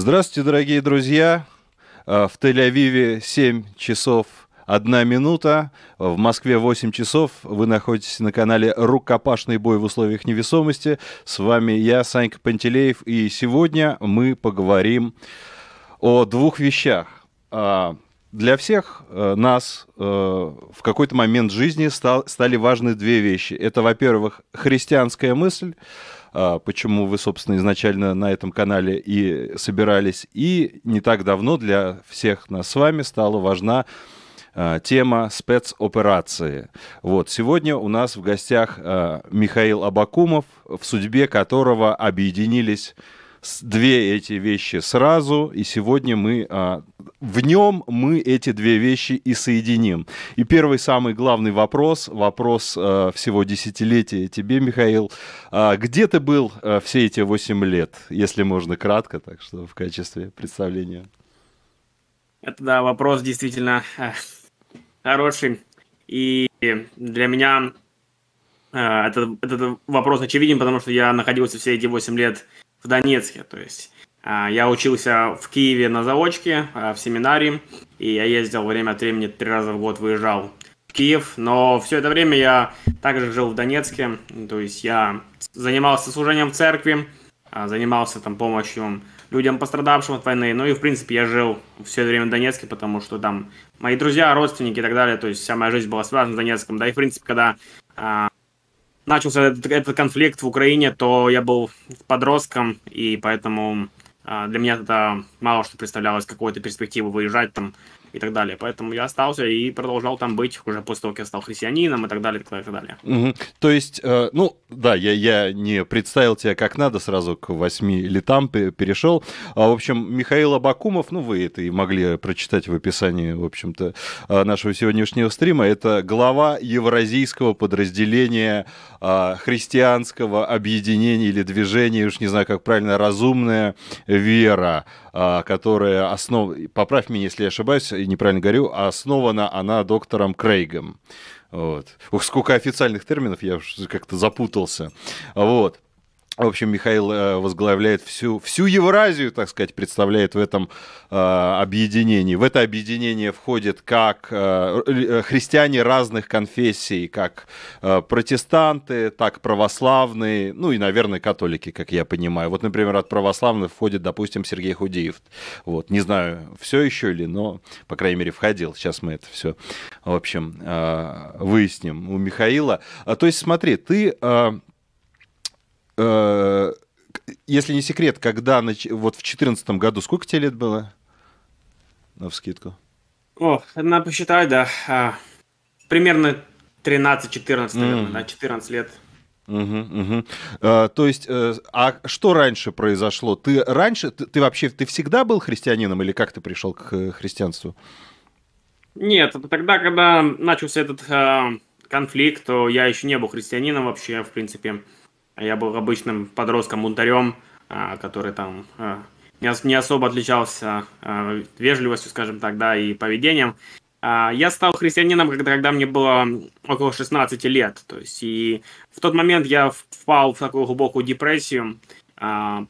Здравствуйте, дорогие друзья. А, в Тель-Авиве 7 часов 1 минута. В Москве 8 часов. Вы находитесь на канале «Рукопашный бой в условиях невесомости». С вами я, Санька Пантелеев. И сегодня мы поговорим о двух вещах. А, для всех э, нас э, в какой-то момент жизни стали важны две вещи. Это, во-первых, христианская мысль, почему вы, собственно, изначально на этом канале и собирались. И не так давно для всех нас с вами стала важна а, тема спецоперации. Вот, сегодня у нас в гостях а, Михаил Абакумов, в судьбе которого объединились две эти вещи сразу, и сегодня мы а, в нем мы эти две вещи и соединим. И первый самый главный вопрос, вопрос а, всего десятилетия тебе, Михаил, а, где ты был а, все эти восемь лет, если можно кратко, так что в качестве представления? Это да, вопрос действительно э, хороший, и для меня э, этот, этот вопрос очевиден, потому что я находился все эти восемь лет в Донецке. То есть а, я учился в Киеве на заочке, а, в семинарии, и я ездил время от времени, три раза в год выезжал в Киев, но все это время я также жил в Донецке, то есть я занимался служением в церкви, а, занимался там помощью людям, пострадавшим от войны, ну и, в принципе, я жил все это время в Донецке, потому что там мои друзья, родственники и так далее, то есть вся моя жизнь была связана с Донецком, да и, в принципе, когда начался этот, этот конфликт в Украине, то я был подростком, и поэтому а, для меня это мало что представлялось какой-то перспективы выезжать там и так далее. Поэтому я остался и продолжал там быть уже после того, как я стал христианином и так далее, и так далее. И так далее. Угу. То есть, э, ну, да, я, я не представил тебя как надо, сразу к восьми летам перешел. А, в общем, Михаил Абакумов, ну, вы это и могли прочитать в описании, в общем-то, э, нашего сегодняшнего стрима, это глава евразийского подразделения э, христианского объединения или движения, уж не знаю, как правильно, разумная вера. А, которая основ... поправь меня, если я ошибаюсь, и неправильно говорю, основана она доктором Крейгом. Вот. Ух, сколько официальных терминов, я как-то запутался. Вот. В общем, Михаил э, возглавляет всю, всю Евразию, так сказать, представляет в этом э, объединении. В это объединение входят как э, э, христиане разных конфессий, как э, протестанты, так православные, ну и, наверное, католики, как я понимаю. Вот, например, от православных входит, допустим, Сергей Худеев. Вот, не знаю, все еще ли, но, по крайней мере, входил. Сейчас мы это все, в общем, э, выясним у Михаила. А, то есть, смотри, ты... Э, если не секрет, когда вот в 2014 году, сколько тебе лет было? На вскидку. О, надо посчитать, да. А, примерно 13-14, наверное, mm. да, 14 лет. Угу, угу. А, то есть, э, а что раньше произошло? Ты раньше, ты, ты вообще, ты всегда был христианином или как ты пришел к христианству? Нет, тогда, когда начался этот э, конфликт, то я еще не был христианином вообще, в принципе. Я был обычным подростком-бунтарем, а, который там а, не особо отличался а, вежливостью, скажем так, да, и поведением. Я стал христианином, когда, мне было около 16 лет. То есть, и в тот момент я впал в такую глубокую депрессию. По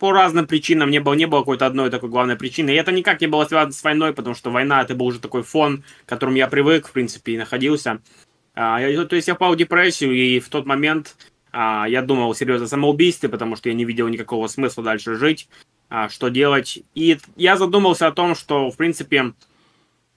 разным причинам, не было, не было какой-то одной такой главной причины. И это никак не было связано с войной, потому что война это был уже такой фон, к которому я привык, в принципе, и находился. То есть я впал в депрессию, и в тот момент а, я думал серьезно о самоубийстве, потому что я не видел никакого смысла дальше жить, а, что делать. И я задумался о том, что, в принципе,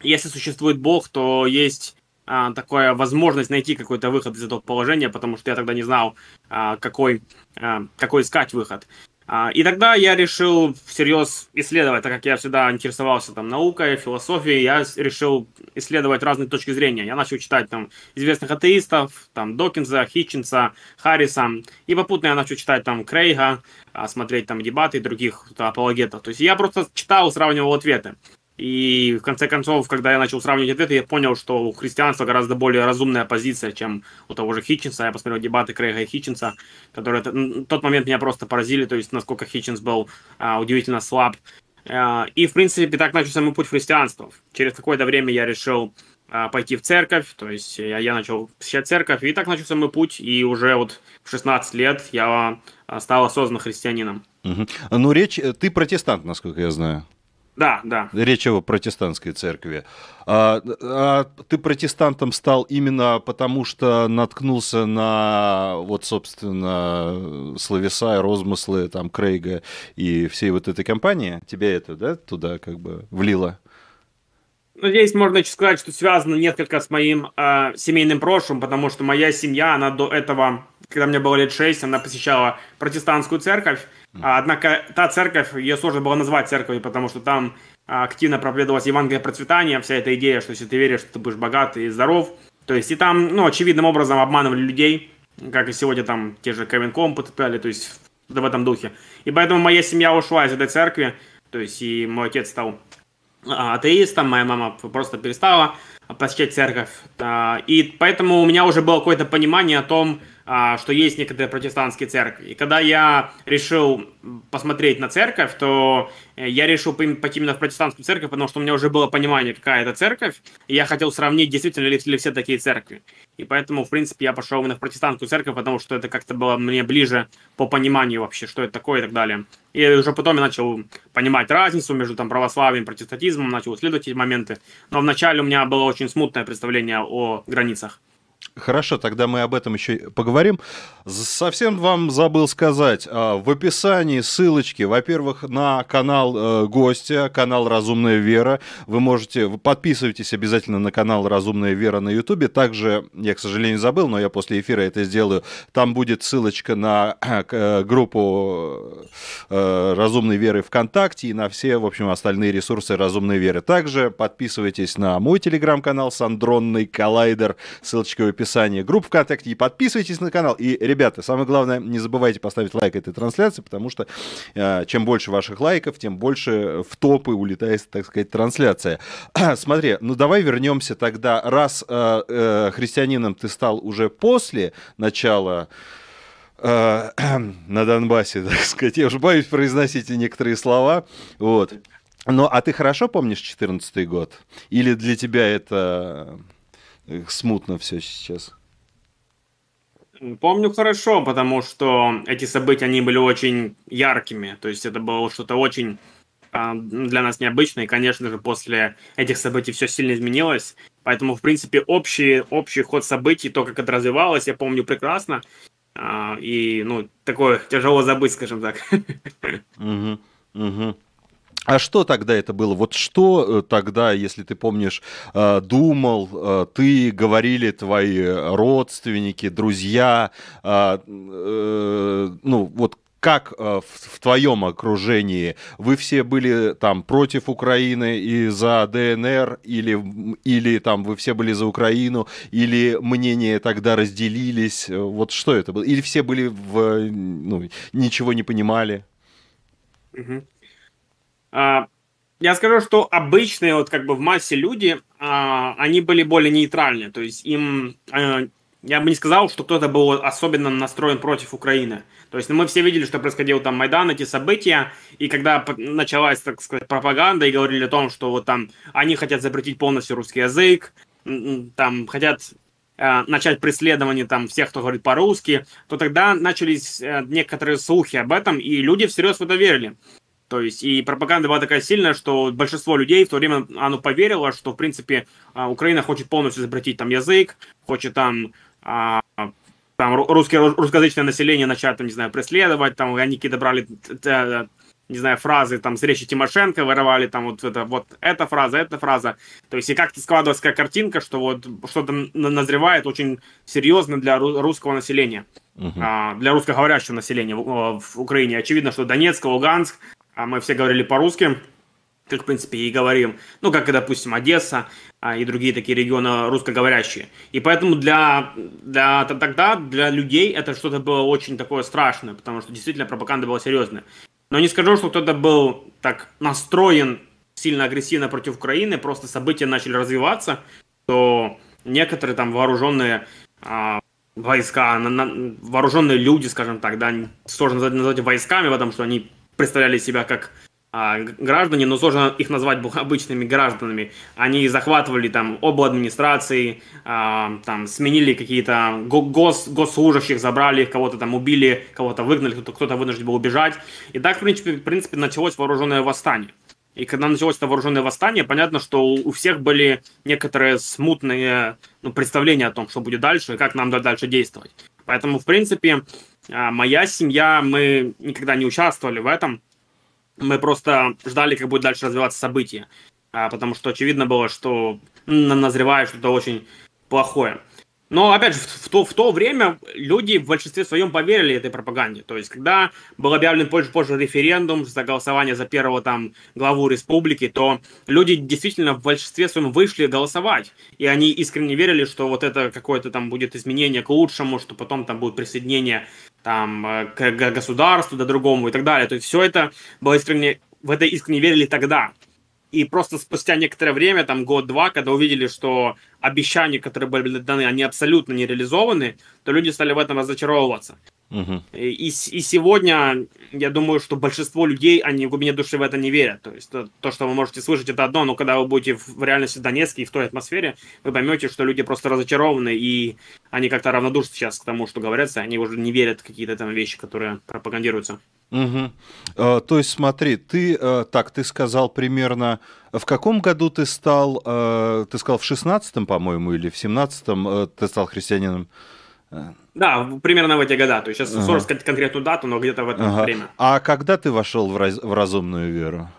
если существует Бог, то есть а, такая возможность найти какой-то выход из этого положения, потому что я тогда не знал, а, какой, а, какой искать выход. А, и тогда я решил всерьез исследовать, так как я всегда интересовался там наукой, философией, я решил исследовать разные точки зрения. Я начал читать там известных атеистов, там Докинза, Хитчинса, Харриса, и попутно я начал читать там Крейга, а, смотреть там дебаты других апологетов. То есть я просто читал, сравнивал ответы. И в конце концов, когда я начал сравнивать ответы, я понял, что у христианства гораздо более разумная позиция, чем у того же Хитчинса. Я посмотрел дебаты Крейга и Хитчинса, которые в тот момент меня просто поразили, то есть насколько Хитчинс был а, удивительно слаб. А, и, в принципе, так начался мой путь в христианство. Через какое-то время я решил а, пойти в церковь, то есть я, я начал посещать церковь, и так начался мой путь, и уже вот в 16 лет я а, стал осознанным христианином. Угу. Ну, речь... Ты протестант, насколько я знаю. Да, да. Речь о протестантской церкви. А, а ты протестантом стал именно потому, что наткнулся на, вот, собственно, словеса и розмыслы там Крейга и всей вот этой компании? Тебя это, да, туда как бы влило? Ну, здесь можно сказать, что связано несколько с моим э, семейным прошлым, потому что моя семья, она до этого, когда мне было лет шесть, она посещала протестантскую церковь, однако та церковь, ее сложно было назвать церковью, потому что там а, активно проповедовалось Евангелие процветания, вся эта идея, что если ты веришь, что ты будешь богат и здоров. То есть и там, ну, очевидным образом обманывали людей, как и сегодня там те же Кевин Ком потопляли, то есть в этом духе. И поэтому моя семья ушла из этой церкви, то есть и мой отец стал а, атеистом, моя мама просто перестала посещать церковь. И поэтому у меня уже было какое-то понимание о том, а, что есть некоторые протестантские церкви. И когда я решил посмотреть на церковь, то э, я решил пойти именно в протестантскую церковь, потому что у меня уже было понимание, какая это церковь, и я хотел сравнить, действительно ли, ли все такие церкви. И поэтому, в принципе, я пошел именно в протестантскую церковь, потому что это как-то было мне ближе по пониманию вообще, что это такое и так далее. И уже потом я начал понимать разницу между там православием и протестантизмом, начал исследовать эти моменты. Но вначале у меня было очень смутное представление о границах. Хорошо, тогда мы об этом еще поговорим. Совсем вам забыл сказать. А, в описании ссылочки, во-первых, на канал э, гостя, канал «Разумная вера». Вы можете, вы подписывайтесь обязательно на канал «Разумная вера» на Ютубе. Также, я, к сожалению, забыл, но я после эфира это сделаю. Там будет ссылочка на э, группу э, «Разумной веры» ВКонтакте и на все, в общем, остальные ресурсы «Разумной веры». Также подписывайтесь на мой телеграм-канал «Сандронный коллайдер». Ссылочка в описании. Группа ВКонтакте. И подписывайтесь на канал. И ребята, самое главное, не забывайте поставить лайк этой трансляции, потому что э, чем больше ваших лайков, тем больше в топы улетает, так сказать, трансляция. Смотри, ну давай вернемся тогда, раз э, э, христианином ты стал уже после начала э, на Донбассе, так сказать, я уже боюсь произносить некоторые слова, вот. Ну, а ты хорошо помнишь 14 год? Или для тебя это смутно все сейчас? Помню хорошо, потому что эти события, они были очень яркими. То есть это было что-то очень а, для нас необычное. И, конечно же, после этих событий все сильно изменилось. Поэтому, в принципе, общий, общий ход событий, то, как это развивалось, я помню прекрасно. А, и, ну, такое тяжело забыть, скажем так. Угу, угу. А что тогда это было? Вот что э, тогда, если ты помнишь, э, думал, э, ты говорили твои родственники, друзья, ну вот как в, твоем окружении вы все были там против Украины и за ДНР, или, или там вы все были за Украину, или мнения тогда разделились? Вот что это было? Или все были в, ну, ничего не понимали? Угу. А, я скажу, что обычные вот как бы в массе люди, а, они были более нейтральны, то есть им, а, я бы не сказал, что кто-то был особенно настроен против Украины. То есть мы все видели, что происходило там Майдан, эти события, и когда началась, так сказать, пропаганда и говорили о том, что вот там они хотят запретить полностью русский язык, там хотят начать преследование там всех, кто говорит по-русски, то тогда начались э, некоторые слухи об этом, и люди всерьез в это верили. То есть и пропаганда была такая сильная, что большинство людей в то время оно поверило, что в принципе а, Украина хочет полностью запретить там язык, хочет там а, там русское, русскоязычное население начать, там, не знаю, преследовать, там они какие-то брали, не знаю, фразы там с речи Тимошенко, вырывали там вот это, вот эта фраза, эта фраза. То есть и как-то складывалась такая картинка, что вот что-то назревает очень серьезно для русского населения, uh-huh. для русскоговорящего населения в, в Украине. Очевидно, что Донецк, Луганск, а мы все говорили по-русски, как, в принципе, и говорим, ну, как, допустим, Одесса а, и другие такие регионы русскоговорящие. И поэтому для, для тогда, для людей это что-то было очень такое страшное, потому что действительно пропаганда была серьезная. Но не скажу, что кто-то был так настроен сильно агрессивно против Украины, просто события начали развиваться, то некоторые там вооруженные а, войска, на, на, вооруженные люди, скажем так, да, сложно назвать войсками, потому что они представляли себя как а, граждане, но сложно их назвать обычными гражданами. Они захватывали там оба администрации, а, там сменили какие-то гос, госслужащих, забрали их, кого-то там убили, кого-то выгнали, кто-то, кто-то вынужден был убежать. И так, в принципе, в принципе, началось вооруженное восстание. И когда началось это вооруженное восстание, понятно, что у всех были некоторые смутные ну, представления о том, что будет дальше и как нам дальше действовать. Поэтому, в принципе, моя семья, мы никогда не участвовали в этом мы просто ждали, как будет дальше развиваться событие. А, потому что очевидно было, что назревает что-то очень плохое. Но, опять же, в то, в то время люди в большинстве своем поверили этой пропаганде. То есть, когда был объявлен позже, позже референдум за голосование за первого там главу республики, то люди действительно в большинстве своем вышли голосовать. И они искренне верили, что вот это какое-то там будет изменение к лучшему, что потом там будет присоединение там, э, к государству, до другому и так далее. То есть все это было искренне, в это искренне верили тогда. И просто спустя некоторое время, там год-два, когда увидели, что обещания, которые были даны, они абсолютно не реализованы, то люди стали в этом разочаровываться. Угу. И, и сегодня, я думаю, что большинство людей, они в глубине души в это не верят. То есть то, то, что вы можете слышать, это одно, но когда вы будете в реальности в Донецке и в той атмосфере, вы поймете, что люди просто разочарованы, и они как-то равнодушны сейчас к тому, что говорится, они уже не верят в какие-то там вещи, которые пропагандируются. Угу. А, то есть смотри, ты а, так, ты сказал примерно, в каком году ты стал, а, ты сказал в шестнадцатом, по-моему, или в семнадцатом а, ты стал христианином? Да, примерно в эти года. То есть сейчас ага. сказать конкретную дату, но где-то в это ага. время. А когда ты вошел в, раз... в разумную веру?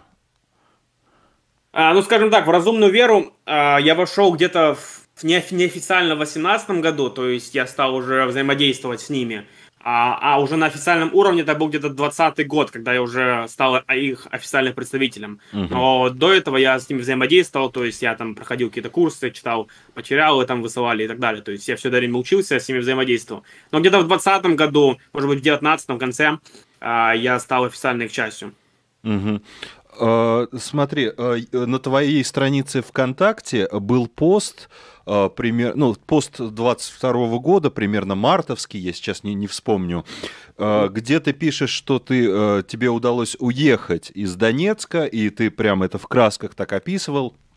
А, ну, скажем так, в разумную веру а, я вошел где-то в неофициально в 2018 году, то есть я стал уже взаимодействовать с ними. А, а уже на официальном уровне это был где-то 20 год, когда я уже стал их официальным представителем. Uh-huh. Но до этого я с ними взаимодействовал, то есть я там проходил какие-то курсы, читал материалы, там высылали и так далее. То есть я все это время учился, с ними взаимодействовал. Но где-то в 2020 году, может быть в 2019 конце, а, я стал официальной их частью. Uh-huh. Uh, смотри, uh, на твоей странице ВКонтакте был пост, э, пример, ну, пост 22 года, примерно мартовский, я сейчас не, не вспомню, э, где ты пишешь, что ты, э, тебе удалось уехать из Донецка, и ты прям это в красках так описывал. э,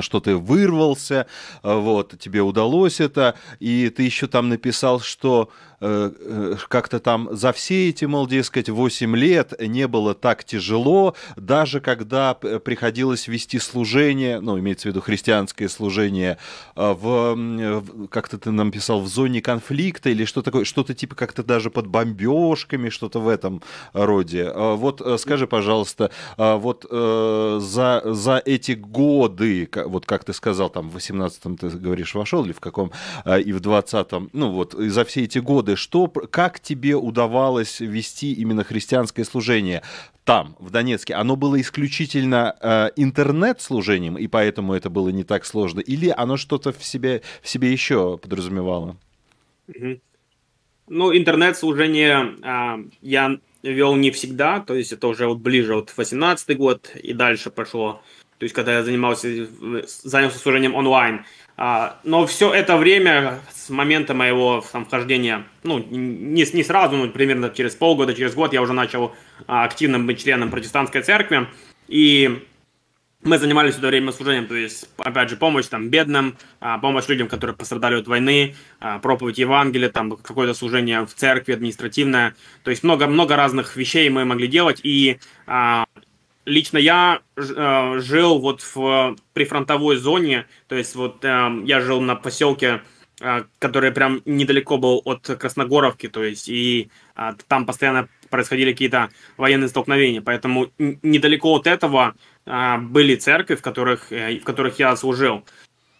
что ты вырвался, э, вот, тебе удалось это, и ты еще там написал, что Э, э, как-то там за все эти, мол, дескать, 8 лет не было так тяжело, даже когда приходилось вести служение, ну, имеется в виду христианское служение, э, в, как-то ты нам писал, в зоне конфликта или что такое, что-то типа как-то даже под бомбежками, что-то в этом роде. Вот скажи, пожалуйста, вот за, за эти годы, вот как ты сказал, там в 18-м ты говоришь, вошел или в каком, и в 20-м, ну вот, за все эти годы что, как тебе удавалось вести именно христианское служение там, в Донецке? Оно было исключительно э, интернет-служением, и поэтому это было не так сложно? Или оно что-то в себе, в себе еще подразумевало? Ну, интернет-служение э, я вел не всегда, то есть это уже вот ближе вот 18 год и дальше пошло. То есть когда я занимался, занялся служением онлайн. А, но все это время, с момента моего там, вхождения, ну, не, не сразу, но примерно через полгода, через год я уже начал а, активным быть членом протестантской церкви. И мы занимались все это время служением, то есть, опять же, помощь там бедным, а, помощь людям, которые пострадали от войны, проповедь Евангелия, там какое-то служение в церкви административное. То есть много-много разных вещей мы могли делать. И лично я э, жил вот в прифронтовой зоне, то есть вот э, я жил на поселке, э, который прям недалеко был от Красногоровки, то есть и э, там постоянно происходили какие-то военные столкновения, поэтому недалеко от этого э, были церкви, в которых, э, в которых я служил.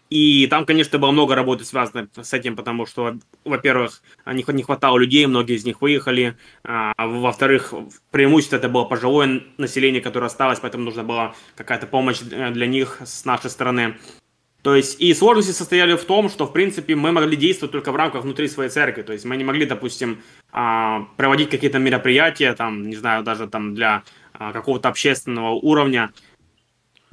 И там, конечно, было много работы связано с этим, потому что, во-первых, не хватало людей, многие из них выехали. А, во-вторых, преимущество это было пожилое население, которое осталось, поэтому нужна была какая-то помощь для них с нашей стороны. То есть и сложности состояли в том, что, в принципе, мы могли действовать только в рамках внутри своей церкви. То есть мы не могли, допустим, а, проводить какие-то мероприятия, там, не знаю, даже там для а, какого-то общественного уровня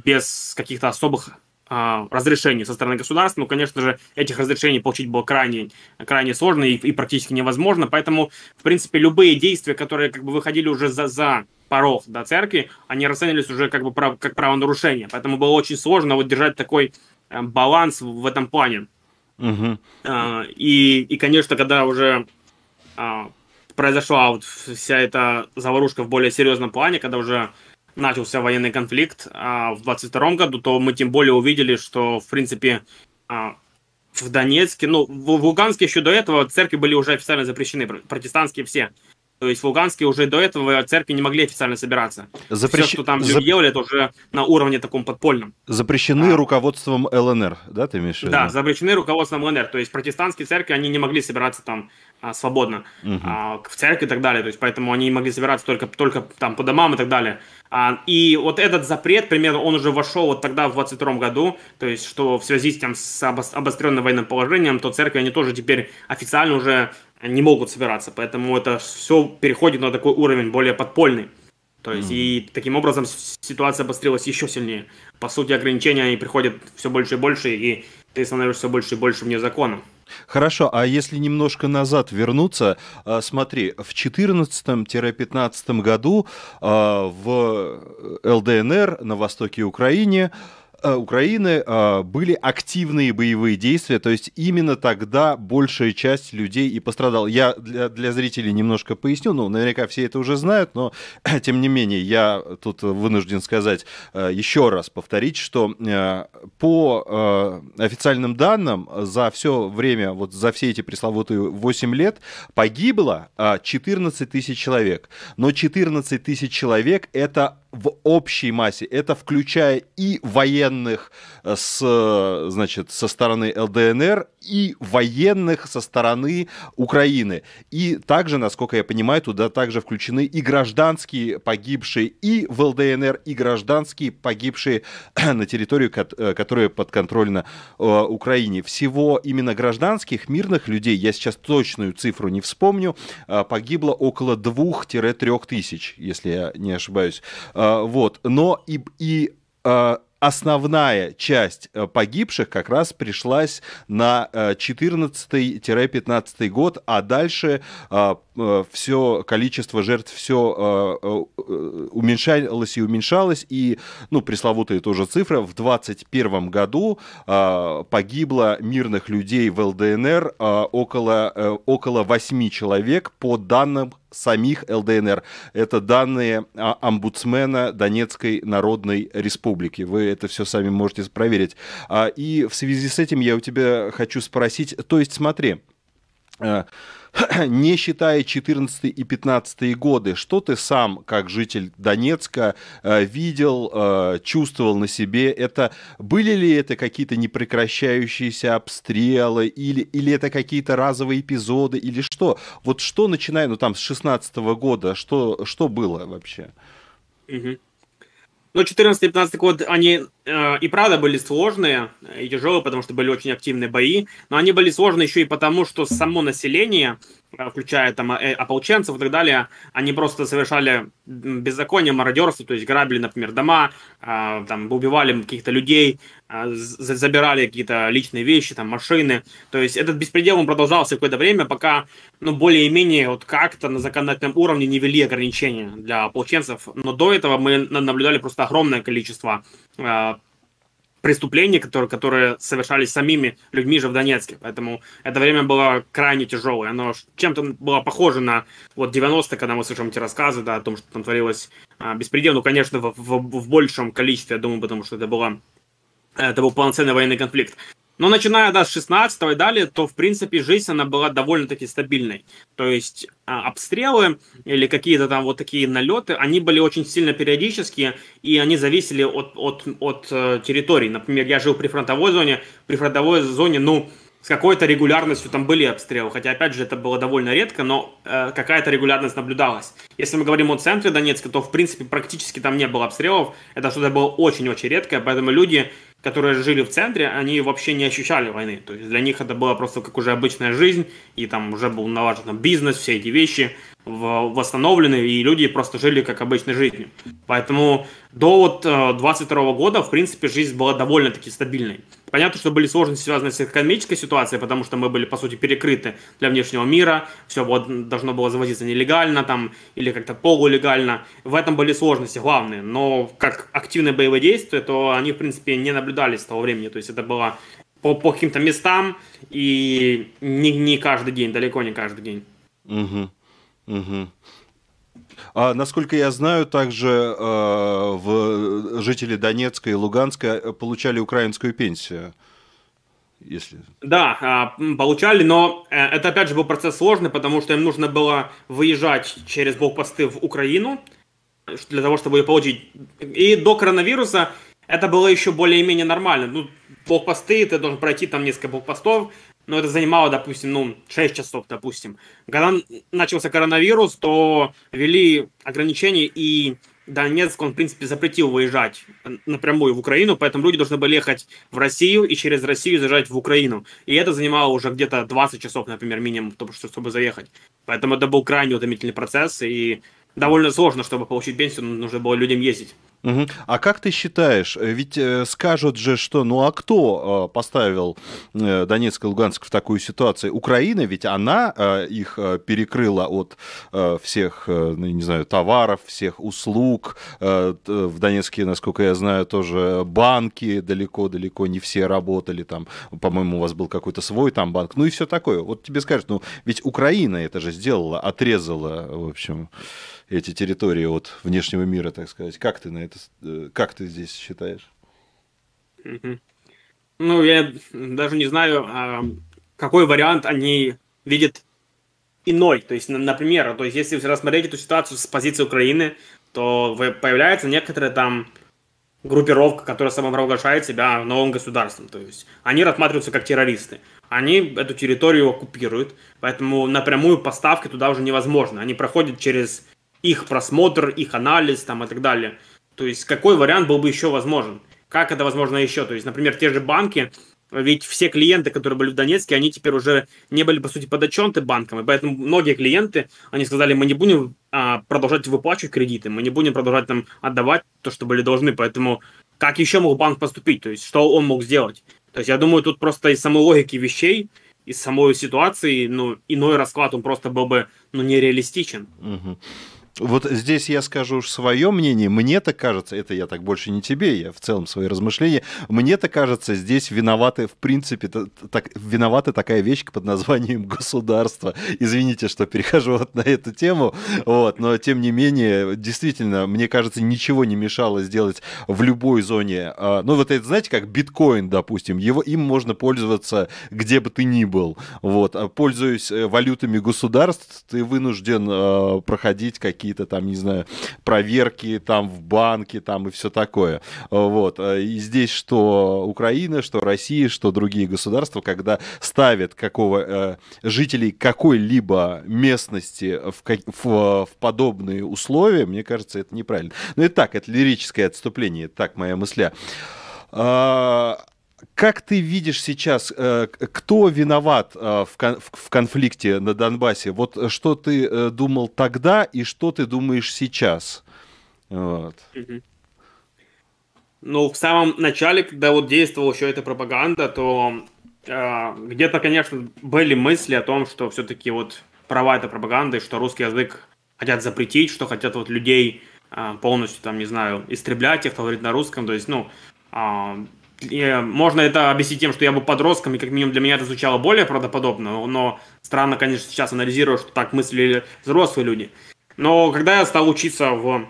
без каких-то особых а, разрешений со стороны государства. Ну, конечно же, этих разрешений получить было крайне, крайне сложно и, и практически невозможно. Поэтому, в принципе, любые действия, которые как бы выходили уже за, за порог до церкви, они расценивались уже как бы прав, как правонарушение. Поэтому было очень сложно вот держать такой э, баланс в этом плане. Угу. И, и, конечно, когда уже а, произошла вот вся эта заварушка в более серьезном плане, когда уже начался военный конфликт а, в 22 году, то мы тем более увидели, что, в принципе, а, в Донецке, ну, в, в Луганске еще до этого церкви были уже официально запрещены, протестантские все. То есть в Луганске уже до этого церкви не могли официально собираться. Запрещ... Все, что там люди Зап... делали, это уже на уровне таком подпольном. Запрещены а. руководством ЛНР, да, ты имеешь в виду? Да, запрещены руководством ЛНР. То есть протестантские церкви, они не могли собираться там а, свободно угу. а, в церкви и так далее. То есть поэтому они могли собираться только, только там по домам и так далее. А, и вот этот запрет, примерно, он уже вошел вот тогда в 22 году, то есть что в связи с, тем, с обостренным военным положением, то церкви, они тоже теперь официально уже не могут собираться. Поэтому это все переходит на такой уровень более подпольный. То есть, mm. и таким образом ситуация обострилась еще сильнее. По сути, ограничения они приходят все больше и больше, и ты становишься все больше и больше вне закона. Хорошо, а если немножко назад вернуться, а, смотри, в 2014-2015 году а, в ЛДНР на востоке Украины Э, Украины э, были активные боевые действия, то есть именно тогда большая часть людей и пострадала. Я для, для зрителей немножко поясню, ну, наверняка все это уже знают, но тем не менее я тут вынужден сказать э, еще раз, повторить, что по официальным данным за все время, вот за все эти пресловутые 8 лет погибло 14 тысяч человек. Но 14 тысяч человек это в общей массе, это включая и военных э, с, значит, со стороны ЛДНР, и военных со стороны Украины. И также, насколько я понимаю, туда также включены и гражданские погибшие и в ЛДНР, и гражданские погибшие на территории, э, которая подконтрольна э, Украине. Всего именно гражданских, мирных людей, я сейчас точную цифру не вспомню, погибло около 2-3 тысяч, если я не ошибаюсь. Вот, но и, и основная часть э, погибших как раз пришлась на 14-15 э, год, а дальше э, все количество жертв все уменьшалось и уменьшалось, и, ну, пресловутая тоже цифра, в 21 году погибло мирных людей в ЛДНР около, около 8 человек по данным самих ЛДНР. Это данные омбудсмена Донецкой Народной Республики. Вы это все сами можете проверить. А, и в связи с этим я у тебя хочу спросить, то есть смотри, э, не считая 14 и 15 годы, что ты сам, как житель Донецка, э, видел, э, чувствовал на себе? Это были ли это какие-то непрекращающиеся обстрелы или, или это какие-то разовые эпизоды или что? Вот что начиная, ну там с 16 года, что, что было вообще? Угу. Но 14-15 год, они э, и правда были сложные и тяжелые, потому что были очень активные бои, но они были сложные еще и потому, что само население включая там э, ополченцев и так далее, они просто совершали беззаконие, мародерство, то есть грабили, например, дома, а, там убивали каких-то людей, а, забирали какие-то личные вещи, там машины. То есть этот беспредел он продолжался какое-то время, пока, ну, более-менее вот как-то на законодательном уровне не ввели ограничения для ополченцев. Но до этого мы наблюдали просто огромное количество преступлений, которые, которые совершались самими людьми же в Донецке. Поэтому это время было крайне тяжелое. Оно чем-то было похоже на вот 90-е, когда мы слышим эти рассказы да, о том, что там творилось а, беспредел. Ну, конечно, в, в, в большем количестве, я думаю, потому что это, было, это был полноценный военный конфликт. Но начиная да, с 16 и далее, то, в принципе, жизнь, она была довольно-таки стабильной. То есть а, обстрелы или какие-то там вот такие налеты, они были очень сильно периодические, и они зависели от, от, от э, территории. Например, я жил при фронтовой зоне, при фронтовой зоне, ну, с какой-то регулярностью там были обстрелы, хотя, опять же, это было довольно редко, но э, какая-то регулярность наблюдалась. Если мы говорим о центре Донецка, то, в принципе, практически там не было обстрелов, это что-то было очень-очень редкое, поэтому люди которые жили в центре, они вообще не ощущали войны. То есть для них это была просто как уже обычная жизнь, и там уже был налажен бизнес, все эти вещи. восстановлены, и люди просто жили как обычной жизнью. Поэтому до вот 22 э, года, в принципе, жизнь была довольно-таки стабильной. Понятно, что были сложности, связанные с экономической ситуацией, потому что мы были, по сути, перекрыты для внешнего мира, все должно было завозиться нелегально там, или как-то полулегально. В этом были сложности главные, но как активное боевое действие, то они, в принципе, не наблюдались с того времени, то есть это было по, по каким-то местам и не, не каждый день, далеко не каждый день. Угу. Угу. А, насколько я знаю, также э, в жители Донецка и Луганска э, получали украинскую пенсию. Если... Да, а, получали, но э, это опять же был процесс сложный, потому что им нужно было выезжать через блокпосты в Украину для того, чтобы ее получить. И до коронавируса это было еще более-менее нормально. Ну, блокпосты, ты должен пройти там несколько блокпостов, но это занимало, допустим, ну, 6 часов, допустим. Когда начался коронавирус, то ввели ограничения, и Донецк, он, в принципе, запретил выезжать напрямую в Украину, поэтому люди должны были ехать в Россию и через Россию заезжать в Украину. И это занимало уже где-то 20 часов, например, минимум, чтобы заехать. Поэтому это был крайне утомительный процесс, и довольно сложно, чтобы получить пенсию, нужно было людям ездить. Угу. А как ты считаешь, э, ведь э, скажут же, что ну а кто э, поставил Донецк и Луганск в такую ситуацию? Украина, ведь она их перекрыла от всех, ну, не знаю, товаров, всех услуг. В Донецке, насколько я знаю, тоже банки далеко-далеко не все работали. Там, по-моему, у вас был какой-то свой там банк. Ну и все такое. Вот тебе скажут, ну ведь Украина это же сделала, отрезала, в общем эти территории от внешнего мира, так сказать. Как ты на это, э, как ты здесь считаешь? Ну, я даже не знаю, а, какой вариант они видят иной. То есть, например, то есть, если рассмотреть эту ситуацию с позиции Украины, то появляется некоторая там группировка, которая самопровозглашает себя новым государством. То есть они рассматриваются как террористы. Они эту территорию оккупируют, поэтому напрямую поставки туда уже невозможно. Они проходят через их просмотр, их анализ там и так далее. То есть какой вариант был бы еще возможен? Как это возможно еще? То есть, например, те же банки, ведь все клиенты, которые были в Донецке, они теперь уже не были, по сути, подотчеты банкам, и поэтому многие клиенты, они сказали, мы не будем а, продолжать выплачивать кредиты, мы не будем продолжать там отдавать то, что были должны, поэтому как еще мог банк поступить, то есть что он мог сделать? То есть я думаю, тут просто из самой логики вещей, из самой ситуации, ну, иной расклад, он просто был бы, ну, нереалистичен. Угу. Вот здесь я скажу уж свое мнение. Мне-то кажется, это я так больше не тебе, я в целом свои размышления. Мне-то кажется, здесь виноваты, в принципе, так, виновата такая вещь под названием государство. Извините, что перехожу вот на эту тему, вот, но тем не менее, действительно, мне кажется, ничего не мешало сделать в любой зоне. А, ну, вот это, знаете, как биткоин, допустим, его, им можно пользоваться где бы ты ни был. Вот, а пользуясь э, валютами государств, ты вынужден э, проходить какие какие-то там, не знаю, проверки там в банке там и все такое. Вот. И здесь что Украина, что Россия, что другие государства, когда ставят какого, э, жителей какой-либо местности в, в, в подобные условия, мне кажется, это неправильно. Но и так, это лирическое отступление, так моя мысля. Как ты видишь сейчас, э, кто виноват э, в конфликте на Донбассе? Вот что ты э, думал тогда и что ты думаешь сейчас? Вот. Ну, в самом начале, когда вот действовала еще эта пропаганда, то э, где-то, конечно, были мысли о том, что все-таки вот права это пропаганда, и что русский язык хотят запретить, что хотят вот людей э, полностью, там, не знаю, истреблять, тех, кто говорит на русском. То есть, ну, э, можно это объяснить тем, что я был подростком, и как минимум для меня это звучало более правдоподобно, но странно, конечно, сейчас анализирую, что так мыслили взрослые люди. Но когда я стал учиться в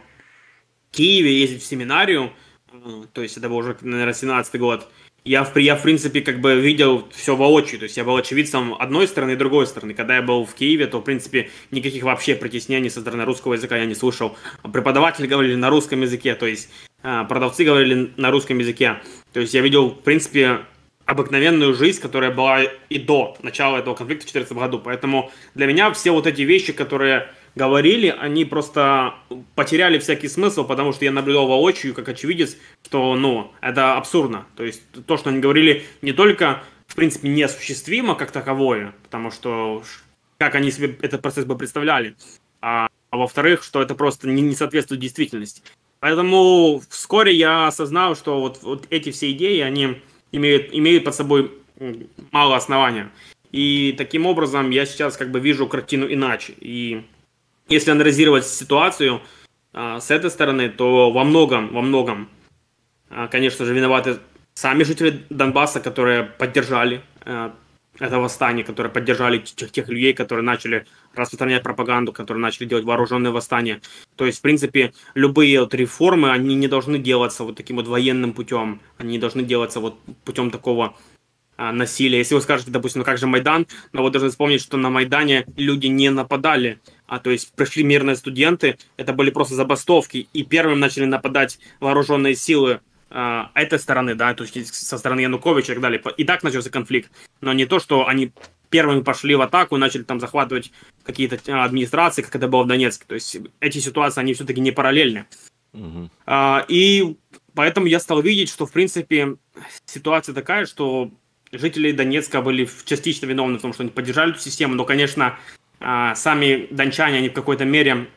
Киеве, ездить в семинарию, э, то есть это был уже, наверное, 17 год, я, в, я, в принципе, как бы видел все воочию, то есть я был очевидцем одной стороны и другой стороны. Когда я был в Киеве, то, в принципе, никаких вообще притеснений со стороны русского языка я не слышал. Преподаватели говорили на русском языке, то есть продавцы говорили на русском языке. То есть я видел, в принципе, обыкновенную жизнь, которая была и до начала этого конфликта в 2014 году. Поэтому для меня все вот эти вещи, которые говорили, они просто потеряли всякий смысл, потому что я наблюдал воочию, как очевидец, что, ну, это абсурдно. То есть то, что они говорили, не только, в принципе, неосуществимо как таковое, потому что как они себе этот процесс бы представляли, а, а во-вторых, что это просто не, не соответствует действительности. Поэтому вскоре я осознал, что вот, вот эти все идеи, они имеют, имеют под собой мало основания. И таким образом я сейчас как бы вижу картину иначе. И если анализировать ситуацию а, с этой стороны, то во многом, во многом, а, конечно же, виноваты сами жители Донбасса, которые поддержали а, это восстание, которые поддержали тех, тех людей, которые начали распространять пропаганду, которые начали делать вооруженные восстания. То есть, в принципе, любые вот реформы, они не должны делаться вот таким вот военным путем, они не должны делаться вот путем такого а, насилия. Если вы скажете, допустим, ну как же Майдан, но вы должны вспомнить, что на Майдане люди не нападали, а то есть пришли мирные студенты, это были просто забастовки, и первым начали нападать вооруженные силы э, этой стороны, да, то есть со стороны Януковича и так далее. И так начался конфликт, но не то, что они первыми пошли в атаку и начали там захватывать какие-то а, администрации, как это было в Донецке. То есть эти ситуации, они все-таки не параллельны. Угу. А, и поэтому я стал видеть, что, в принципе, ситуация такая, что жители Донецка были частично виновны в том, что они поддержали эту систему, но, конечно, а, сами дончане, они в какой-то мере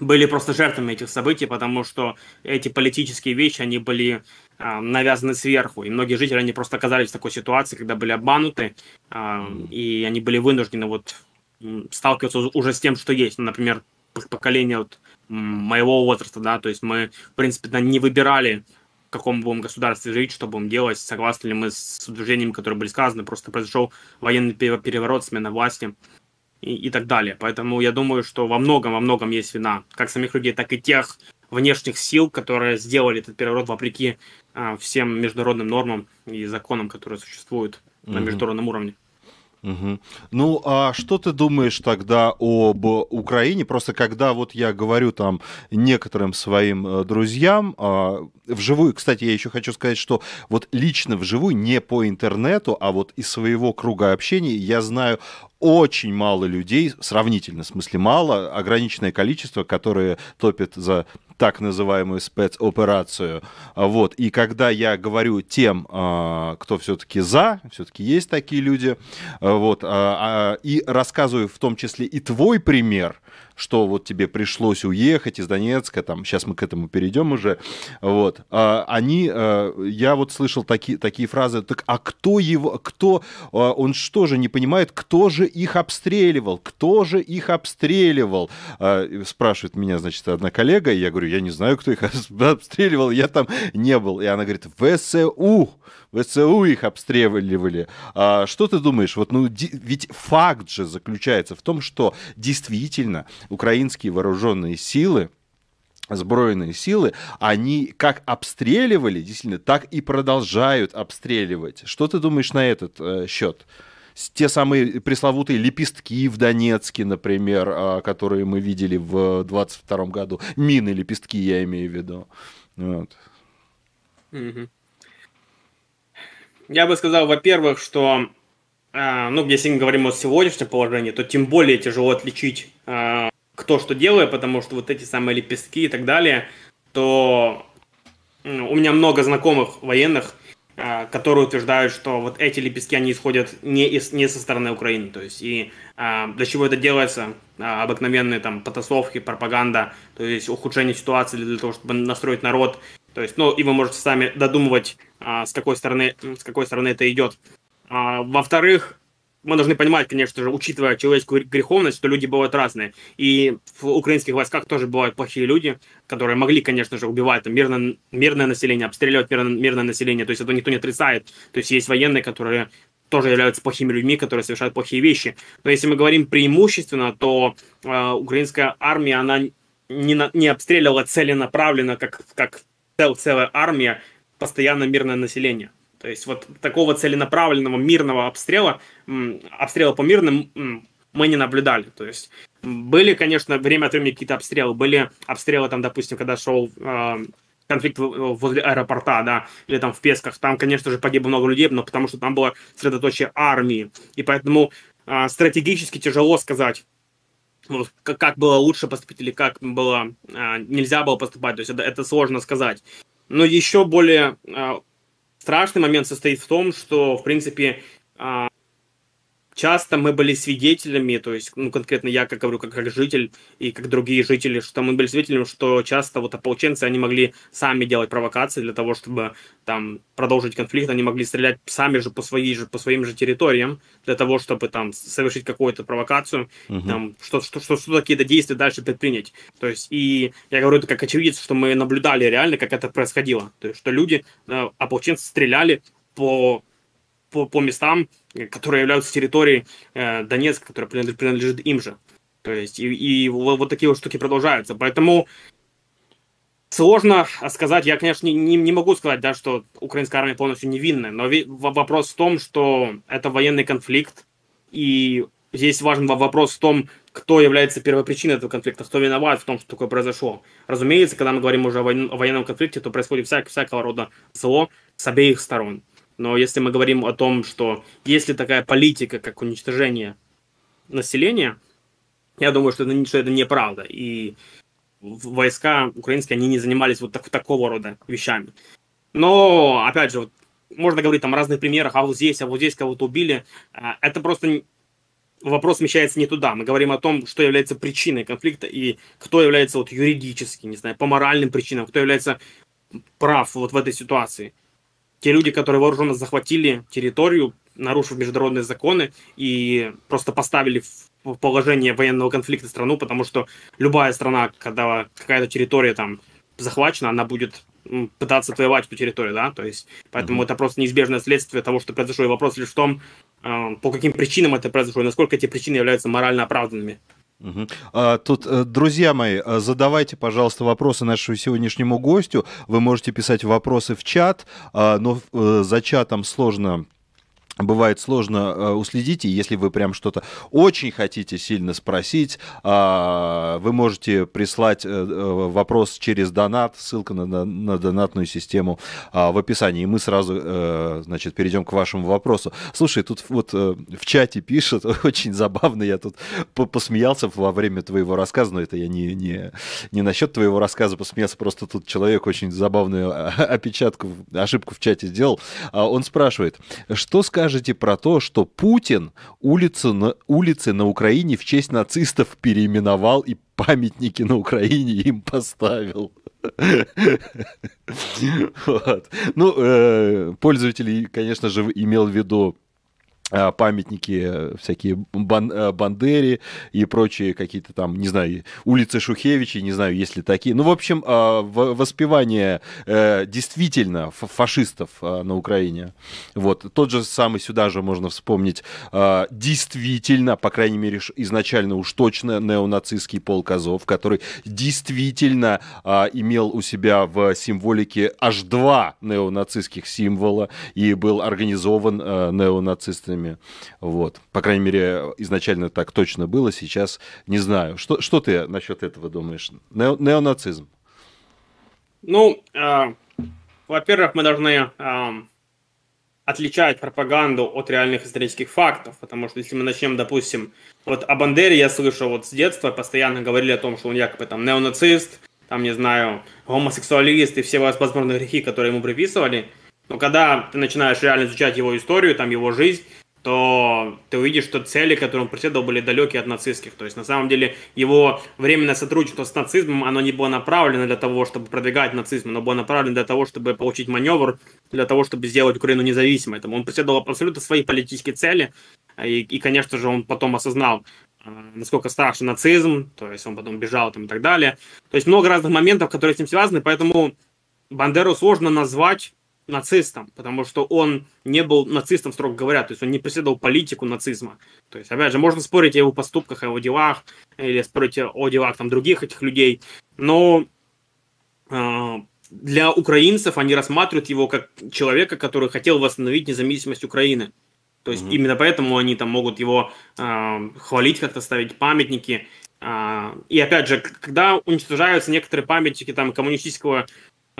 были просто жертвами этих событий, потому что эти политические вещи, они были э, навязаны сверху, и многие жители, они просто оказались в такой ситуации, когда были обмануты, э, и они были вынуждены вот сталкиваться уже с тем, что есть. Ну, например, поколение вот моего возраста, да, то есть мы, в принципе, не выбирали, в каком будем государстве жить, что будем делать, согласны ли мы с утверждениями, которые были сказаны, просто произошел военный переворот, смена власти, и, и так далее. Поэтому я думаю, что во многом, во многом есть вина как самих людей, так и тех внешних сил, которые сделали этот переворот вопреки а, всем международным нормам и законам, которые существуют mm-hmm. на международном уровне. Угу. Ну, а что ты думаешь тогда об Украине? Просто когда вот я говорю там некоторым своим э, друзьям, э, вживую, кстати, я еще хочу сказать, что вот лично вживую, не по интернету, а вот из своего круга общения я знаю очень мало людей, сравнительно, в смысле мало, ограниченное количество, которые топят за так называемую спецоперацию. Вот. И когда я говорю тем, а, кто все-таки за, все-таки есть такие люди, вот, а, а, и рассказываю в том числе и твой пример, что вот тебе пришлось уехать из Донецка, там, сейчас мы к этому перейдем уже, вот, а, они, а, я вот слышал такие, такие фразы, так, а кто его, кто, а, он что же не понимает, кто же их обстреливал, кто же их обстреливал, спрашивает меня, значит, одна коллега, и я говорю, я не знаю, кто их обстреливал, я там не был, и она говорит, ВСУ, ВСУ их обстреливали. А, что ты думаешь? Вот, ну, ведь факт же заключается в том, что действительно украинские вооруженные силы, сбройные силы, они как обстреливали, действительно, так и продолжают обстреливать. Что ты думаешь на этот э, счет? те самые пресловутые лепестки в Донецке, например, а, которые мы видели в 22 году. Мины лепестки, я имею в виду. Вот. Угу. Я бы сказал, во-первых, что, э, ну, если мы говорим о сегодняшнем положении, то тем более тяжело отличить, э, кто что делает, потому что вот эти самые лепестки и так далее, то э, у меня много знакомых военных, э, которые утверждают, что вот эти лепестки, они исходят не, из, не со стороны Украины. То есть, и э, для чего это делается? Э, обыкновенные там потасовки, пропаганда, то есть ухудшение ситуации для того, чтобы настроить народ то есть, ну, и вы можете сами додумывать, а, с какой стороны, с какой стороны это идет. А, во-вторых, мы должны понимать, конечно же, учитывая человеческую греховность, что люди бывают разные. И в украинских войсках тоже бывают плохие люди, которые могли, конечно же, убивать там, мирное, мирное население, обстреливать мирное, мирное население. То есть это никто не отрицает. То есть есть военные, которые тоже являются плохими людьми, которые совершают плохие вещи. Но если мы говорим преимущественно, то э, украинская армия, она не, на, не обстреливала целенаправленно, как, как цел, целая армия, постоянно мирное население. То есть вот такого целенаправленного мирного обстрела, обстрела по мирным мы не наблюдали. То есть были, конечно, время от времени какие-то обстрелы. Были обстрелы там, допустим, когда шел э, конфликт возле аэропорта, да, или там в Песках. Там, конечно же, погибло много людей, но потому что там было средоточие армии. И поэтому э, стратегически тяжело сказать, как, как было лучше поступить или как было а, нельзя было поступать. То есть это, это сложно сказать. Но еще более а, страшный момент состоит в том, что, в принципе, а, часто мы были свидетелями, то есть, ну, конкретно я, как говорю, как, как житель и как другие жители, что мы были свидетелями, что часто вот ополченцы, они могли сами делать провокации для того, чтобы там продолжить конфликт, они могли стрелять сами же по, своей же, по своим же территориям, для того, чтобы там совершить какую-то провокацию, угу. там, что, что, что, что какие-то действия дальше предпринять. То есть, и я говорю это как очевидец, что мы наблюдали реально, как это происходило. То есть, что люди, э, ополченцы стреляли по по, по местам, которые являются территорией э, Донецка, которая принадлежит, принадлежит им же. То есть, и, и вот, вот такие вот штуки продолжаются. Поэтому сложно сказать, я, конечно, не, не, могу сказать, да, что украинская армия полностью невинная, но ви, вопрос в том, что это военный конфликт, и здесь важен вопрос в том, кто является первопричиной этого конфликта, кто виноват в том, что такое произошло. Разумеется, когда мы говорим уже о военном конфликте, то происходит всяк, всякого рода зло с обеих сторон. Но если мы говорим о том, что есть ли такая политика, как уничтожение населения, я думаю, что это, что это неправда. И войска украинские, они не занимались вот так, такого рода вещами. Но, опять же, вот, можно говорить там о разных примерах, а вот здесь, а вот здесь кого-то убили. А, это просто вопрос смещается не туда. Мы говорим о том, что является причиной конфликта и кто является вот юридически, не знаю, по моральным причинам, кто является прав вот в этой ситуации те люди, которые вооруженно захватили территорию, нарушив международные законы и просто поставили в положение военного конфликта страну, потому что любая страна, когда какая-то территория там захвачена, она будет пытаться отвоевать эту территорию, да, то есть, поэтому mm-hmm. это просто неизбежное следствие того, что произошло, и вопрос лишь в том, э, по каким причинам это произошло, и насколько эти причины являются морально оправданными. А, тут, э, друзья мои, э, задавайте, пожалуйста, вопросы нашему сегодняшнему гостю. Вы можете писать вопросы в чат, а, но э, за чатом сложно бывает сложно э, уследить, и если вы прям что-то очень хотите сильно спросить, э, вы можете прислать э, э вопрос через донат, ссылка на, на, на донатную систему э, в описании, и мы сразу, значит, перейдем к вашему вопросу. Слушай, тут вот в чате пишут, очень забавно, я тут посмеялся во время твоего рассказа, но это я не, не, не насчет твоего рассказа посмеялся, просто тут человек очень забавную а, опечатку, ошибку в чате сделал. А он спрашивает, что скажет скажете про то, что Путин улицы на, улицы на Украине в честь нацистов переименовал и памятники на Украине им поставил? Ну, э, пользователь, конечно же, имел в виду памятники э, всякие бан, э, Бандери и прочие какие-то там, не знаю, улицы Шухевича, не знаю, есть ли такие. Ну, в общем, воспевание э, действительно фашистов на Украине. Вот. Тот же самый сюда же можно вспомнить действительно, по крайней мере, изначально уж точно неонацистский полк Азов, который действительно имел у себя в символике аж два неонацистских символа и был организован неонацистами разными. Вот. По крайней мере, изначально так точно было, сейчас не знаю. Что, что ты насчет этого думаешь? Нео, неонацизм. Ну, э, во-первых, мы должны э, отличать пропаганду от реальных исторических фактов, потому что если мы начнем, допустим, вот о Бандере я слышал вот с детства, постоянно говорили о том, что он якобы там неонацист, там, не знаю, гомосексуалист и все возможные грехи, которые ему приписывали. Но когда ты начинаешь реально изучать его историю, там его жизнь, то ты увидишь, что цели, которые он преследовал, были далекие от нацистских. То есть, на самом деле, его временное сотрудничество с нацизмом, оно не было направлено для того, чтобы продвигать нацизм, оно было направлено для того, чтобы получить маневр, для того, чтобы сделать Украину независимой. Там он преследовал абсолютно свои политические цели, и, и конечно же, он потом осознал, э, насколько страшен нацизм, то есть он потом бежал там и так далее. То есть много разных моментов, которые с ним связаны, поэтому Бандеру сложно назвать нацистом, потому что он не был нацистом, строго говоря, то есть он не преследовал политику нацизма. То есть, опять же, можно спорить о его поступках, о его делах, или спорить о делах там других этих людей, но э, для украинцев они рассматривают его как человека, который хотел восстановить независимость Украины. То есть mm-hmm. именно поэтому они там могут его э, хвалить как-то, ставить памятники. Э, и опять же, когда уничтожаются некоторые памятники там коммунистического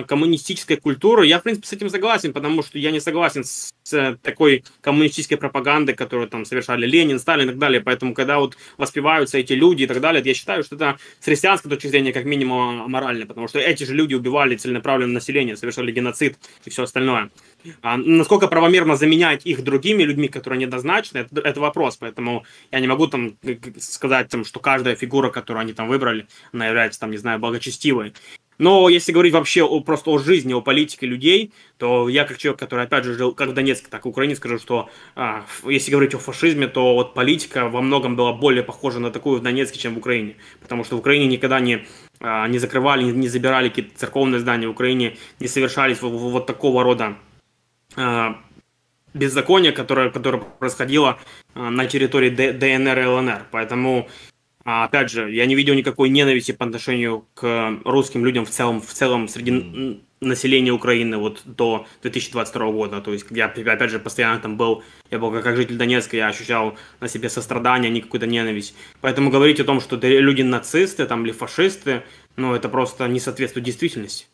коммунистической культуры. Я, в принципе, с этим согласен, потому что я не согласен с, с такой коммунистической пропагандой, которую там совершали Ленин, Сталин и так далее. Поэтому, когда вот воспеваются эти люди и так далее, я считаю, что это с христианской точки зрения как минимум аморально, потому что эти же люди убивали целенаправленно население, совершали геноцид и все остальное. А насколько правомерно заменять их другими людьми, которые недозначены, это, это вопрос. Поэтому я не могу там сказать, там, что каждая фигура, которую они там выбрали, она является, там, не знаю, благочестивой. Но если говорить вообще о, просто о жизни, о политике людей, то я как человек, который опять же жил как в Донецке, так и в Украине, скажу, что а, если говорить о фашизме, то вот политика во многом была более похожа на такую в Донецке, чем в Украине. Потому что в Украине никогда не, а, не закрывали, не, не забирали какие-то церковные здания, в Украине не совершались вот, вот такого рода а, беззакония, которое, которое происходило а, на территории ДНР и ЛНР. Поэтому а опять же, я не видел никакой ненависти по отношению к русским людям в целом, в целом среди mm. населения Украины вот до 2022 года. То есть я, опять же, постоянно там был, я был как житель Донецка, я ощущал на себе сострадание, а не какую-то ненависть. Поэтому говорить о том, что люди нацисты там или фашисты, ну, это просто не соответствует действительности.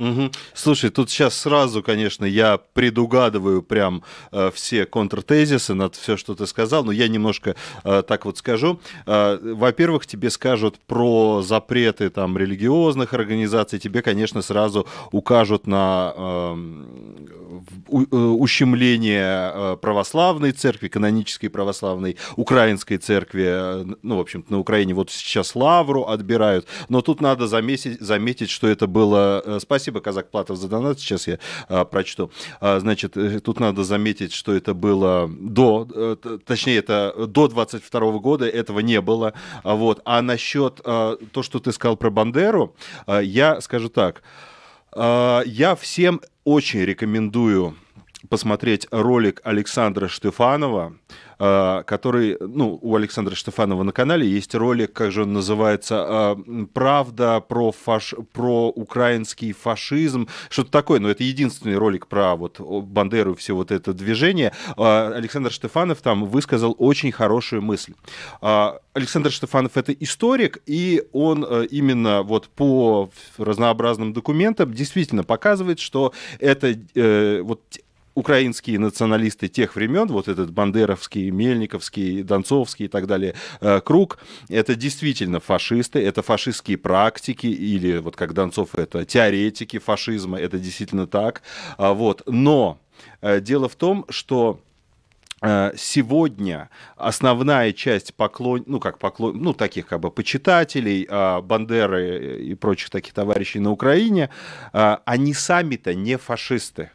Угу. Слушай, тут сейчас сразу, конечно, я предугадываю прям э, все контртезисы над все, что ты сказал, но я немножко э, так вот скажу. Э, во-первых, тебе скажут про запреты там религиозных организаций, тебе, конечно, сразу укажут на эм, э, ущемление э, православной церкви, канонической православной, украинской церкви, э, ну, в общем-то, на Украине вот сейчас лавру отбирают, но тут надо заметить, заметить что это было... Э, спасибо Спасибо, Казак Платов, за донат. Сейчас я а, прочту. А, значит, э, тут надо заметить, что это было до, э, точнее, это до 22 года, этого не было. А, вот. А насчет а, то, что ты сказал про Бандеру, а, я скажу так. А, я всем очень рекомендую посмотреть ролик Александра Штефанова, а, который, ну, у Александра Штефанова на канале есть ролик, как же он называется, а, «Правда про, фаш... про украинский фашизм», что-то такое, но это единственный ролик про вот Бандеру и все вот это движение. А, Александр Штефанов там высказал очень хорошую мысль. Александр Штефанов это историк, и он именно вот по разнообразным документам действительно показывает, что это э, вот украинские националисты тех времен, вот этот бандеровский, мельниковский, донцовский и так далее э, круг, это действительно фашисты, это фашистские практики, или вот как Донцов, это теоретики фашизма, это действительно так. А, вот. Но э, дело в том, что Э, сегодня основная часть поклон, ну как поклон, ну таких как бы почитателей Бандеры и прочих таких товарищей на Украине, они сами-то не фашисты.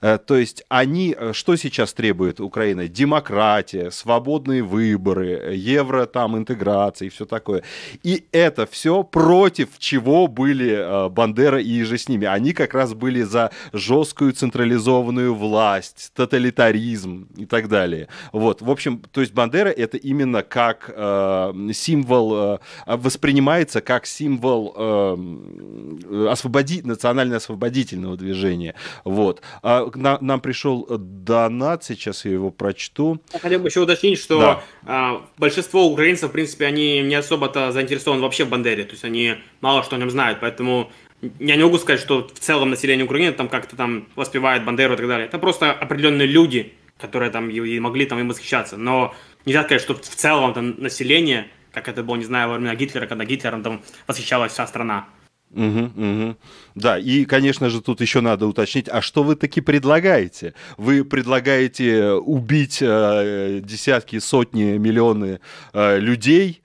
Э, то есть они, э, что сейчас требует Украина? Демократия, свободные выборы, евро там интеграция и все такое. И это все против чего были Бандера и же с ними. Они как раз были за жесткую централизованную власть, тоталитаризм и так далее. Вот, в общем, то есть Бандера это именно как э, символ, э, воспринимается как символ э, освободи... национально-освободительного движения. Вот. А на, нам пришел донат, сейчас я его прочту. Я хотел бы еще уточнить, что да. э, большинство украинцев, в принципе, они не особо-то заинтересованы вообще в Бандере, то есть они мало что о нем знают, поэтому я не могу сказать, что в целом население Украины там как-то там воспевает Бандеру и так далее. Это просто определенные люди, которые там и могли там им восхищаться. Но нельзя сказать, что в целом там население, как это было, не знаю, во времена Гитлера, когда Гитлером там восхищалась вся страна. Угу, угу. Да, и, конечно же, тут еще надо уточнить, а что вы таки предлагаете? Вы предлагаете убить э, десятки, сотни, миллионы э, людей,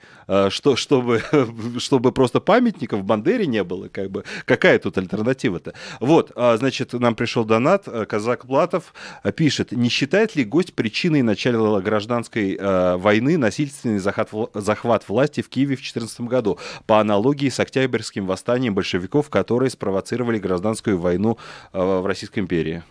что, чтобы, чтобы просто памятников в Бандере не было, как бы, какая тут альтернатива-то? Вот, а, значит, нам пришел донат, э, Казак Платов э, пишет, не считает ли гость причиной начала гражданской войны насильственный захват, захват власти в Киеве в 2014 году, по аналогии с Октябрьским восстанием большевиков, которые спровоцировали гражданскую войну в Российской империи?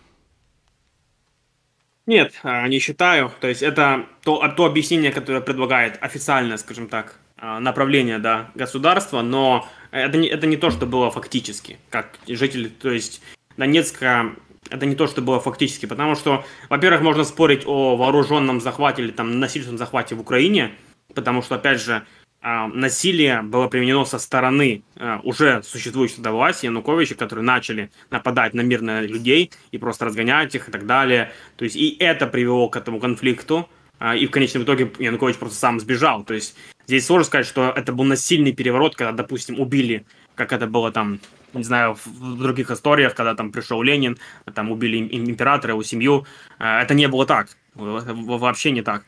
Нет, не считаю. То есть это то, то объяснение, которое предлагает официально, скажем так, направление да, государства, но это не, это не то, что было фактически, как жители, то есть Донецка, это не то, что было фактически, потому что, во-первых, можно спорить о вооруженном захвате или там насильственном захвате в Украине, потому что, опять же, а, насилие было применено со стороны а, уже существующей тогда власти Януковича, которые начали нападать на мирных людей и просто разгонять их и так далее. То есть и это привело к этому конфликту, а, и в конечном итоге Янукович просто сам сбежал. То есть здесь сложно сказать, что это был насильный переворот, когда, допустим, убили, как это было там, не знаю, в других историях, когда там пришел Ленин, там убили императора, его семью. Это не было так. Вообще не так.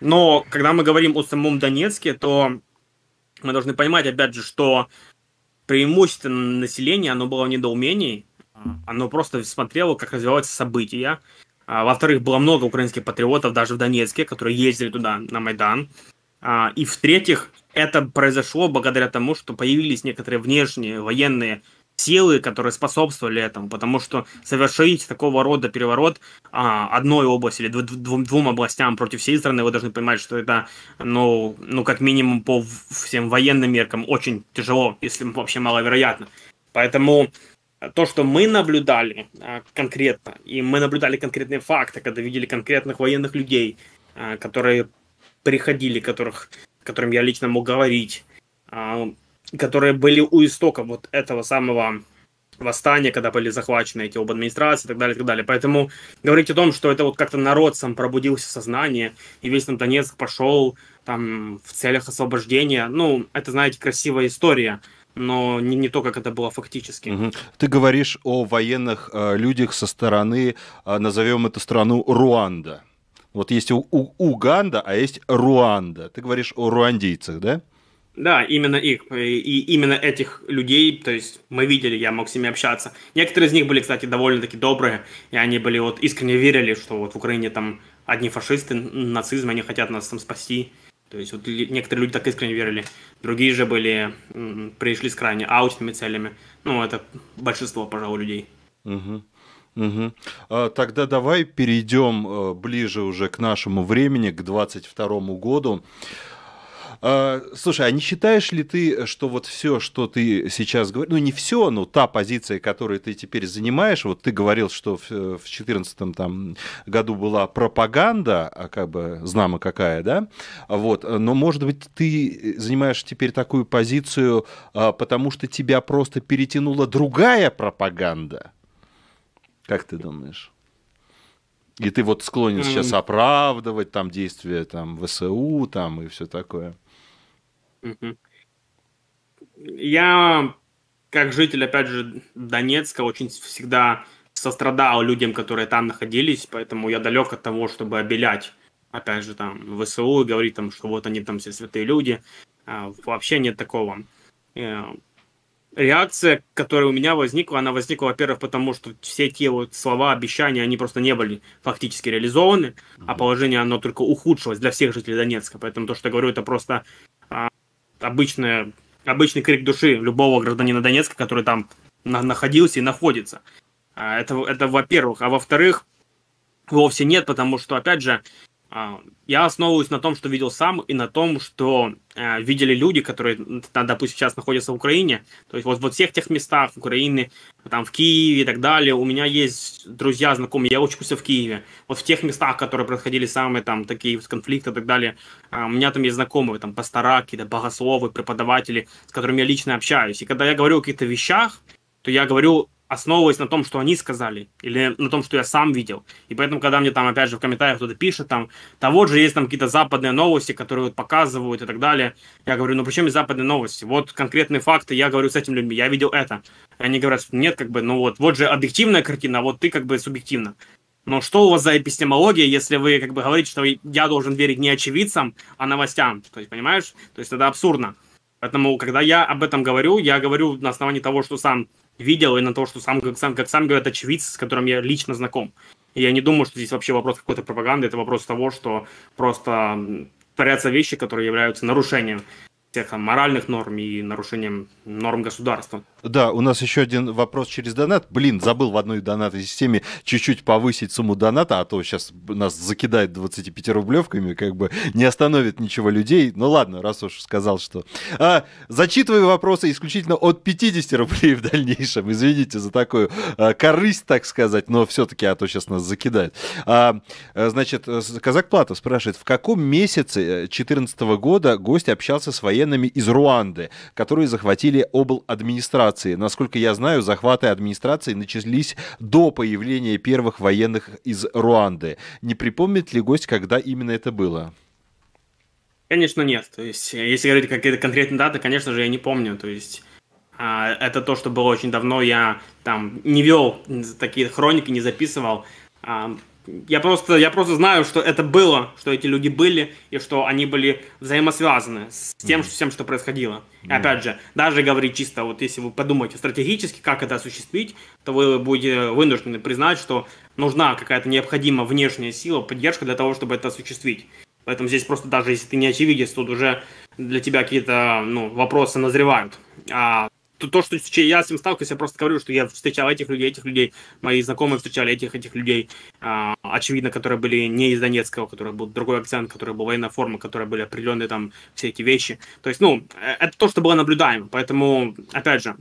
Но когда мы говорим о самом Донецке, то мы должны понимать, опять же, что преимущество населения, оно было в недоумении, оно просто смотрело, как развиваются события. А, во-вторых, было много украинских патриотов даже в Донецке, которые ездили туда, на Майдан. А, и в-третьих, это произошло благодаря тому, что появились некоторые внешние военные силы, которые способствовали этому, потому что совершить такого рода переворот а, одной области или двум, двум областям против всей страны, вы должны понимать, что это, ну, ну, как минимум по всем военным меркам очень тяжело, если вообще маловероятно. Поэтому то, что мы наблюдали а, конкретно, и мы наблюдали конкретные факты, когда видели конкретных военных людей, а, которые приходили, которых, которым я лично мог говорить, а, которые были у истока вот этого самого восстания, когда были захвачены эти оба администрации и так далее, и так далее. Поэтому говорить о том, что это вот как-то народ сам пробудился в сознание, и весь там Донецк пошел там в целях освобождения, ну, это, знаете, красивая история, но не, не то, как это было фактически. Угу. Ты говоришь о военных э, людях со стороны, э, назовем эту страну Руанда. Вот есть у, у, Уганда, а есть Руанда. Ты говоришь о руандийцах, да? Да, именно их, и именно этих людей, то есть мы видели, я мог с ними общаться. Некоторые из них были, кстати, довольно-таки добрые, и они были вот искренне верили, что вот в Украине там одни фашисты, нацизм, они хотят нас там спасти. То есть вот некоторые люди так искренне верили, другие же были, пришли с крайне аутными целями. Ну, это большинство, пожалуй, людей. Угу. Угу. Тогда давай перейдем э, ближе уже к нашему времени, к 22 году. А, слушай, а не считаешь ли ты, что вот все, что ты сейчас говоришь, ну не все, но та позиция, которую ты теперь занимаешь, вот ты говорил, что в 2014 там, году была пропаганда, а как бы знамо какая, да, вот, но может быть ты занимаешь теперь такую позицию, потому что тебя просто перетянула другая пропаганда? Как ты думаешь? И ты вот склонен сейчас оправдывать там действия там ВСУ там и все такое. Я, как житель, опять же, Донецка, очень всегда сострадал людям, которые там находились, поэтому я далек от того, чтобы обелять, опять же, там, ВСУ и говорить там, что вот они там все святые люди. А, вообще нет такого. Реакция, которая у меня возникла, она возникла, во-первых, потому что все те вот слова, обещания, они просто не были фактически реализованы, а положение, оно только ухудшилось для всех жителей Донецка. Поэтому то, что я говорю, это просто а, обычная, обычный крик души любого гражданина Донецка, который там на, находился и находится. А, это, это во-первых. А во-вторых, вовсе нет, потому что, опять же, я основываюсь на том, что видел сам, и на том, что э, видели люди, которые, допустим, сейчас находятся в Украине. То есть вот во всех тех местах Украины, там в Киеве и так далее, у меня есть друзья, знакомые, я учился в Киеве. Вот в тех местах, которые происходили самые там такие конфликты и так далее, э, у меня там есть знакомые, там пастора, какие-то богословы, преподаватели, с которыми я лично общаюсь. И когда я говорю о каких-то вещах, то я говорю основываясь на том, что они сказали, или на том, что я сам видел. И поэтому, когда мне там, опять же, в комментариях кто-то пишет, там, да вот же есть там какие-то западные новости, которые вот показывают и так далее, я говорю, ну при чем западные новости? Вот конкретные факты, я говорю с этими людьми, я видел это. И они говорят, нет, как бы, ну вот, вот же объективная картина, а вот ты как бы субъективно. Но что у вас за эпистемология, если вы как бы говорите, что я должен верить не очевидцам, а новостям? То есть, понимаешь? То есть это абсурдно. Поэтому, когда я об этом говорю, я говорю на основании того, что сам видел, и на то, что сам, как, сам, как сам говорят, очевидцы, с которым я лично знаком. И я не думаю, что здесь вообще вопрос какой-то пропаганды, это вопрос того, что просто творятся вещи, которые являются нарушением всех моральных норм и нарушением норм государства. Да, у нас еще один вопрос через донат. Блин, забыл в одной донатной системе чуть-чуть повысить сумму доната, а то сейчас нас закидает 25 рублевками, как бы не остановит ничего людей. Ну ладно, раз уж сказал, что... А, зачитываю вопросы исключительно от 50 рублей в дальнейшем. Извините за такую а, корысть, так сказать, но все-таки, а то сейчас нас закидает. А, значит, Казак Платов спрашивает, в каком месяце 2014 года гость общался с военными из Руанды, которые захватили обл. Администрации? Насколько я знаю, захваты администрации начались до появления первых военных из Руанды. Не припомнит ли гость, когда именно это было? Конечно, нет. То есть, если говорить какие-то конкретные даты, конечно же, я не помню. То есть, а, это то, что было очень давно. Я там не вел такие хроники, не записывал. Я просто, я просто знаю, что это было, что эти люди были, и что они были взаимосвязаны с тем, mm-hmm. всем, что происходило. Mm-hmm. И опять же, даже говорить чисто, вот если вы подумаете стратегически, как это осуществить, то вы будете вынуждены признать, что нужна какая-то необходимая внешняя сила, поддержка для того, чтобы это осуществить. Поэтому здесь просто даже если ты не очевидец, тут уже для тебя какие-то ну, вопросы назревают. А то, то, что я с ним сталкиваюсь, я просто говорю, что я встречал этих людей, этих людей, мои знакомые встречали этих, этих людей, а, очевидно, которые были не из Донецка, у которых был другой акцент, который был военная форма, которые были определенные там все эти вещи. То есть, ну, э, это то, что было наблюдаемо. Поэтому, опять же,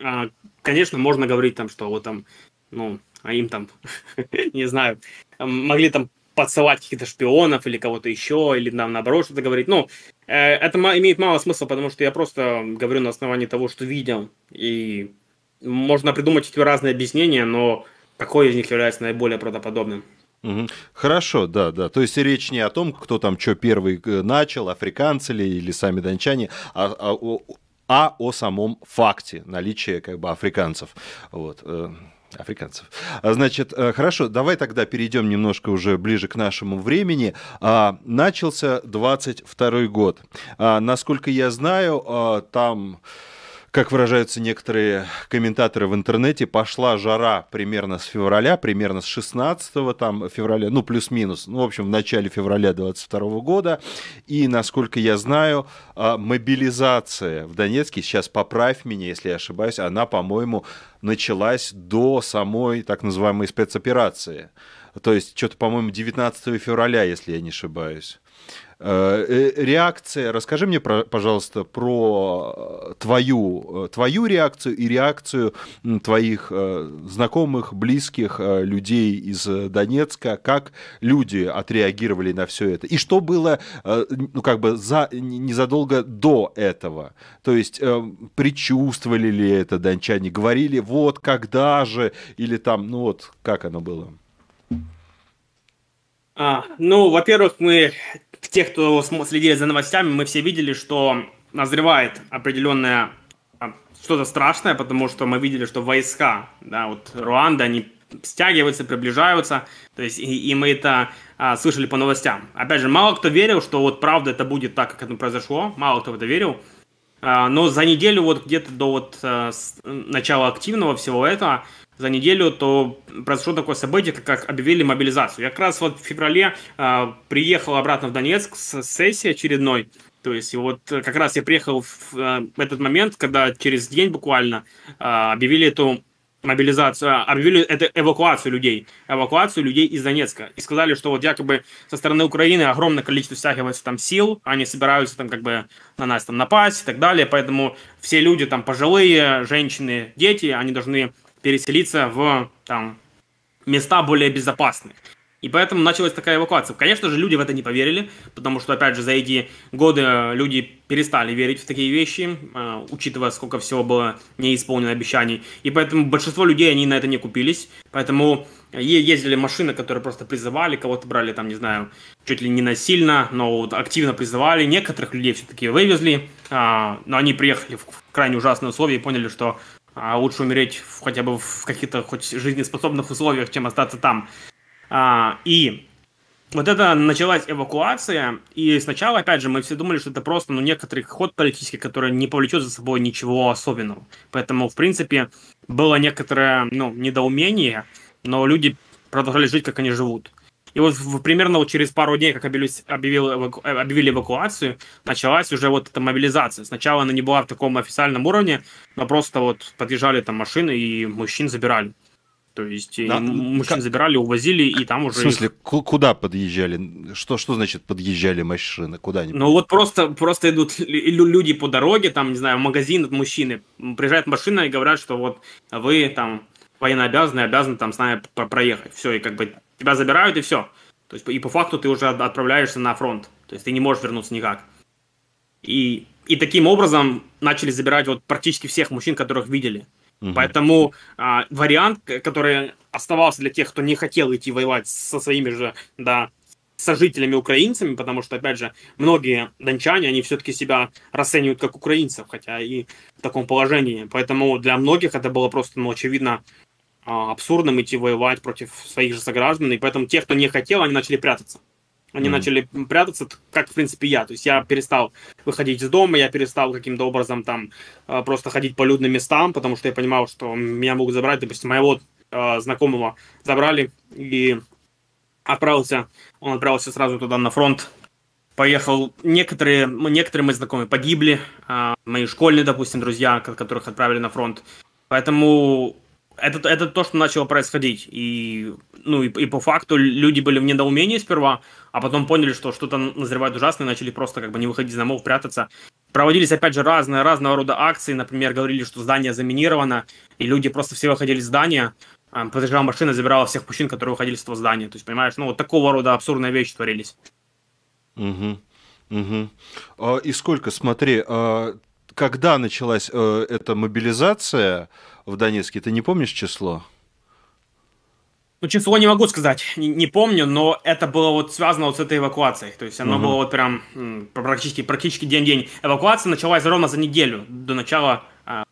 а, конечно, можно говорить там, что вот там, ну, а им там, не знаю, могли там подсылать каких-то шпионов или кого-то еще, или нам наоборот что-то говорить. Ну, э, это имеет мало смысла, потому что я просто говорю на основании того, что видел. И можно придумать эти разные объяснения, но какое из них является наиболее правдоподобным? Хорошо, да, да. То есть речь не о том, кто там что первый э, начал, африканцы ли или сами дончане, а, а, а о самом факте наличия как бы африканцев. Вот. Африканцев. А, значит, э, хорошо, давай тогда перейдем немножко уже ближе к нашему времени. А, начался 22 год. А, насколько я знаю, там как выражаются некоторые комментаторы в интернете, пошла жара примерно с февраля, примерно с 16 там, февраля, ну, плюс-минус, ну, в общем, в начале февраля 22 года. И, насколько я знаю, а, мобилизация в Донецке, сейчас поправь меня, если я ошибаюсь, она, по-моему, началась до самой так называемой спецоперации. То есть, что-то, по-моему, 19 февраля, если я не ошибаюсь. Э, э, реакция, расскажи мне, пожалуйста, про э, твою, твою реакцию и реакцию твоих знакомых, близких людей из Донецка, как люди отреагировали на все это, и что было, ну, как бы, за, незадолго до этого, то есть предчувствовали ли это дончане, говорили, вот, когда же, или там, ну, вот, как оно было? А, ну, во-первых, мы те, кто следили за новостями, мы все видели, что назревает определенное а, что-то страшное, потому что мы видели, что войска, да, вот Руанда, они стягиваются, приближаются, то есть и, и мы это а, слышали по новостям. Опять же, мало кто верил, что вот правда это будет так, как это произошло, мало кто в это верил, а, но за неделю вот где-то до вот а, начала активного всего этого за неделю, то произошло такое событие, как объявили мобилизацию. Я как раз вот в феврале э, приехал обратно в Донецк с сессии очередной. То есть вот как раз я приехал в э, этот момент, когда через день буквально э, объявили эту мобилизацию, объявили это эвакуацию людей, эвакуацию людей из Донецка. И сказали, что вот якобы со стороны Украины огромное количество стягивается там сил, они собираются там как бы на нас там напасть и так далее, поэтому все люди там пожилые, женщины, дети, они должны переселиться в там, места более безопасные. И поэтому началась такая эвакуация. Конечно же, люди в это не поверили, потому что, опять же, за эти годы люди перестали верить в такие вещи, э, учитывая, сколько всего было неисполнено обещаний. И поэтому большинство людей, они на это не купились. Поэтому ездили машины, которые просто призывали, кого-то брали там, не знаю, чуть ли не насильно, но вот активно призывали. Некоторых людей все-таки вывезли, а, но они приехали в крайне ужасные условия и поняли, что а лучше умереть в, хотя бы в каких-то хоть жизнеспособных условиях, чем остаться там. А, и вот это началась эвакуация, и сначала, опять же, мы все думали, что это просто ну, некоторый ход политический, который не повлечет за собой ничего особенного. Поэтому, в принципе, было некоторое ну, недоумение, но люди продолжали жить, как они живут. И вот примерно вот через пару дней, как объявили, объявил, эваку, э, объявили эвакуацию, началась уже вот эта мобилизация. Сначала она не была в таком официальном уровне, но просто вот подъезжали там машины и мужчин забирали. То есть да, мужчин как... забирали, увозили, и там уже... В смысле, их... куда подъезжали? Что, что значит подъезжали машины? Куда-нибудь? Ну вот просто, просто идут люди по дороге, там, не знаю, в магазин от мужчины. Приезжает машина и говорят, что вот вы там военно обязаны, обязаны там с нами проехать. Все, и как бы тебя забирают, и все. То есть и по факту ты уже отправляешься на фронт. То есть ты не можешь вернуться никак. И, и таким образом начали забирать вот практически всех мужчин, которых видели. Угу. Поэтому а, вариант, который оставался для тех, кто не хотел идти воевать со своими же, да, сожителями украинцами, потому что, опять же, многие дончане, они все-таки себя расценивают как украинцев, хотя и в таком положении. Поэтому для многих это было просто, ну, очевидно, абсурдным идти воевать против своих же сограждан, и поэтому те, кто не хотел, они начали прятаться. Они mm. начали прятаться, как, в принципе, я. То есть я перестал выходить из дома, я перестал каким-то образом там а, просто ходить по людным местам, потому что я понимал, что меня могут забрать. Допустим, моего э, знакомого забрали и отправился, он отправился сразу туда на фронт. Поехал, некоторые, некоторые мои знакомые погибли, э, мои школьные, допустим, друзья, которых отправили на фронт. Поэтому это, это то, что начало происходить. И, ну, и, и по факту люди были в недоумении сперва, а потом поняли, что что-то назревает ужасно, и начали просто как бы не выходить из домов, прятаться. Проводились, опять же, разные, разного рода акции. Например, говорили, что здание заминировано, и люди просто все выходили из здания, а, подъезжала машина, забирала всех мужчин, которые выходили из этого здания. То есть, понимаешь, ну, вот такого рода абсурдные вещи творились. Угу. Угу. И сколько, смотри, а, когда началась а, эта мобилизация, в Донецке. Ты не помнишь число? Ну, число не могу сказать, не, не помню, но это было вот связано вот с этой эвакуацией. То есть оно угу. было вот прям практически, практически день-день. Эвакуация началась ровно за неделю до начала а,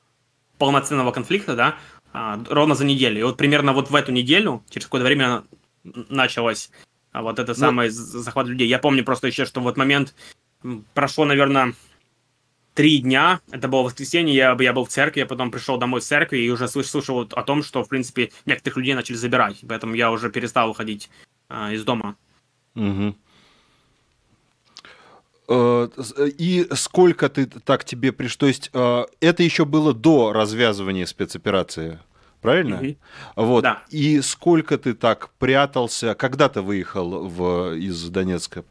полноценного конфликта, да, а, ровно за неделю. И вот примерно вот в эту неделю, через какое-то время началось а, вот это ну, самое захват людей. Я помню просто еще, что вот момент прошло, наверное, три дня, это было воскресенье, я, я был в церкви, я потом пришел домой с церкви и уже слыш, слышал о том, что, в принципе, некоторых людей начали забирать, поэтому я уже перестал выходить э, из дома. Угу. И сколько ты так тебе пришлось... То есть э, это еще было до развязывания спецоперации, правильно? Угу. Вот. Да. И сколько ты так прятался, когда ты выехал в, из Донецка?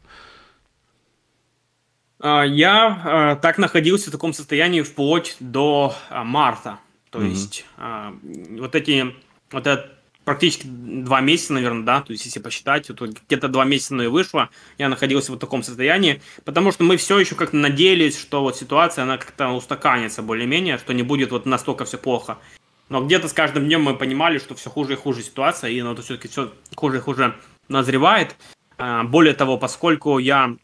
А, я а, так находился в таком состоянии вплоть до а, марта. То mm-hmm. есть вот эти, вот это практически два месяца, наверное, да, то есть если посчитать, вот где-то два месяца, но и вышло, я находился в таком состоянии, потому что мы все еще как-то надеялись, что вот ситуация, она как-то устаканится более-менее, что не будет вот настолько все плохо. Но где-то с каждым днем мы понимали, что все хуже и хуже ситуация, и ну, это все-таки все хуже и хуже назревает. Более того, поскольку я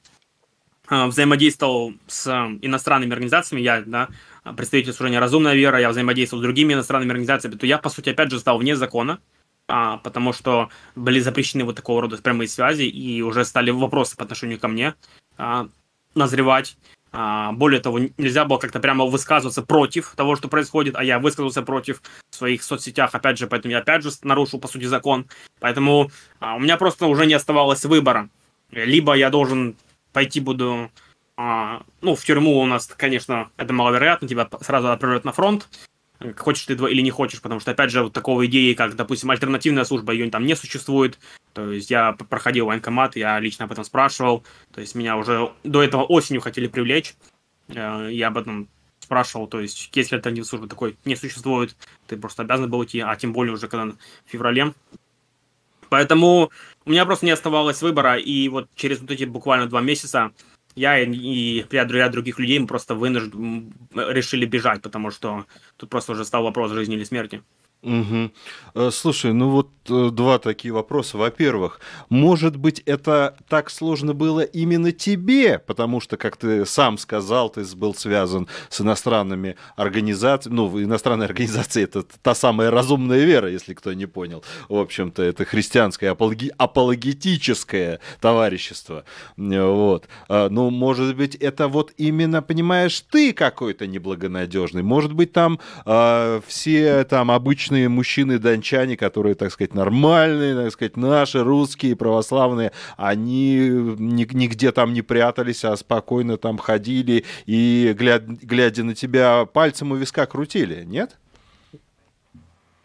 взаимодействовал с иностранными организациями, я, да, представитель служения «Разумная вера», я взаимодействовал с другими иностранными организациями, то я, по сути, опять же, стал вне закона, а, потому что были запрещены вот такого рода прямые связи, и уже стали вопросы по отношению ко мне а, назревать. А, более того, нельзя было как-то прямо высказываться против того, что происходит, а я высказался против в своих соцсетях, опять же, поэтому я опять же нарушил, по сути, закон. Поэтому а, у меня просто уже не оставалось выбора. Либо я должен пойти буду, а, ну, в тюрьму у нас, конечно, это маловероятно, тебя сразу отправляют на фронт, хочешь ты или не хочешь, потому что, опять же, вот такого идеи, как, допустим, альтернативная служба, ее там не существует. То есть я проходил военкомат, я лично об этом спрашивал. То есть меня уже до этого осенью хотели привлечь. Э, я об этом спрашивал, то есть если альтернативная служба такой не существует, ты просто обязан был идти, а тем более уже когда в феврале. Поэтому у меня просто не оставалось выбора, и вот через вот эти буквально два месяца я и ряд, ряд других людей мы просто вынужд... решили бежать, потому что тут просто уже стал вопрос жизни или смерти. Угу. Слушай, ну вот э, два такие вопроса. Во-первых, может быть, это так сложно было именно тебе, потому что, как ты сам сказал, ты был связан с иностранными организациями. Ну, иностранные организации это та самая разумная вера, если кто не понял. В общем-то, это христианское апологи... апологетическое товарищество. Вот. А, ну, может быть, это вот именно, понимаешь, ты какой-то неблагонадежный. Может быть, там э, все там обычные обычные мужчины-дончане, которые, так сказать, нормальные, так сказать, наши русские православные, они нигде там не прятались, а спокойно там ходили и, глядя на тебя, пальцем у виска крутили, нет?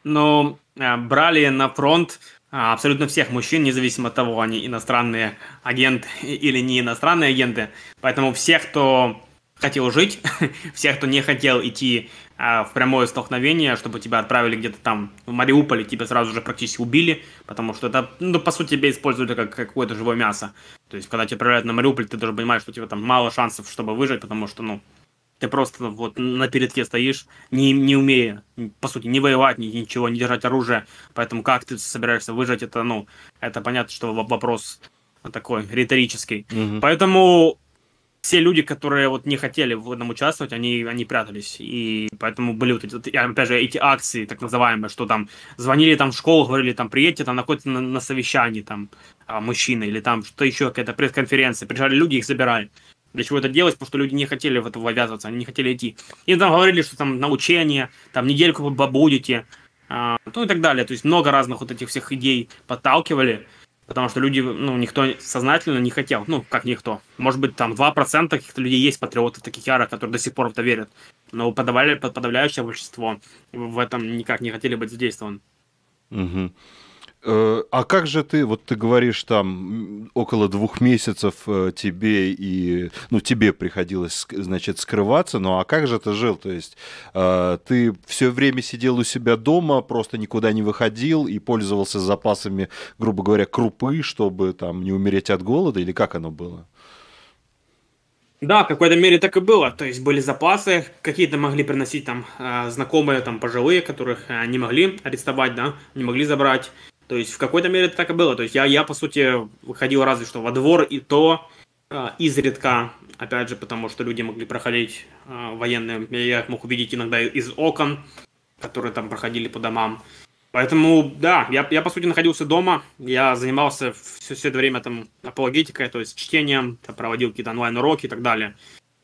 Ну, э, брали на фронт а, абсолютно всех мужчин, независимо от того, они иностранные агенты или не иностранные агенты. Поэтому всех, кто хотел жить, всех, кто не хотел идти а, в прямое столкновение, чтобы тебя отправили где-то там в Мариуполе, тебя сразу же практически убили, потому что это, ну, по сути, тебя используют как, как какое-то живое мясо. То есть, когда тебя отправляют на Мариуполь, ты даже понимаешь, что у тебя там мало шансов, чтобы выжить, потому что, ну, ты просто вот на передке стоишь, не, не умея, по сути, не воевать, ни, ничего, не держать оружие. Поэтому как ты собираешься выжить, это, ну, это понятно, что вопрос такой риторический. Угу. Поэтому все люди, которые вот не хотели в этом участвовать, они, они прятались. И поэтому были вот эти, опять же, эти акции, так называемые, что там звонили там в школу, говорили, там, приедьте, там находится на, на совещании, там, а, мужчина, или там что еще, какая-то пресс-конференция. Приезжали люди, их забирали. Для чего это делать? Потому что люди не хотели в это ввязываться, они не хотели идти. И там говорили, что там на учение, там недельку побудете, а, ну и так далее. То есть много разных вот этих всех идей подталкивали, потому что люди, ну, никто сознательно не хотел. Ну, как никто. Может быть, там 2% каких-то людей есть, патриотов таких ярых, которые до сих пор в это верят. Но подавали, подавляющее большинство в этом никак не хотели быть задействованы. Угу. Э, а как же ты, вот ты говоришь, там около двух месяцев э, тебе и, ну, тебе приходилось, значит, скрываться, ну, а как же ты жил? То есть э, ты все время сидел у себя дома, просто никуда не выходил и пользовался запасами, грубо говоря, крупы, чтобы там не умереть от голода, или как оно было? Да, в какой-то мере так и было. То есть были запасы, какие-то могли приносить там знакомые, там пожилые, которых не могли арестовать, да, не могли забрать. То есть в какой-то мере это так и было. То есть я, я по сути, выходил разве что во двор, и то э, изредка, опять же, потому что люди могли проходить э, военные. Я их мог увидеть иногда из окон, которые там проходили по домам. Поэтому, да, я, я по сути находился дома, я занимался все, все это время там апологетикой, то есть чтением, проводил какие-то онлайн-уроки и так далее.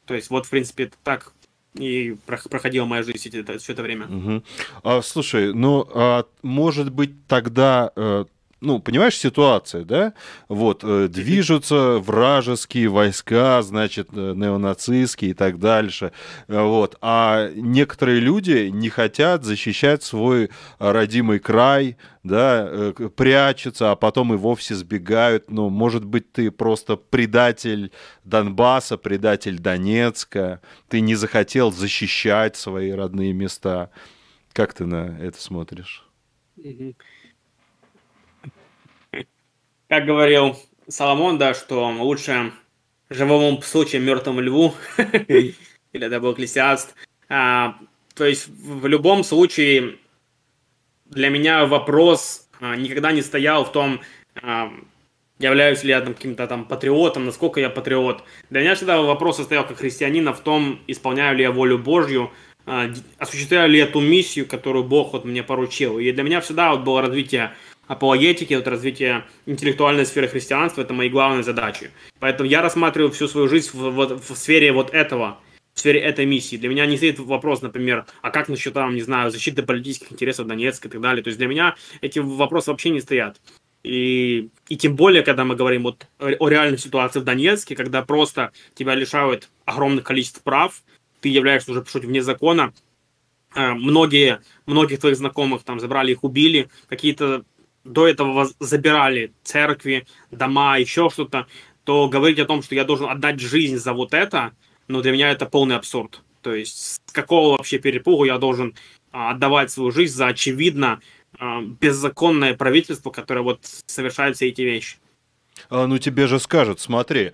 То есть вот, в принципе, так и проходила моя жизнь это, все это время. Угу. А, слушай, ну, а, может быть, тогда э, ну, понимаешь, ситуация, да? Вот, э, движутся вражеские войска, значит, э, неонацистские и так дальше. Э, вот, а некоторые люди не хотят защищать свой родимый край, да, прячутся, а потом и вовсе сбегают. Ну, может быть, ты просто предатель Донбасса, предатель Донецка, ты не захотел защищать свои родные места. Как ты на это смотришь? Как говорил Соломон, да, что лучше живому псу, чем мертвому льву, или это был Экклесиаст. А, то есть в любом случае для меня вопрос а, никогда не стоял в том, а, являюсь ли я там каким-то там патриотом, насколько я патриот. Для меня всегда вопрос стоял как христианина в том, исполняю ли я волю Божью, осуществляю ли эту миссию, которую Бог вот мне поручил. И для меня всегда вот было развитие апологетики, вот развитие интеллектуальной сферы христианства – это мои главные задачи. Поэтому я рассматриваю всю свою жизнь в, в, в сфере вот этого, в сфере этой миссии. Для меня не стоит вопрос, например, а как насчет, там, не знаю, защиты политических интересов Донецка и так далее. То есть для меня эти вопросы вообще не стоят. И, и тем более, когда мы говорим вот о реальной ситуации в Донецке, когда просто тебя лишают огромных количеств прав, ты являешься уже, по сути, вне закона, э, многие, многих твоих знакомых там забрали, их убили, какие-то до этого забирали церкви, дома, еще что-то, то говорить о том, что я должен отдать жизнь за вот это, ну, для меня это полный абсурд. То есть с какого вообще перепугу я должен а, отдавать свою жизнь за очевидно а, беззаконное правительство, которое вот совершает все эти вещи? А, ну, тебе же скажут, смотри,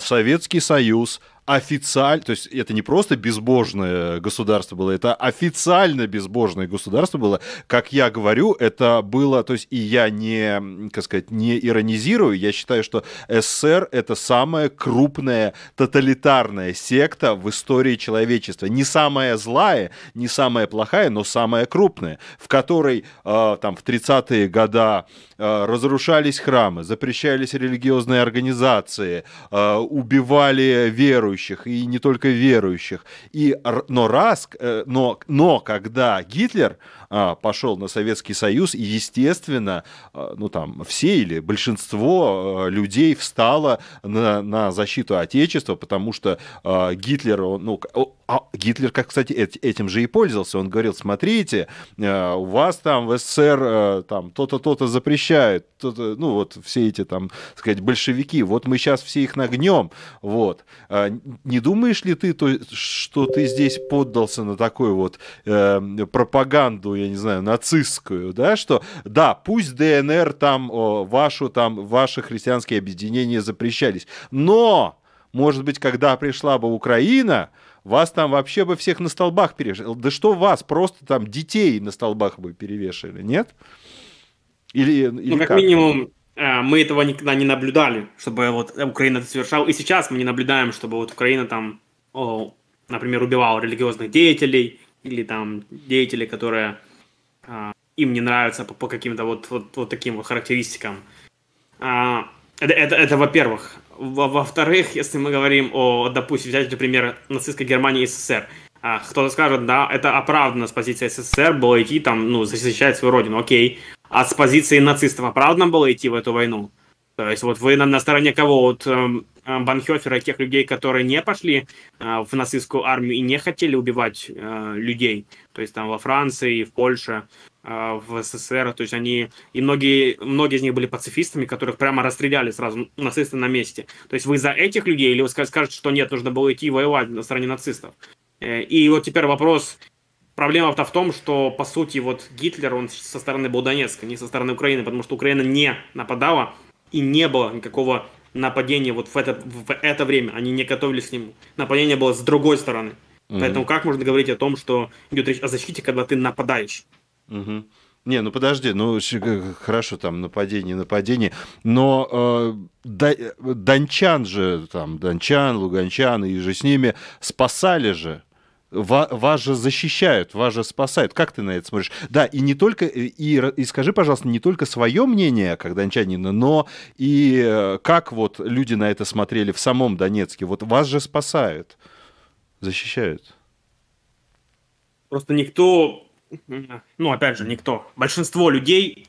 Советский Союз официально, то есть это не просто безбожное государство было, это официально безбожное государство было. Как я говорю, это было, то есть и я не, как сказать, не иронизирую, я считаю, что СССР это самая крупная тоталитарная секта в истории человечества. Не самая злая, не самая плохая, но самая крупная, в которой э, там в 30-е годы э, разрушались храмы, запрещались религиозные организации, э, убивали веру верующих, и не только верующих. И, но раз, э, но, но когда Гитлер пошел на Советский Союз, и, естественно, а, ну там все или большинство а, людей встало на, на защиту Отечества, потому что а, Гитлер, он, ну, а Гитлер, как, кстати, этим же и пользовался. Он говорил, смотрите, а, у вас там в СССР а, там то-то, то-то запрещают, то-то, ну вот все эти там, сказать, большевики, вот мы сейчас все их нагнем, вот. А, не думаешь ли ты, то, что ты здесь поддался на такую вот э, пропаганду, я не знаю, нацистскую, да, что да, пусть ДНР там, о, вашу там, ваши христианские объединения запрещались, но, может быть, когда пришла бы Украина, вас там вообще бы всех на столбах перевешали. Да что вас, просто там детей на столбах бы перевешали, нет? Или, или ну, как, как минимум, э, мы этого никогда не наблюдали, чтобы вот Украина это совершала. И сейчас мы не наблюдаем, чтобы вот Украина там, о, например, убивала религиозных деятелей или там деятелей, которые им не нравятся по, по каким-то вот, вот, вот таким вот характеристикам. А, это, это, это во-первых. Во-вторых, если мы говорим о, допустим, взять, например, нацистской Германии и СССР, а, кто-то скажет, да, это оправданно с позиции СССР было идти там, ну, защищать свою родину, окей. А с позиции нацистов оправданно было идти в эту войну? То есть вот вы на, на стороне кого? Вот эм, э, Банхёфера, тех людей, которые не пошли э, в нацистскую армию и не хотели убивать э, людей. То есть там во Франции, в Польше, э, в СССР. То есть они, и многие, многие из них были пацифистами, которых прямо расстреляли сразу нацисты на месте. То есть вы за этих людей или вы скажете, что нет, нужно было идти воевать на стороне нацистов? Э, и вот теперь вопрос, Проблема-то в том, что, по сути, вот Гитлер, он со стороны был Донецка, не со стороны Украины, потому что Украина не нападала, и не было никакого нападения вот в это, в это время. Они не готовились к нему. Нападение было с другой стороны. Угу. Поэтому как можно говорить о том, что идет речь о защите, когда ты нападаешь? Угу. Не, ну подожди, ну э, хорошо, там нападение, нападение, но э, да, дончан же, там, дончан, луганчан и же с ними спасали же вас же защищают, вас же спасают. Как ты на это смотришь? Да, и не только, и, и скажи, пожалуйста, не только свое мнение, как дончанина, но и э, как вот люди на это смотрели в самом Донецке. Вот вас же спасают, защищают. Просто никто, ну, опять же, никто, большинство людей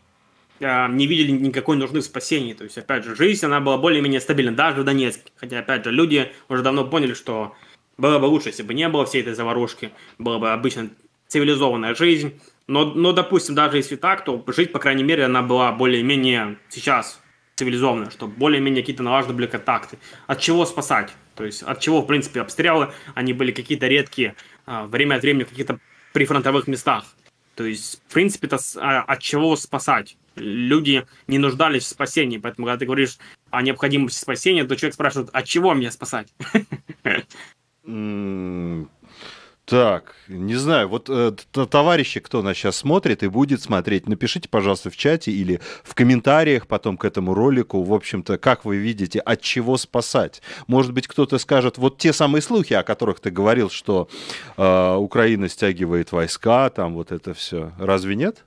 э, не видели никакой нужды в спасении. То есть, опять же, жизнь, она была более-менее стабильна, даже в Донецке. Хотя, опять же, люди уже давно поняли, что было бы лучше, если бы не было всей этой заварушки, была бы обычно цивилизованная жизнь. Но, но, допустим, даже если так, то жить, по крайней мере, она была более-менее сейчас цивилизованная, чтобы более-менее какие-то налажены были контакты. От чего спасать? То есть от чего, в принципе, обстрелы, они были какие-то редкие, а, время от времени в каких-то прифронтовых местах. То есть, в принципе-то, а, от чего спасать? Люди не нуждались в спасении, поэтому, когда ты говоришь о необходимости спасения, то человек спрашивает, от чего мне спасать? Так, не знаю, вот э, товарищи, кто нас сейчас смотрит и будет смотреть, напишите, пожалуйста, в чате или в комментариях потом к этому ролику, в общем-то, как вы видите, от чего спасать. Может быть, кто-то скажет, вот те самые слухи, о которых ты говорил, что э, Украина стягивает войска, там вот это все. Разве нет?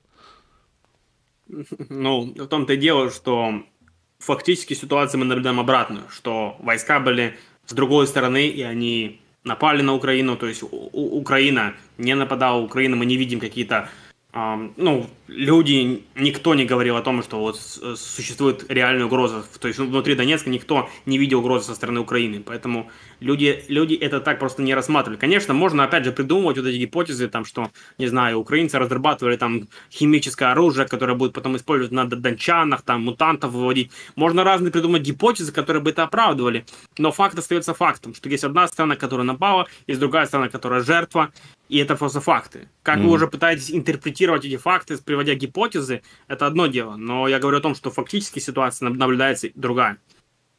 Ну, в том-то и дело, что фактически ситуацию мы наблюдаем обратную, что войска были с другой стороны, и они напали на Украину, то есть Украина не нападала, Украина мы не видим какие-то ну, люди, никто не говорил о том, что вот существует реальная угроза. То есть внутри Донецка никто не видел угрозы со стороны Украины. Поэтому люди, люди это так просто не рассматривали. Конечно, можно опять же придумывать вот эти гипотезы, там, что, не знаю, украинцы разрабатывали там химическое оружие, которое будет потом использовать на дончанах, там, мутантов выводить. Можно разные придумать гипотезы, которые бы это оправдывали. Но факт остается фактом, что есть одна страна, которая напала, есть другая страна, которая жертва, и это просто факты. Как mm. вы уже пытаетесь интерпретировать эти факты, приводя гипотезы, это одно дело. Но я говорю о том, что фактически ситуация наблюдается другая.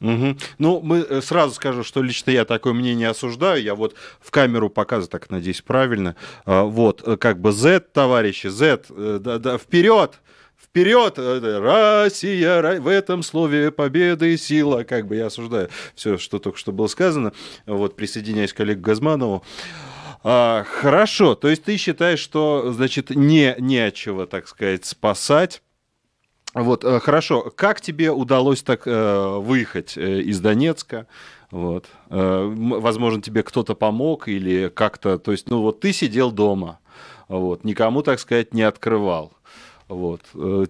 Угу. Ну, мы э, сразу скажу, что лично я такое мнение осуждаю. Я вот в камеру показываю, так надеюсь, правильно. А, вот, э, как бы Z, товарищи, Z, э, да, да, вперед! Вперед! Россия! В этом слове победа и сила. Как бы я осуждаю все, что только что было сказано. Вот, присоединяюсь к коллегу Газманову. А, хорошо, то есть ты считаешь, что, значит, не, не от чего, так сказать, спасать. Вот, э, хорошо. Как тебе удалось так э, выехать э, из Донецка? Вот. Э, возможно, тебе кто-то помог или как-то, то есть, ну вот ты сидел дома, вот, никому, так сказать, не открывал. Вот. Э,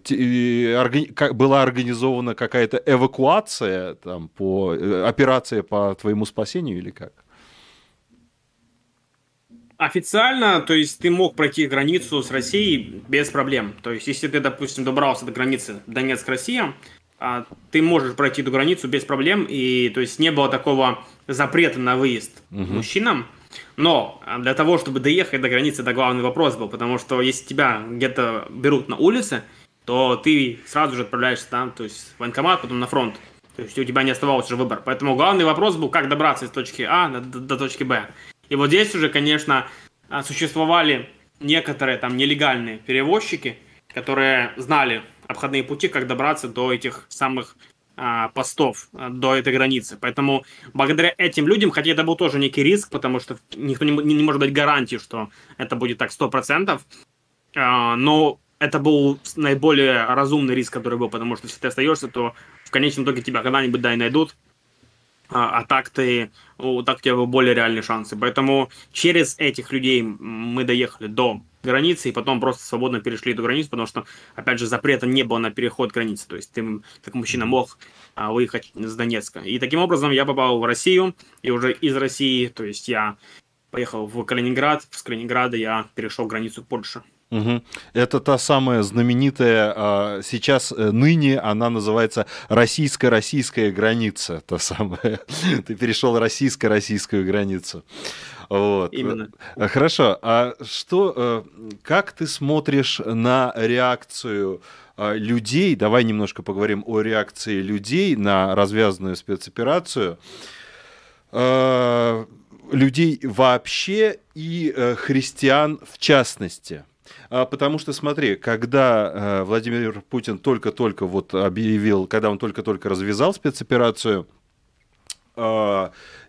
была организована какая-то эвакуация, там, по, э, операция по твоему спасению или как? Официально, то есть ты мог пройти границу с Россией без проблем. То есть если ты, допустим, добрался до границы Донецк-Россия, а, ты можешь пройти эту границу без проблем, и то есть не было такого запрета на выезд угу. мужчинам. Но а, для того, чтобы доехать до границы, это главный вопрос был, потому что если тебя где-то берут на улице, то ты сразу же отправляешься там, то есть в военкомат, потом на фронт. То есть у тебя не оставался уже выбор. Поэтому главный вопрос был, как добраться из точки А до, до, до точки Б. И вот здесь уже, конечно, а, существовали некоторые там нелегальные перевозчики, которые знали обходные пути, как добраться до этих самых а, постов, а, до этой границы. Поэтому благодаря этим людям, хотя это был тоже некий риск, потому что никто не, не, может дать гарантии, что это будет так 100%, а, но это был наиболее разумный риск, который был, потому что если ты остаешься, то в конечном итоге тебя когда-нибудь да и найдут, а, а так ты, ну, так у тебя более реальные шансы. Поэтому через этих людей мы доехали до границы и потом просто свободно перешли эту границу, потому что, опять же, запрета не было на переход границы. То есть ты, как мужчина, мог а, выехать с Донецка. И таким образом я попал в Россию, и уже из России, то есть я поехал в Калининград, с Калининграда я перешел границу Польши. Угу. Это та самая знаменитая, а, сейчас, э, ныне она называется российско-российская граница, та самая. Ты перешел российско-российскую границу. Вот. Именно. Э, хорошо. А что, э, как ты смотришь на реакцию людей? Давай немножко поговорим о реакции людей на развязанную спецоперацию людей вообще и христиан в частности. А, потому что, смотри, когда э, Владимир Путин только-только вот объявил, когда он только-только развязал спецоперацию,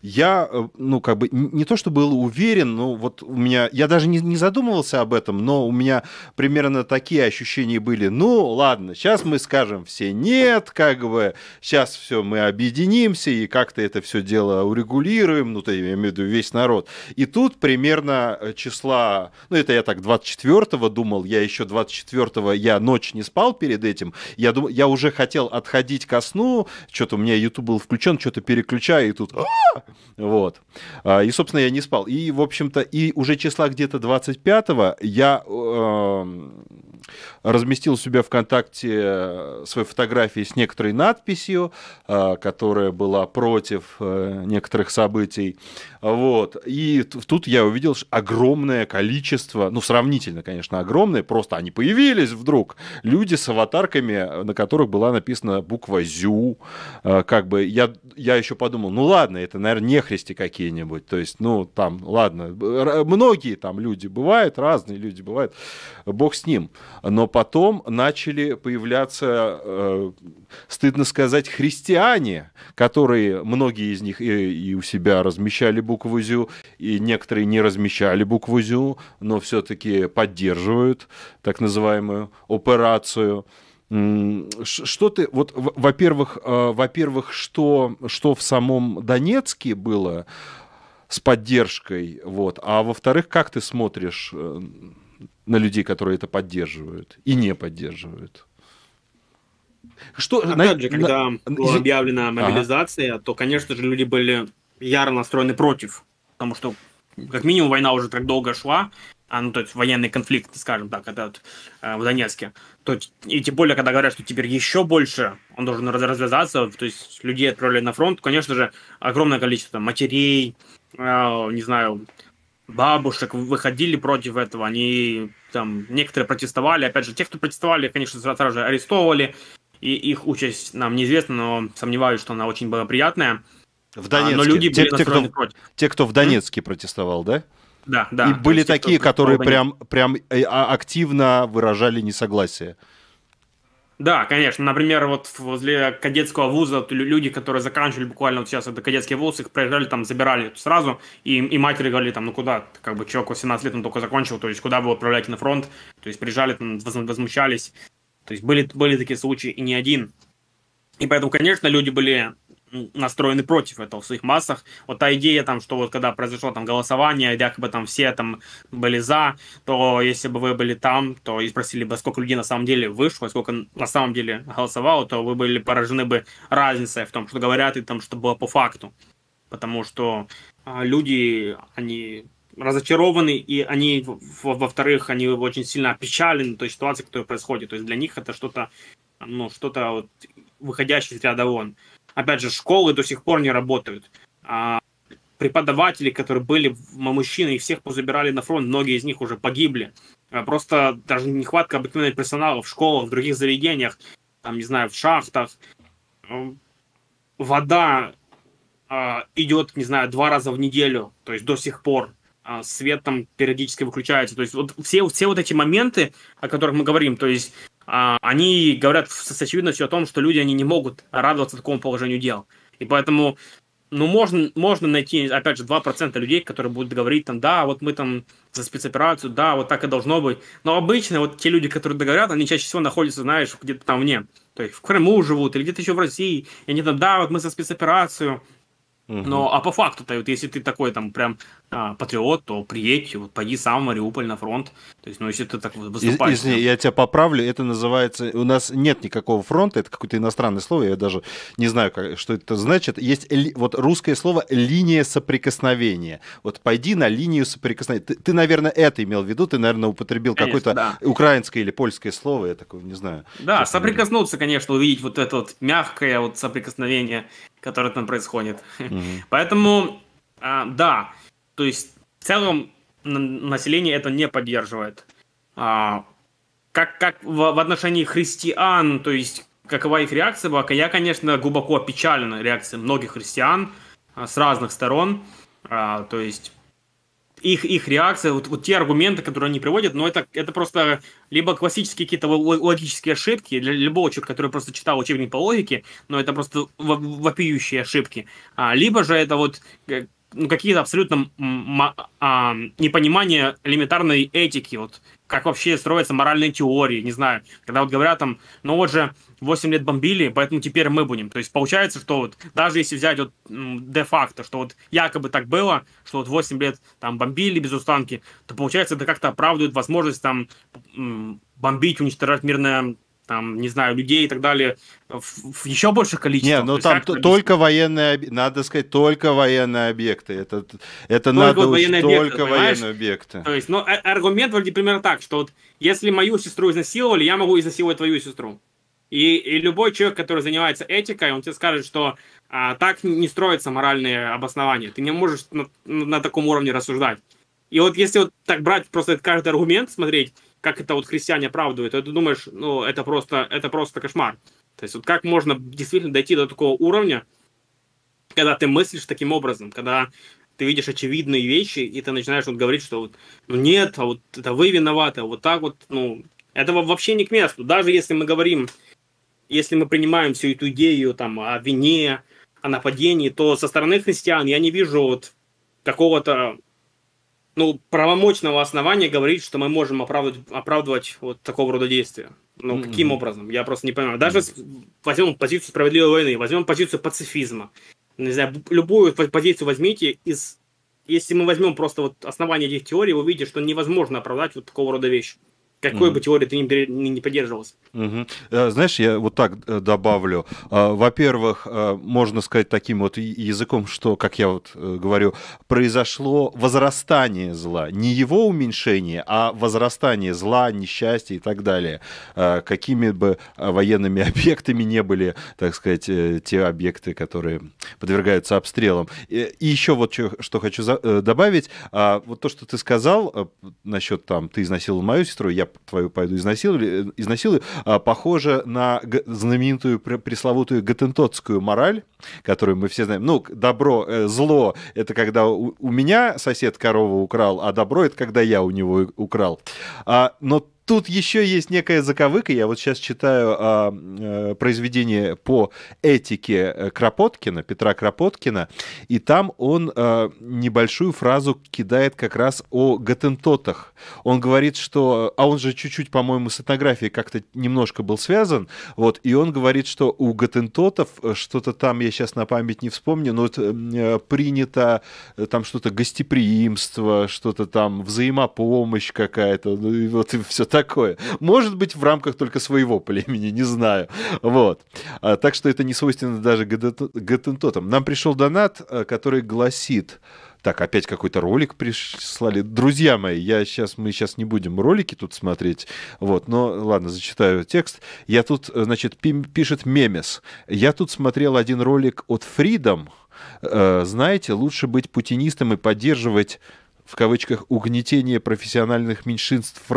я, э, ну, как бы, не то, что был уверен, но вот у меня, я даже не, не задумывался об этом, но у меня примерно такие ощущения были. Ну, ладно, сейчас мы скажем все нет, как бы, сейчас все, мы объединимся и как-то это все дело урегулируем, ну, то я имею в виду весь народ. И тут примерно э, числа, ну, это я так 24-го думал, я еще 24-го, я ночь не спал перед этим, я, дум, я уже хотел отходить ко сну, что-то у меня YouTube был включен, что-то переключаю, и тут вот. А, и, собственно, я не спал. И, в общем-то, и уже числа где-то 25-го я э, разместил у себя ВКонтакте э, свои фотографии с некоторой надписью, э, которая была против э, некоторых событий. Вот. И тут я увидел огромное количество, ну, сравнительно, конечно, огромное, просто они появились вдруг. Люди с аватарками, на которых была написана буква «Зю». Как бы я, я еще подумал, ну, ладно, это, наверное, нехристи какие-нибудь. То есть, ну, там, ладно, многие там люди бывают, разные люди бывают, бог с ним. Но потом начали появляться, э, стыдно сказать, христиане, которые, многие из них и, и у себя размещали букву «зю», и некоторые не размещали букву «зю», но все-таки поддерживают так называемую операцию. Что ты, вот, во-первых, э, во-первых, что, что в самом Донецке было с поддержкой, вот, а во-вторых, как ты смотришь э, на людей, которые это поддерживают и не поддерживают? Что, Опять на, же, когда на, была объявлена мобилизация, ага. то, конечно же, люди были яро настроены против, потому что, как минимум, война уже так долго шла, а, ну, то есть военный конфликт, скажем так, этот э, в Донецке, то и тем более, когда говорят, что теперь еще больше он должен развязаться, то есть людей отправляли на фронт, конечно же, огромное количество матерей, э, не знаю, бабушек выходили против этого, они там, некоторые протестовали, опять же, те, кто протестовали, конечно, сразу же арестовывали, и их участь нам неизвестна, но сомневаюсь, что она очень была приятная. В Донецке. А, но люди те, были те, кто, против. Те, кто в Донецке mm? протестовал, да? Да, да. И были такие, которые прям, прям э, а, активно выражали несогласие. Да, конечно. Например, вот возле кадетского вуза люди, которые заканчивали буквально вот сейчас это кадетский вуз, их проезжали, там забирали сразу, и, и матери говорили, там, ну куда, как бы человек 18 лет, он только закончил, то есть куда вы отправляете на фронт, то есть приезжали, там, возмущались, то есть были, были такие случаи и не один. И поэтому, конечно, люди были настроены против этого в своих массах. Вот та идея там, что вот когда произошло там голосование, якобы там все там были за, то если бы вы были там, то и спросили бы, сколько людей на самом деле вышло, сколько на самом деле голосовало, то вы были поражены бы разницей в том, что говорят и там, что было по факту. Потому что а, люди, они разочарованы, и они, во-вторых, они очень сильно опечалены той ситуации, которая происходит. То есть для них это что-то, ну, что-то вот выходящее из ряда вон опять же, школы до сих пор не работают. А преподаватели, которые были мужчины, их всех позабирали на фронт, многие из них уже погибли. А просто даже нехватка обыкновенного персонала в школах, в других заведениях, там, не знаю, в шахтах. Вода э, идет, не знаю, два раза в неделю, то есть до сих пор. Э, свет там периодически выключается. То есть вот все, все вот эти моменты, о которых мы говорим, то есть а, они говорят с очевидностью о том, что люди они не могут радоваться такому положению дел. И поэтому ну, можно, можно найти, опять же, 2% людей, которые будут говорить там, да, вот мы там за спецоперацию, да, вот так и должно быть. Но обычно вот те люди, которые договорят, они чаще всего находятся, знаешь, где-то там вне. То есть в Крыму живут или где-то еще в России. И они там, да, вот мы за спецоперацию, но, а по факту-то, вот если ты такой там прям а, патриот, то приедь, вот пойди сам в Мариуполь на фронт. То есть, ну, если ты так выступаешь... Извини, я тебя поправлю, это называется... У нас нет никакого фронта, это какое-то иностранное слово, я даже не знаю, как, что это значит. Есть ли, вот русское слово «линия соприкосновения». Вот пойди на линию соприкосновения. Ты, ты наверное, это имел в виду, ты, наверное, употребил какое-то да. украинское или польское слово, я такое не знаю. Да, соприкоснуться, конечно, увидеть вот это вот мягкое вот соприкосновение которое там происходит. Mm-hmm. Поэтому, а, да, то есть в целом население это не поддерживает. А, как, как в, в отношении христиан, то есть какова их реакция была, я, конечно, глубоко опечален реакцией многих христиан а, с разных сторон. А, то есть их, их реакция, вот, вот те аргументы, которые они приводят, но это, это просто либо классические какие-то логические ошибки для любого человека, который просто читал учебник по логике, но это просто вопиющие ошибки, а, либо же это вот э, ну, какие-то абсолютно а, непонимания элементарной этики, вот как вообще строятся моральные теории, не знаю, когда вот говорят там, ну вот же 8 лет бомбили, поэтому теперь мы будем. То есть получается, что вот даже если взять вот де-факто, что вот якобы так было, что вот 8 лет там бомбили без устанки, то получается это как-то оправдывает возможность там бомбить, уничтожать мирное там, не знаю, людей и так далее в, в еще больших количествах. Не, ну там только военные, надо сказать, только военные объекты. Это, это только надо вот военные только объекты, военные объекты. То есть, ну, а, аргумент вроде примерно так, что вот если мою сестру изнасиловали, я могу изнасиловать твою сестру. И, и любой человек, который занимается этикой, он тебе скажет, что а, так не строятся моральные обоснования. Ты не можешь на, на таком уровне рассуждать. И вот если вот так брать просто каждый аргумент, смотреть, как это вот христиане оправдывают, то ты думаешь, ну, это просто, это просто кошмар. То есть вот как можно действительно дойти до такого уровня, когда ты мыслишь таким образом, когда ты видишь очевидные вещи, и ты начинаешь вот говорить, что вот, ну нет, а вот это вы виноваты, а вот так вот, ну, этого вообще не к месту. Даже если мы говорим, если мы принимаем всю эту идею там о вине, о нападении, то со стороны христиан я не вижу вот какого-то ну, правомочного основания говорить, что мы можем оправдывать, оправдывать вот такого рода действия. Ну, mm-hmm. каким образом? Я просто не понимаю. Даже mm-hmm. возьмем позицию справедливой войны, возьмем позицию пацифизма. Не знаю, любую позицию возьмите из... Если мы возьмем просто вот основание этих теорий, вы увидите, что невозможно оправдать вот такого рода вещи. Какой mm. бы теории ты ни, не поддерживался. Угу. Знаешь, я вот так э, добавлю. А, во-первых, э, можно сказать таким вот языком, что, как я вот говорю, произошло возрастание зла. Не его уменьшение, а возрастание зла, несчастья и так далее. Какими бы военными объектами не были, так сказать, те объекты, которые подвергаются обстрелам. И еще вот что хочу добавить. А, вот то, что ты сказал насчет там, ты изнасиловал мою сестру, я твою пойду изнасилую, изнасилую а, похоже на знаменитую пресловутую гатентотскую мораль, которую мы все знаем. Ну, добро, э, зло — это когда у меня сосед корову украл, а добро — это когда я у него украл. А, но тут еще есть некая заковыка. Я вот сейчас читаю а, а, произведение по этике э, Кропоткина, Петра Кропоткина, и там он а, небольшую фразу кидает как раз о гатентотах. Он говорит, что... А он же чуть-чуть, по-моему, с этнографией как-то немножко был связан, вот, и он говорит, что у гатентотов э, что-то там, я сейчас на память не вспомню, но вот, принято там что-то гостеприимство, что-то там взаимопомощь какая-то, ну, и вот и все такое. Может быть, в рамках только своего племени, не знаю. Вот. А, так что это не свойственно даже гатентотам. Нам пришел донат, э, который гласит... Так, опять какой-то ролик прислали. Друзья мои, я сейчас, мы сейчас не будем ролики тут смотреть, вот, но ладно, зачитаю текст. Я тут, э, значит, пишет Мемес. Я тут смотрел один ролик от Freedom. Э, знаете, лучше быть путинистом и поддерживать в кавычках, угнетение профессиональных меньшинств в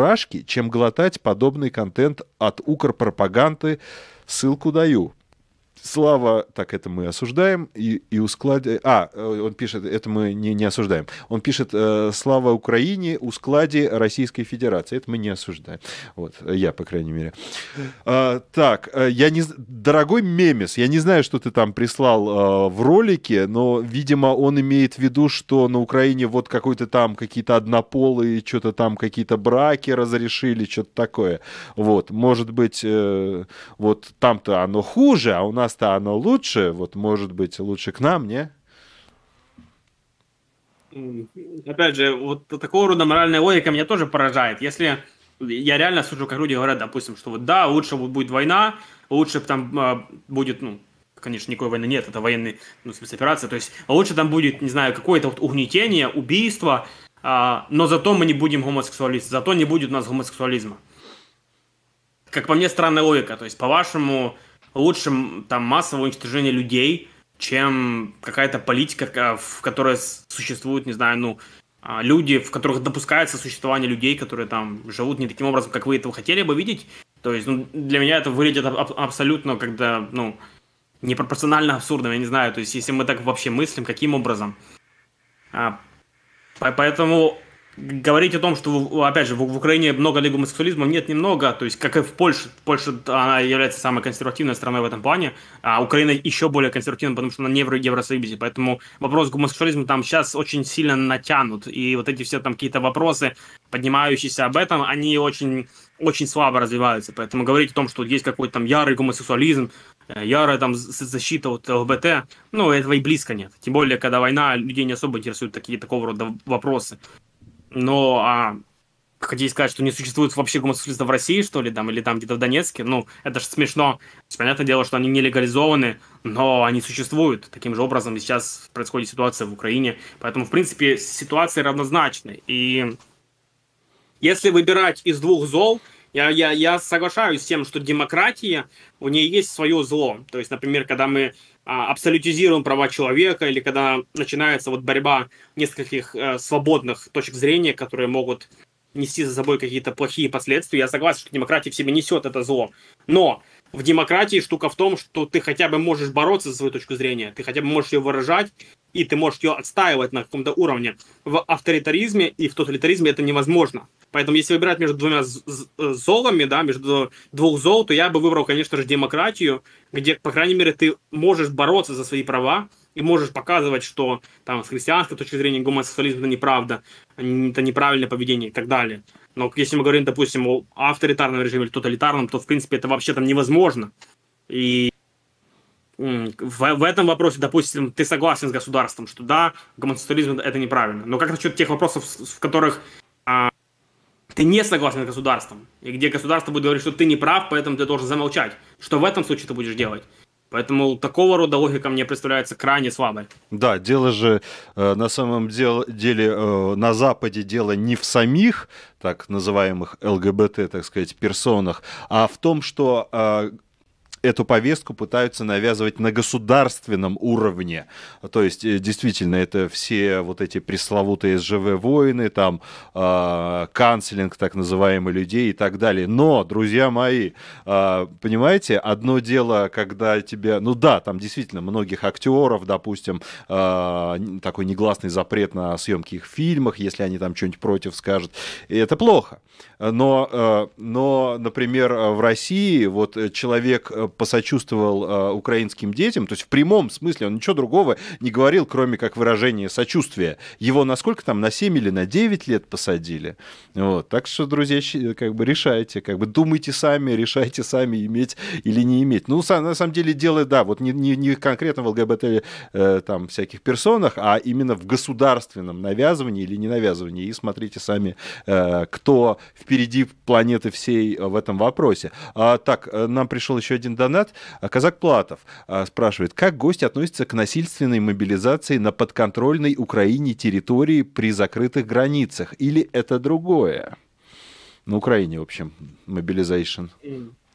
чем глотать подобный контент от укрпропаганды. Ссылку даю. Слава, так это мы осуждаем, и, и ускладе... А, э, он пишет, это мы не, не осуждаем. Он пишет, э, слава Украине, у складе Российской Федерации. Это мы не осуждаем. Вот, я, по крайней мере. А, так, э, я не... Дорогой Мемес, я не знаю, что ты там прислал а, в ролике, но, видимо, он имеет в виду, что на Украине вот какой-то там какие-то однополые, что-то там какие-то браки разрешили, что-то такое. Вот, может быть, э, вот там-то оно хуже, а у нас нас-то оно лучше, вот может быть лучше к нам, не? Опять же, вот такого рода моральная логика меня тоже поражает. Если я реально слышу, как люди говорят, допустим, что вот да, лучше будет война, лучше там э, будет, ну, конечно, никакой войны нет, это военный, ну, спецоперация, то есть лучше там будет, не знаю, какое-то вот угнетение, убийство, э, но зато мы не будем гомосексуалисты, зато не будет у нас гомосексуализма. Как по мне, странная логика, то есть, по-вашему, лучше там массовое уничтожение людей, чем какая-то политика, в которой существуют, не знаю, ну, а, люди, в которых допускается существование людей, которые там живут не таким образом, как вы этого хотели бы видеть. То есть, ну, для меня это выглядит аб- абсолютно, когда, ну, непропорционально абсурдно, я не знаю. То есть, если мы так вообще мыслим, каким образом. А, поэтому говорить о том, что, опять же, в, Украине много ли гомосексуализма, нет, немного, то есть, как и в Польше, Польша, она является самой консервативной страной в этом плане, а Украина еще более консервативна, потому что она не в Евросоюзе, поэтому вопрос гомосексуализма там сейчас очень сильно натянут, и вот эти все там какие-то вопросы, поднимающиеся об этом, они очень, очень слабо развиваются, поэтому говорить о том, что есть какой-то там ярый гомосексуализм, э, ярая там защита от ЛГБТ, ну, этого и близко нет. Тем более, когда война, людей не особо интересуют такие, такого рода вопросы. Но а, хотите сказать, что не существует вообще гомосексуалистов в России, что ли, там, или там где-то в Донецке, ну, это же смешно. Понятное дело, что они не легализованы, но они существуют. Таким же образом сейчас происходит ситуация в Украине. Поэтому, в принципе, ситуация равнозначная. И если выбирать из двух зол, я, я, я соглашаюсь с тем, что демократия, у нее есть свое зло. То есть, например, когда мы абсолютизируем права человека, или когда начинается вот борьба нескольких э, свободных точек зрения, которые могут нести за собой какие-то плохие последствия. Я согласен, что демократия в себе несет это зло. Но в демократии штука в том, что ты хотя бы можешь бороться за свою точку зрения, ты хотя бы можешь ее выражать, и ты можешь ее отстаивать на каком-то уровне. В авторитаризме и в тоталитаризме это невозможно. Поэтому если выбирать между двумя э, золами, да, между двух зол, то я бы выбрал, конечно же, демократию, где, по крайней мере, ты можешь бороться за свои права и можешь показывать, что там с христианской точки зрения гомосексуализм это неправда, это неправильное поведение и так далее. Но если мы говорим, допустим, о авторитарном режиме или тоталитарном, то, в принципе, это вообще там невозможно. И в, в этом вопросе, допустим, ты согласен с государством, что да, гомосексуализм это неправильно. Но как насчет тех вопросов, в которых а, ты не согласен с государством, и где государство будет говорить, что ты не прав, поэтому ты должен замолчать. Что в этом случае ты будешь делать? Поэтому такого рода логика мне представляется крайне слабой. Да, дело же э, на самом деле, деле э, на Западе дело не в самих так называемых ЛГБТ, так сказать, персонах, а в том, что э, эту повестку пытаются навязывать на государственном уровне. То есть, э, действительно, это все вот эти пресловутые СЖВ-войны, там, э, канцелинг так называемый людей и так далее. Но, друзья мои, э, понимаете, одно дело, когда тебе... Ну да, там действительно многих актеров, допустим, э, такой негласный запрет на съемки их фильмах, если они там что-нибудь против скажут. И это плохо. Но, э, но, например, в России вот человек посочувствовал украинским детям, то есть в прямом смысле он ничего другого не говорил, кроме как выражения сочувствия. Его насколько там, на 7 или на 9 лет посадили? Вот. Так что, друзья, как бы решайте, как бы думайте сами, решайте сами, иметь или не иметь. Ну, на самом деле, дело, да, вот не, не, не конкретно в ЛГБТ э, там всяких персонах, а именно в государственном навязывании или не навязывании. И смотрите сами, э, кто впереди планеты всей в этом вопросе. А, так, э, нам пришел еще один донат. Казак Платов а, спрашивает, как гость относится к насильственной мобилизации на подконтрольной Украине территории при закрытых границах? Или это другое? На Украине, в общем, мобилизation.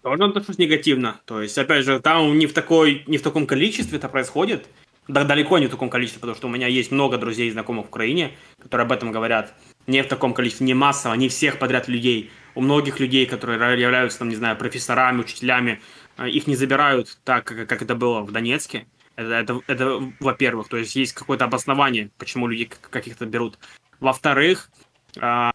Тоже отношусь негативно. То есть, опять же, там не в, такой, не в таком количестве это происходит. Да, далеко не в таком количестве, потому что у меня есть много друзей и знакомых в Украине, которые об этом говорят. Не в таком количестве, не массово, не всех подряд людей. У многих людей, которые являются, там, не знаю, профессорами, учителями, их не забирают так, как это было в Донецке. Это, это, это во-первых, то есть есть какое-то обоснование, почему люди каких-то берут. Во-вторых, э,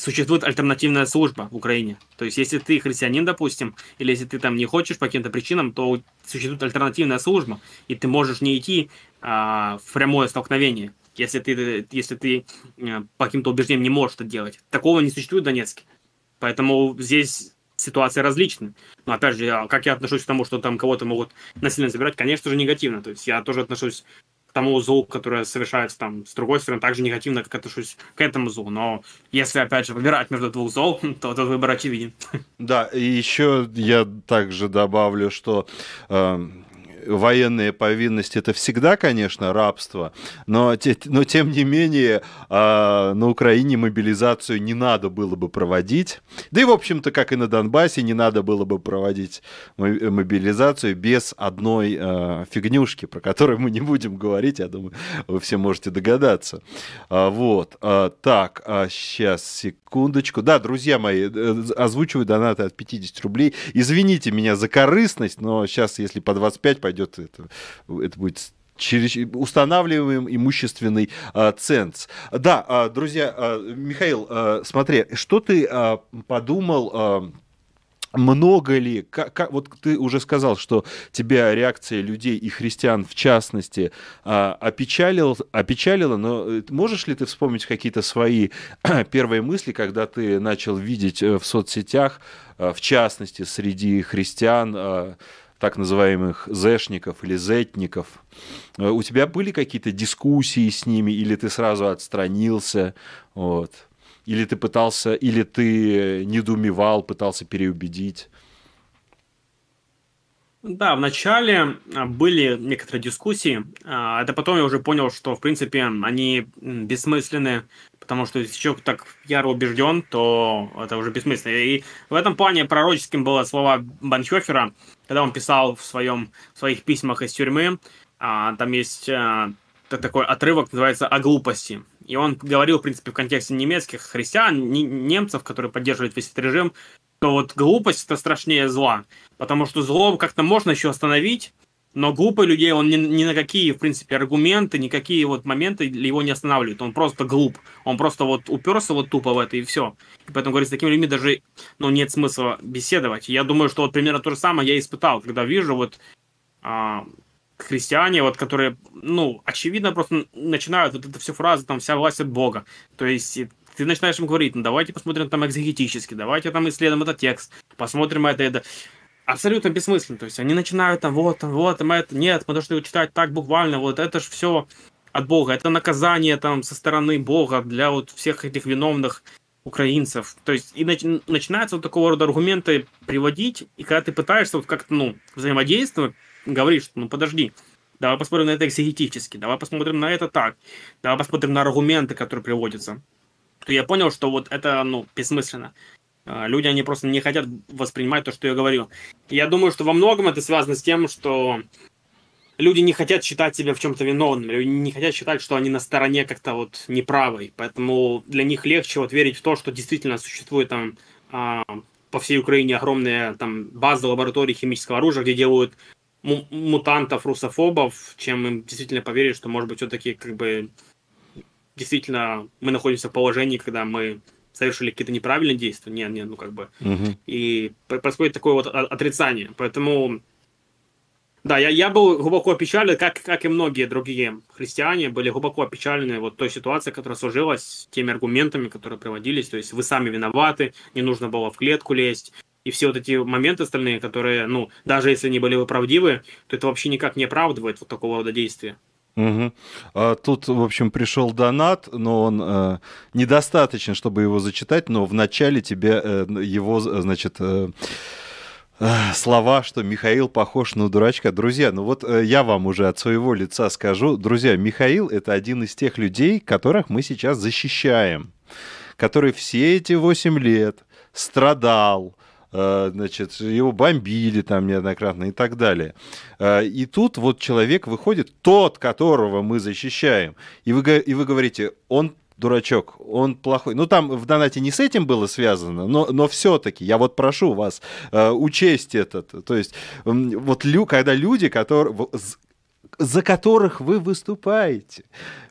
существует альтернативная служба в Украине. То есть, если ты христианин, допустим, или если ты там не хочешь по каким-то причинам, то существует альтернативная служба, и ты можешь не идти а, в прямое столкновение, если ты, если ты а, по каким-то убеждениям не можешь это делать. Такого не существует в Донецке. Поэтому здесь ситуации различны. Но опять же, как я отношусь к тому, что там кого-то могут насильно забирать, конечно же, негативно. То есть я тоже отношусь к тому злу, которое совершается там с другой стороны, также негативно, как отношусь к этому злу. Но если, опять же, выбирать между двух зол, то этот выбор очевиден. Да, и еще я также добавлю, что э, военные повинности это всегда, конечно, рабство, но, но тем не менее э, на Украине мобилизацию не надо было бы проводить. Да и, в общем-то, как и на Донбассе, не надо было бы проводить мобилизацию без одной э, фигнюшки, про которую мы не будем говорить, я думаю, вы все можете догадаться. А, вот. А, так, а сейчас, секундочку. Да, друзья мои, э, озвучиваю донаты от 50 рублей. Извините меня за корыстность, но сейчас, если по 25 пойдет, это, это будет через, устанавливаем имущественный а, ценз. Да, а, друзья, а, Михаил, а, смотри, что ты а, подумал... А, много ли, как, как, вот ты уже сказал, что тебя реакция людей и христиан в частности а, опечалил, опечалила, но э, можешь ли ты вспомнить какие-то свои первые мысли, когда ты начал видеть э, в соцсетях, а, в частности среди христиан, а, так называемых зэшников или зетников. Э, у тебя были какие-то дискуссии с ними, или ты сразу отстранился? Вот. Или ты пытался, или ты недоумевал, пытался переубедить? Да, вначале а, были некоторые дискуссии. А, это потом я уже понял, что, в принципе, они бессмысленны, потому что если человек так яро убежден, то это уже бессмысленно. И в этом плане пророческим было слова Банхёфера, когда он писал в, своем, в своих письмах из тюрьмы. А, там есть такой отрывок, называется «О глупости». И он говорил, в принципе, в контексте немецких христиан, немцев, которые поддерживают весь этот режим, что вот глупость это страшнее зла. Потому что зло как-то можно еще остановить, но глупый людей он ни, ни на какие, в принципе, аргументы, никакие вот моменты его не останавливают. Он просто глуп. Он просто вот уперся вот тупо в это и все. И поэтому, говорит, с такими людьми даже ну, нет смысла беседовать. Я думаю, что вот примерно то же самое я испытал, когда вижу вот а, христиане, вот, которые, ну, очевидно, просто начинают вот эту всю фразу, там, вся власть от Бога. То есть ты начинаешь им говорить, ну, давайте посмотрим там экзегетически, давайте там исследуем этот текст, посмотрим это, это. Абсолютно бессмысленно. То есть они начинают там, вот, там, вот, там, это. Нет, мы должны читать так буквально, вот это же все от Бога. Это наказание там со стороны Бога для вот всех этих виновных украинцев. То есть и нач- начинаются вот такого рода аргументы приводить, и когда ты пытаешься вот как-то, ну, взаимодействовать, говоришь, ну подожди, давай посмотрим на это экзегетически, давай посмотрим на это так, давай посмотрим на аргументы, которые приводятся, то я понял, что вот это, ну, бессмысленно. А, люди, они просто не хотят воспринимать то, что я говорю. Я думаю, что во многом это связано с тем, что люди не хотят считать себя в чем-то виновным, люди не хотят считать, что они на стороне как-то вот неправой. Поэтому для них легче вот верить в то, что действительно существует там а, по всей Украине огромные там базы лабораторий химического оружия, где делают мутантов, русофобов, чем им действительно поверить, что, может быть, все-таки как бы действительно мы находимся в положении, когда мы совершили какие-то неправильные действия. Нет, нет, ну как бы. Угу. И происходит такое вот отрицание. Поэтому да, я, я был глубоко опечален, как, как и многие другие христиане были глубоко опечалены вот той ситуацией, которая сложилась, теми аргументами, которые приводились. То есть вы сами виноваты, не нужно было в клетку лезть. И все вот эти моменты остальные, которые, ну, даже если они были бы правдивы, то это вообще никак не оправдывает вот такого рода действия. Угу. А тут, в общем, пришел донат, но он э, недостаточен, чтобы его зачитать, но в начале тебе э, его, значит, э, слова, что Михаил похож на дурачка. Друзья, ну вот э, я вам уже от своего лица скажу. Друзья, Михаил — это один из тех людей, которых мы сейчас защищаем, который все эти 8 лет страдал, э, значит, его бомбили там неоднократно и так далее. Э, и тут вот человек выходит, тот, которого мы защищаем, и вы, и вы говорите, он дурачок, он плохой. Ну, там в донате не с этим было связано, но, но все-таки я вот прошу вас э, учесть этот. То есть, э, вот лю, когда люди, которые, за которых вы выступаете,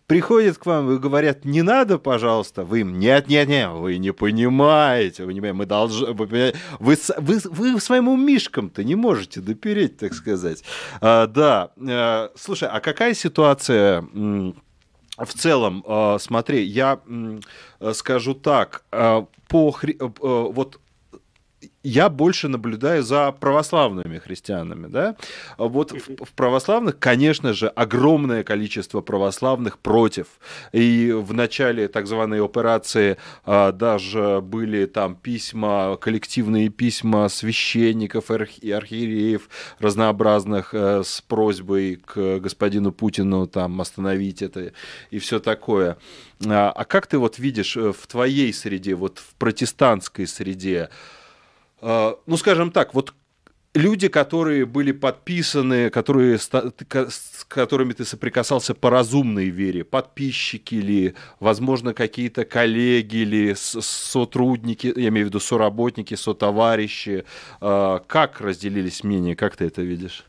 приходят к вам и говорят, не надо, пожалуйста, вы им, нет, нет, нет, вы не понимаете, вы не понимаете, мы должны, вы, вы, вы, вы своим мишкам-то не можете допереть, так сказать. А, да, а, слушай, а какая ситуация в целом, э, смотри, я скажу так, э, по. Э, вот я больше наблюдаю за православными христианами, да. Вот в, в православных, конечно же, огромное количество православных против. И в начале так званой операции а, даже были там письма, коллективные письма священников и архиереев разнообразных а, с просьбой к господину Путину там остановить это и все такое. А, а как ты вот видишь э, в твоей среде, вот в протестантской среде, ну, скажем так, вот люди, которые были подписаны, которые, с которыми ты соприкасался по разумной вере, подписчики ли, возможно, какие-то коллеги или сотрудники, я имею в виду соработники, сотоварищи, а, как разделились мнения, как ты это видишь?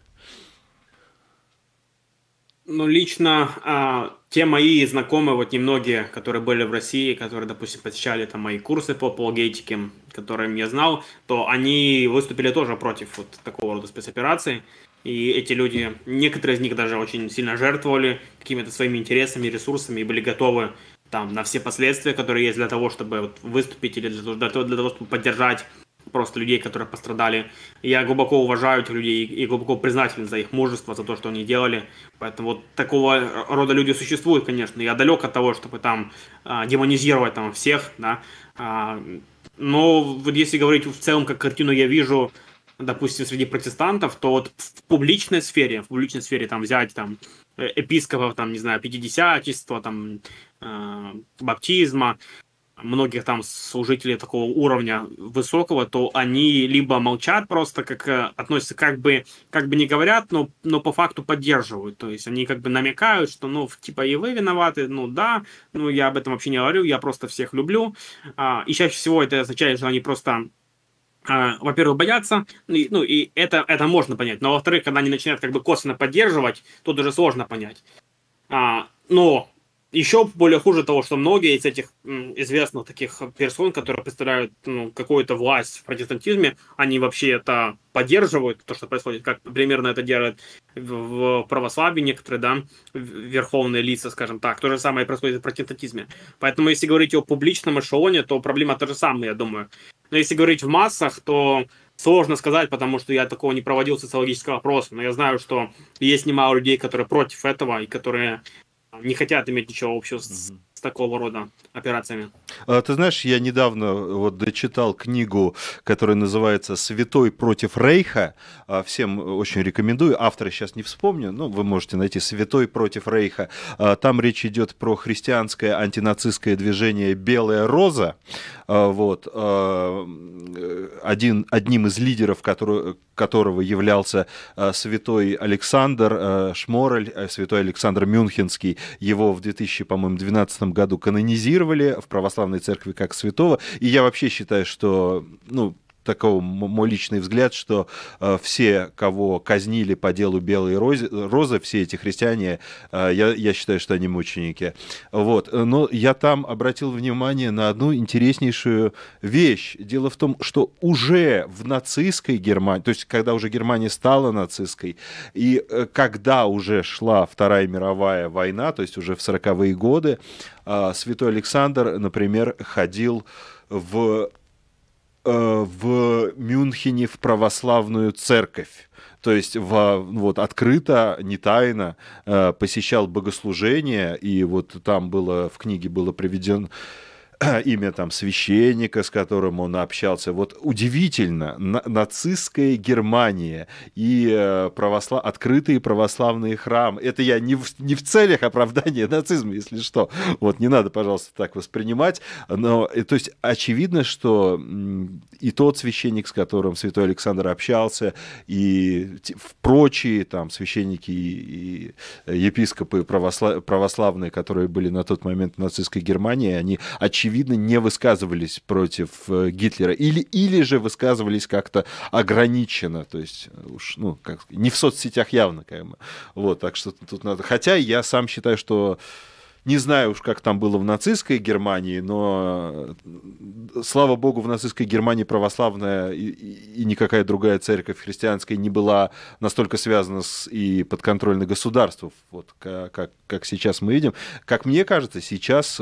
Ну, лично а, те мои знакомые, вот немногие, которые были в России, которые, допустим, посещали там мои курсы по апологетике, которым я знал, то они выступили тоже против вот такого рода спецоперации. И эти люди, некоторые из них даже очень сильно жертвовали какими-то своими интересами, ресурсами и были готовы там на все последствия, которые есть для того, чтобы вот, выступить или для, того, для того, чтобы поддержать просто людей, которые пострадали. Я глубоко уважаю этих людей и глубоко признателен за их мужество, за то, что они делали. Поэтому вот такого рода люди существуют, конечно. Я далек от того, чтобы там а, демонизировать там всех, да. А, но вот если говорить в целом, как картину я вижу, допустим, среди протестантов, то вот в публичной сфере, в публичной сфере там взять там э, епископов, там, не знаю, пятидесятчества, там, э, баптизма, многих там служителей такого уровня высокого, то они либо молчат просто, как э, относятся, как бы, как бы не говорят, но, но по факту поддерживают. То есть они как бы намекают, что, ну, типа, и вы виноваты, ну, да, ну, я об этом вообще не говорю, я просто всех люблю. А, и чаще всего это означает, что они просто а, во-первых, боятся, ну, ну, и это, это можно понять, но во-вторых, когда они начинают как бы косвенно поддерживать, тут уже сложно понять. А, но еще более хуже того, что многие из этих известных таких персон, которые представляют ну, какую-то власть в протестантизме, они вообще это поддерживают, то, что происходит, как примерно это делают в православии некоторые, да, верховные лица, скажем так. То же самое происходит в протестантизме. Поэтому, если говорить о публичном эшелоне, то проблема та же самая, я думаю. Но если говорить в массах, то сложно сказать, потому что я такого не проводил социологического опроса, но я знаю, что есть немало людей, которые против этого и которые не хотят иметь ничего общего с, с такого рода операциями. А, ты знаешь, я недавно вот дочитал книгу, которая называется «Святой против Рейха». А, всем очень рекомендую. Автора сейчас не вспомню, но вы можете найти «Святой против Рейха». А, там речь идет про христианское антинацистское движение «Белая роза». Вот. Один, одним из лидеров, который, которого являлся святой Александр Шморель, святой Александр Мюнхенский. Его в 2012 году канонизировали в православной церкви как святого. И я вообще считаю, что, ну, такого мой личный взгляд, что э, все, кого казнили по делу Белой розы, розы все эти христиане, э, я, я считаю, что они мученики. Вот. Но я там обратил внимание на одну интереснейшую вещь. Дело в том, что уже в нацистской Германии, то есть когда уже Германия стала нацистской, и э, когда уже шла Вторая мировая война, то есть уже в 40-е годы, э, святой Александр, например, ходил в в Мюнхене в православную церковь. То есть в, вот, открыто, не тайно э, посещал богослужение, и вот там было в книге было приведен имя там священника, с которым он общался. Вот удивительно, на, нацистская Германия и э, православ... открытые православные храмы. Это я не в, не в целях оправдания нацизма, если что. Вот не надо, пожалуйста, так воспринимать. Но, э, то есть очевидно, что и тот священник, с которым святой Александр общался, и прочие там священники и, и епископы православ... православные, которые были на тот момент в нацистской Германии, они очевидно очевидно, не высказывались против э, Гитлера. Или, или же высказывались как-то ограниченно. То есть, э, уж, ну, как, не в соцсетях явно. Как бы. Вот, так что тут надо... Хотя я сам считаю, что не знаю уж, как там было в нацистской Германии, но, э, слава богу, в нацистской Германии православная и, и никакая другая церковь христианская не была настолько связана с и подконтрольной государству, вот как, как, как сейчас мы видим. Как мне кажется, сейчас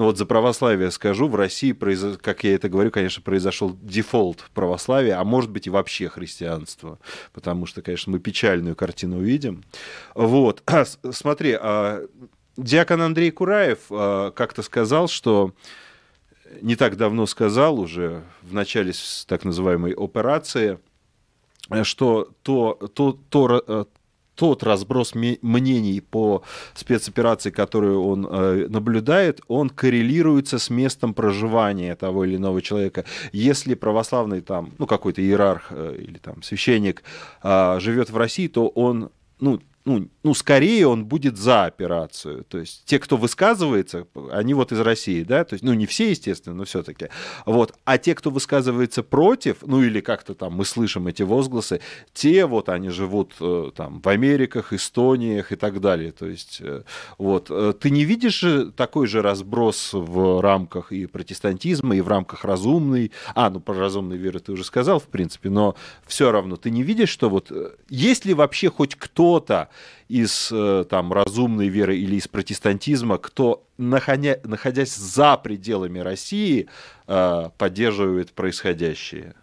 ну вот за православие скажу, в России, как я это говорю, конечно, произошел дефолт православия, а может быть и вообще христианства, потому что, конечно, мы печальную картину увидим. Вот, смотри, а, диакон Андрей Кураев а, как-то сказал, что не так давно сказал уже в начале так называемой операции, что то, то, то, тот разброс мнений по спецоперации, которую он э, наблюдает, он коррелируется с местом проживания того или иного человека. Если православный там, ну какой-то иерарх э, или там священник э, живет в России, то он ну, ну, ну, скорее он будет за операцию. То есть те, кто высказывается, они вот из России, да, то есть, ну, не все, естественно, но все-таки. Вот. А те, кто высказывается против, ну, или как-то там мы слышим эти возгласы, те вот они живут э, там в Америках, Эстониях и так далее. То есть, э, вот. Э, ты не видишь такой же разброс в рамках и протестантизма, и в рамках разумной, а, ну, про разумной веры ты уже сказал, в принципе, но все равно ты не видишь, что вот есть ли вообще хоть кто-то, из э, там, разумной веры или из протестантизма, кто, находя, находясь за пределами России, э, поддерживает происходящее?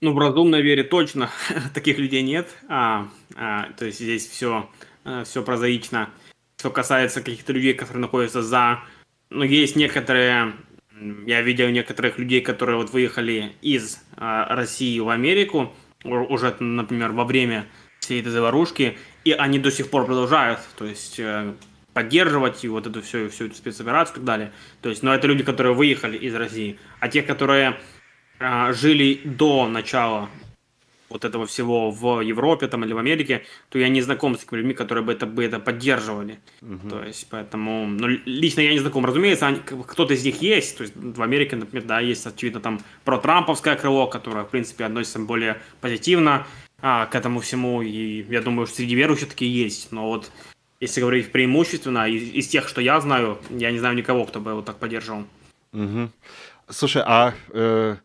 Ну, в разумной вере точно таких людей нет. А, а, то есть здесь все, э, все прозаично. Что касается каких-то людей, которые находятся за... Ну, есть некоторые... Я видел некоторых людей, которые вот выехали из а, России в Америку, уже, например, во время всей этой заварушки, и они до сих пор продолжают, то есть э, поддерживать и вот эту всю, всю эту спецоперацию и так далее. То есть, но это люди, которые выехали из России. А те, которые э, жили до начала вот этого всего в Европе там, или в Америке, то я не знаком с такими людьми, которые бы это, бы это поддерживали. Угу. То есть, поэтому... Ну, лично я не знаком. Разумеется, они, кто-то из них есть. То есть, в Америке, например, да, есть, очевидно, там про Трамповское крыло, которое, в принципе, относится более позитивно а, к этому всему, и я думаю, что среди верующих такие есть, но вот если говорить преимущественно, из, из тех, что я знаю, я не знаю никого, кто бы вот так поддерживал. Угу. Слушай, а э,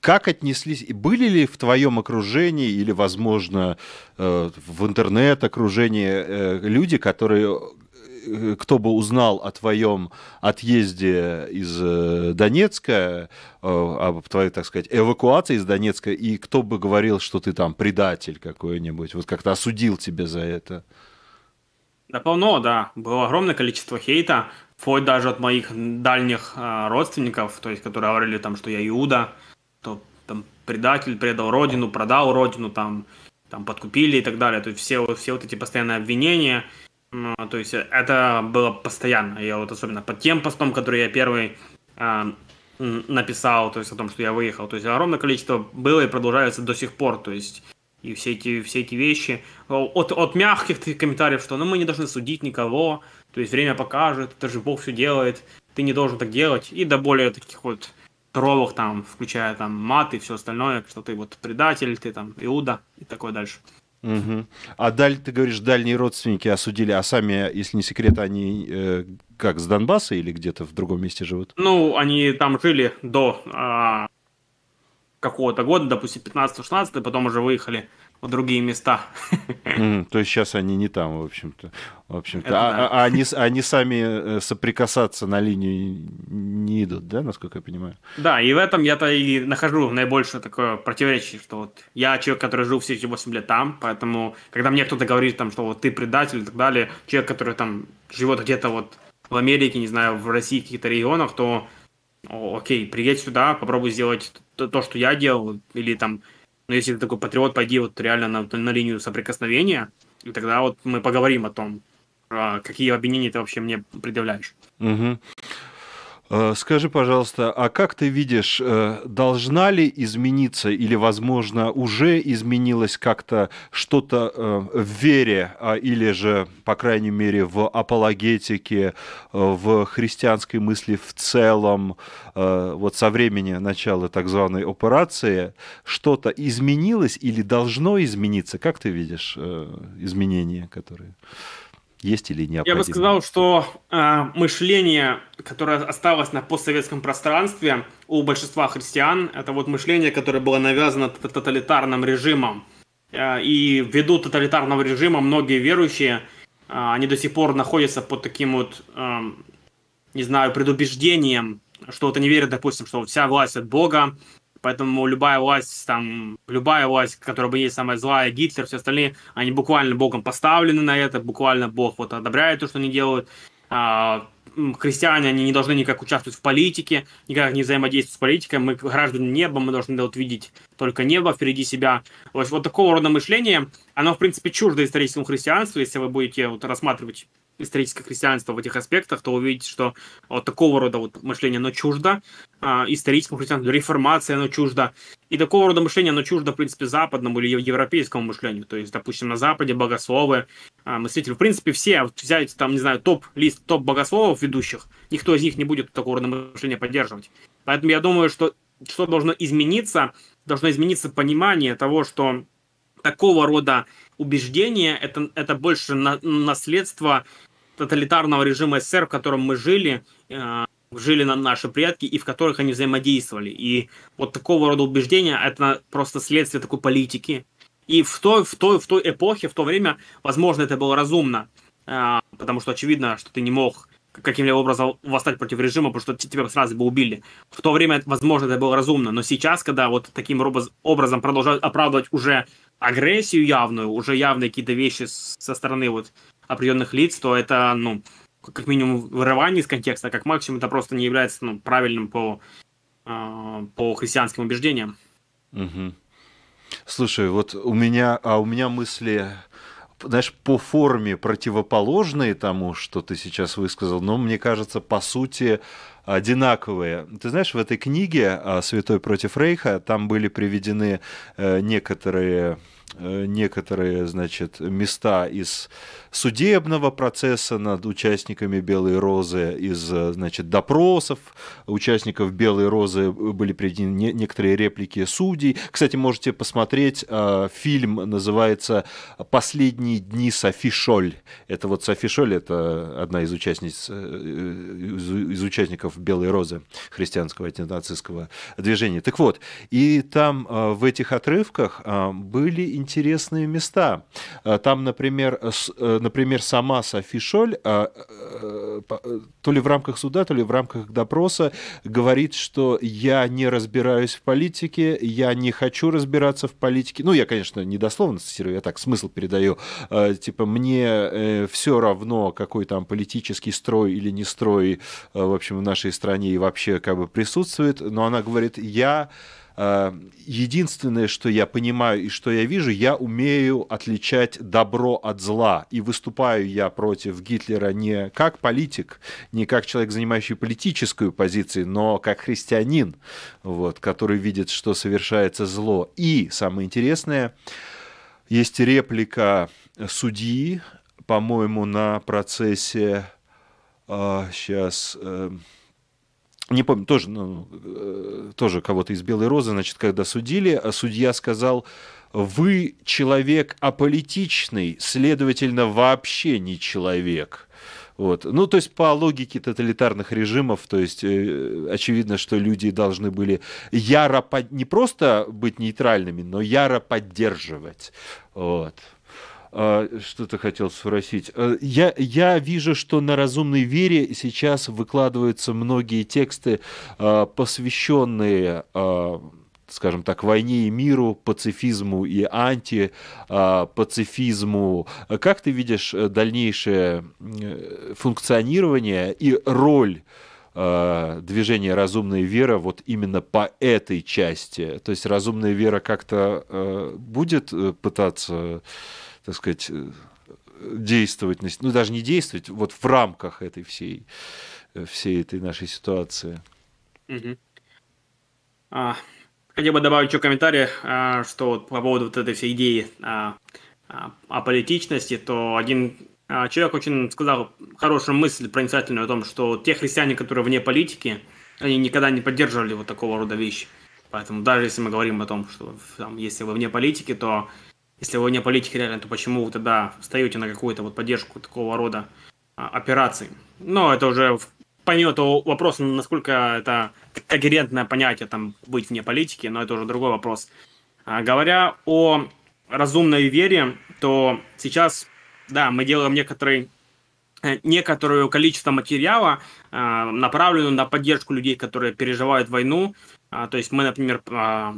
как отнеслись, были ли в твоем окружении или, возможно, э, в интернет-окружении э, люди, которые кто бы узнал о твоем отъезде из э, Донецка, э, об твоей, так сказать, эвакуации из Донецка, и кто бы говорил, что ты там предатель какой-нибудь, вот как-то осудил тебя за это? Да полно, да. Было огромное количество хейта, вплоть даже от моих дальних э, родственников, то есть, которые говорили там, что я Иуда, то там предатель, предал родину, продал родину, там, там подкупили и так далее. То есть все, все вот эти постоянные обвинения, э, то есть это было постоянно. Я вот особенно под тем постом, который я первый э, написал, то есть о том, что я выехал. То есть огромное количество было и продолжается до сих пор. То есть и все эти, все эти вещи. От, от мягких комментариев, что ну, мы не должны судить никого, то есть время покажет, это же Бог все делает, ты не должен так делать. И до более таких вот суровых, там, включая там мат и все остальное, что ты вот предатель, ты там Иуда и такое дальше. Угу. А даль, ты говоришь, дальние родственники осудили, а сами, если не секрет, они э, как, с Донбасса или где-то в другом месте живут? Ну, они там жили до а, какого-то года, допустим, 15-16, потом уже выехали в другие места. Mm, то есть сейчас они не там, в общем-то. В общем-то. А, да. а, они, они сами э, соприкасаться на линию не идут, да, насколько я понимаю? Да, и в этом я-то и нахожу наибольшее такое противоречие, что вот я человек, который жил все эти 8 лет там, поэтому, когда мне кто-то говорит, там, что вот ты предатель и так далее, человек, который там живет где-то вот в Америке, не знаю, в России, в каких-то регионах, то окей, приедь сюда, попробуй сделать то, то, что я делал, или там но если ты такой патриот, пойди вот реально на, на линию соприкосновения, и тогда вот мы поговорим о том, а, какие обвинения ты вообще мне предъявляешь. Угу. Скажи, пожалуйста, а как ты видишь, э, должна ли измениться или, возможно, уже изменилось как-то что-то э, в вере а, или же, по крайней мере, в апологетике, в христианской мысли в целом, вот со времени начала так званой операции, что-то изменилось или должно измениться? Как ты видишь изменения, которые есть или необходимо? Я бы сказал, что э, мышление, которое осталось на постсоветском пространстве у большинства христиан, это вот мышление, которое было навязано тоталитарным режимом. Э, и ввиду тоталитарного режима многие верующие, э, они до сих пор находятся под таким вот, э, не знаю, предубеждением, что вот они верят, допустим, что вся власть от Бога, Поэтому любая власть, там, любая власть, которая бы есть самая злая, Гитлер, все остальные, они буквально Богом поставлены на это, буквально Бог вот одобряет то, что они делают. А, христиане, они не должны никак участвовать в политике, никак не взаимодействовать с политикой. Мы граждане неба, мы должны вот, видеть только небо впереди себя. Вот, вот такого рода мышление, оно, в принципе, чуждо историческому христианству, если вы будете вот, рассматривать историческое христианство в этих аспектах, то увидите, что вот такого рода вот мышление, оно чуждо а, историческому христианству, реформация, оно чуждо. И такого рода мышление, оно чуждо, в принципе, западному или европейскому мышлению. То есть, допустим, на Западе богословы, а, мыслители, в принципе, все, вот взять там, не знаю, топ-лист топ-богословов ведущих, никто из них не будет такого рода мышления поддерживать. Поэтому я думаю, что что должно измениться, должно измениться понимание того, что такого рода убеждения это, это больше на, наследство тоталитарного режима СССР, в котором мы жили, э, жили на наши предки и в которых они взаимодействовали. И вот такого рода убеждения это просто следствие такой политики. И в той, в той, в той эпохе, в то время, возможно, это было разумно, э, потому что очевидно, что ты не мог каким-либо образом восстать против режима, потому что тебя сразу бы убили. В то время, возможно, это было разумно, но сейчас, когда вот таким образом продолжают оправдывать уже агрессию явную, уже явные какие-то вещи со стороны вот определенных лиц, то это, ну, как минимум вырывание из контекста, а как максимум это просто не является ну, правильным по, э, по христианским убеждениям. Угу. Слушай, вот у меня, а у меня мысли, знаешь, по форме противоположные тому, что ты сейчас высказал, но мне кажется, по сути, одинаковые. Ты знаешь, в этой книге «Святой против Рейха» там были приведены э, некоторые некоторые, значит, места из судебного процесса над участниками Белой Розы, из, значит, допросов участников Белой Розы были приведены некоторые реплики судей. Кстати, можете посмотреть, э, фильм называется «Последние дни Софи Шоль». Это вот Софи Шоль, это одна из участниц, э, из участников Белой Розы христианского антинацистского движения. Так вот, и там в этих отрывках были интересные места. Там, например, например сама Софи Шоль, то ли в рамках суда, то ли в рамках допроса, говорит, что я не разбираюсь в политике, я не хочу разбираться в политике. Ну, я, конечно, не дословно цитирую, я так смысл передаю. Типа, мне все равно, какой там политический строй или не строй, в общем, в нашей стране и вообще как бы присутствует, но она говорит, я э, единственное, что я понимаю и что я вижу, я умею отличать добро от зла. И выступаю я против Гитлера не как политик, не как человек, занимающий политическую позицию, но как христианин, вот, который видит, что совершается зло. И самое интересное, есть реплика судьи, по-моему, на процессе а, сейчас э, не помню, тоже, ну, э, тоже кого-то из Белой Розы, значит, когда судили, а судья сказал, вы человек аполитичный, следовательно, вообще не человек. Вот. Ну, то есть по логике тоталитарных режимов, то есть э, очевидно, что люди должны были яро под... не просто быть нейтральными, но яро поддерживать. Вот. А, что ты хотел спросить? Э, я, я вижу, что на разумной вере сейчас выкладываются многие тексты, а, посвященные а, скажем так, войне и миру, пацифизму и антипацифизму. Как ты видишь э, дальнейшее э, функционирование и роль движения «Разумная вера» вот именно по этой части? То есть «Разумная вера» как-то будет пытаться так сказать, э, действовать, ну даже не действовать, вот в рамках этой всей, э, всей этой нашей ситуации. Угу. А, хотел бы добавить еще комментарий, а, что вот по поводу вот этой всей идеи а, а, о политичности, то один а, человек очень сказал хорошую мысль проницательную о том, что те христиане, которые вне политики, они никогда не поддерживали вот такого рода вещи. Поэтому даже если мы говорим о том, что там, если вы вне политики, то если вы не политики реально, то почему вы тогда встаете на какую-то вот поддержку такого рода а, операций? Но это уже помимо того вопроса, насколько это когерентное понятие там быть вне политики, но это уже другой вопрос. А, говоря о разумной вере, то сейчас, да, мы делаем некоторый э, некоторое количество материала, э, направленного на поддержку людей, которые переживают войну. А, то есть мы, например, а,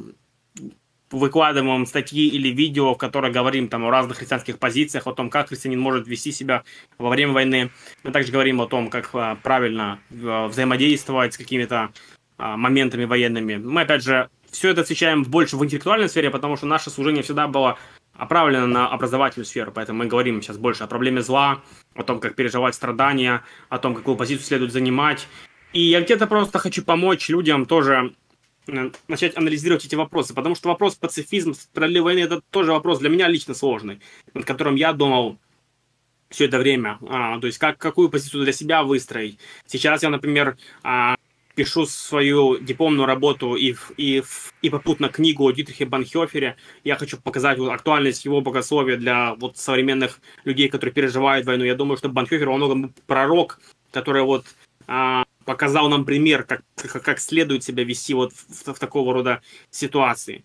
выкладываем статьи или видео, в которых говорим там о разных христианских позициях, о том, как христианин может вести себя во время войны. Мы также говорим о том, как а, правильно а, взаимодействовать с какими-то а, моментами военными. Мы, опять же, все это освещаем больше в интеллектуальной сфере, потому что наше служение всегда было направлено на образовательную сферу, поэтому мы говорим сейчас больше о проблеме зла, о том, как переживать страдания, о том, какую позицию следует занимать. И я где-то просто хочу помочь людям тоже начать анализировать эти вопросы, потому что вопрос пацифизм, справедливой войны, это тоже вопрос для меня лично сложный, над которым я думал все это время, а, то есть как, какую позицию для себя выстроить. Сейчас я, например, а, пишу свою дипломную работу и, и, и попутно книгу о Дитрихе Банхёфере. Я хочу показать вот, актуальность его богословия для вот, современных людей, которые переживают войну. Я думаю, что Банхёфер во многом пророк, который вот а, показал нам пример, как, как следует себя вести вот в, в такого рода ситуации.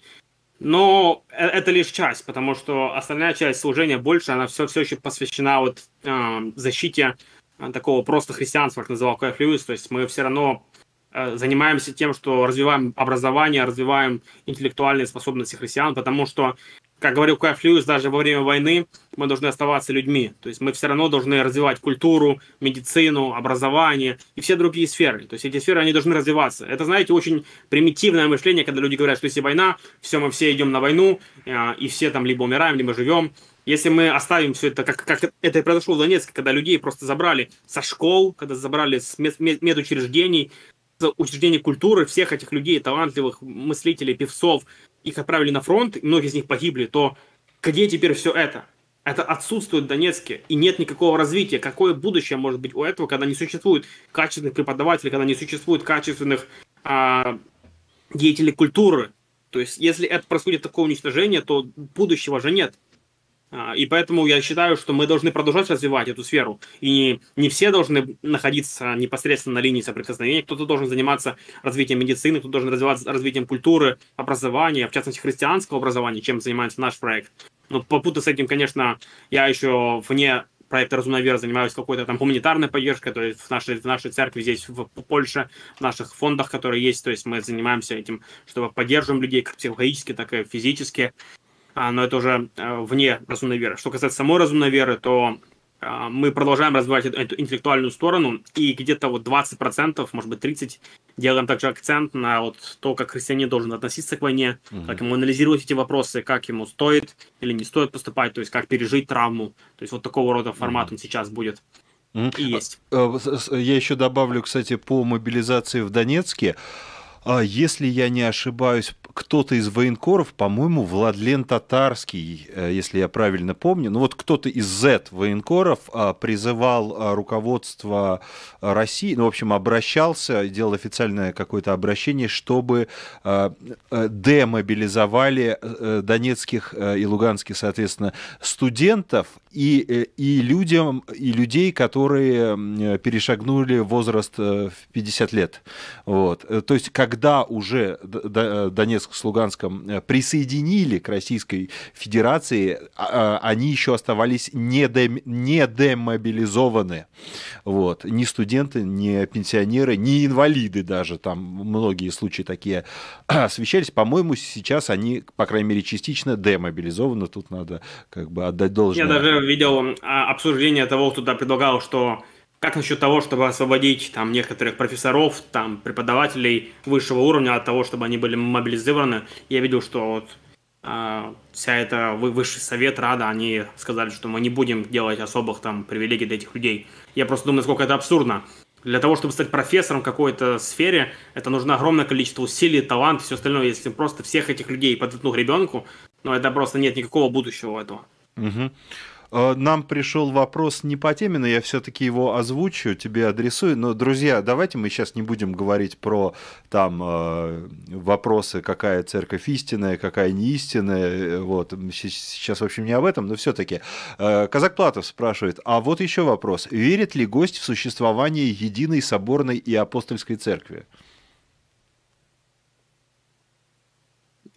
Но э, это лишь часть, потому что остальная часть служения больше, она все, все еще посвящена вот э, защите э, такого просто христианства, как называл Кайф Льюис. То есть мы все равно э, занимаемся тем, что развиваем образование, развиваем интеллектуальные способности христиан, потому что как говорил Кайф Льюис, даже во время войны мы должны оставаться людьми. То есть мы все равно должны развивать культуру, медицину, образование и все другие сферы. То есть эти сферы, они должны развиваться. Это, знаете, очень примитивное мышление, когда люди говорят, что если война, все, мы все идем на войну, э, и все там либо умираем, либо живем. Если мы оставим все это, как, как это и произошло в Донецке, когда людей просто забрали со школ, когда забрали с медучреждений, учреждений культуры, всех этих людей, талантливых мыслителей, певцов, их отправили на фронт, и многие из них погибли, то где теперь все это? Это отсутствует в Донецке, и нет никакого развития. Какое будущее может быть у этого, когда не существует качественных преподавателей, когда не существует качественных а, деятелей культуры? То есть, если это происходит такое уничтожение, то будущего же нет. А, и поэтому я считаю, что мы должны продолжать развивать эту сферу. И не все должны находиться непосредственно на линии соприкосновения. Кто-то должен заниматься развитием медицины, кто-то должен развиваться развитием культуры, образования, в частности христианского образования, чем занимается наш проект. Но попутно с этим, конечно, я еще вне проекта «Разумная вера» занимаюсь какой-то там гуманитарной поддержкой, то есть в нашей, в нашей церкви здесь, в Польше, в наших фондах, которые есть, то есть мы занимаемся этим, чтобы поддерживаем людей как психологически, так и физически но это уже а, вне разумной веры. Что касается самой разумной веры, то а, мы продолжаем развивать эту, интеллектуальную сторону, и где-то вот 20%, может быть 30%, делаем также акцент на вот то, как христианин должен относиться к войне, угу. как ему анализировать эти вопросы, как ему стоит или не стоит поступать, то есть как пережить травму. То есть вот такого рода формат угу. он сейчас будет. И есть. Я еще добавлю, кстати, по мобилизации в Донецке. Если я не ошибаюсь, кто-то из военкоров, по-моему, Владлен Татарский, э, если я правильно помню, ну вот кто-то из Z военкоров а, призывал а, руководство России, ну, в общем, обращался, делал официальное какое-то обращение, чтобы а, э, демобилизовали э, донецких и луганских, соответственно, студентов и, и людям, и людей, которые перешагнули возраст в 50 лет. Вот. То есть, когда уже Донецк с Луганском э, присоединили к Российской Федерации, а, а, они еще оставались не, де, не демобилизованы. Вот. Ни студенты, ни пенсионеры, ни инвалиды даже, там многие случаи такие освещались. По-моему, сейчас они, по крайней мере, частично демобилизованы. Тут надо как бы отдать должное. Я даже видел а, обсуждение того, кто предлагал, что как насчет того, чтобы освободить там некоторых профессоров, там преподавателей высшего уровня от того, чтобы они были мобилизированы? Я видел, что вот э, вся эта высший совет, рада, они сказали, что мы не будем делать особых там привилегий для этих людей. Я просто думаю, насколько это абсурдно. Для того, чтобы стать профессором в какой-то сфере, это нужно огромное количество усилий, талант и все остальное. Если просто всех этих людей подвергнуть ребенку, ну это просто нет никакого будущего у этого. Угу. Э, нам пришел вопрос не по теме, но я все-таки его озвучу, тебе адресую. Но, друзья, давайте мы сейчас не будем говорить про там э, вопросы, какая церковь истинная, какая не истинная. Э, вот. Сейчас, в общем, не об этом, но все-таки. Казак Платов спрашивает, а вот еще вопрос. Верит ли гость в существование единой соборной и апостольской церкви?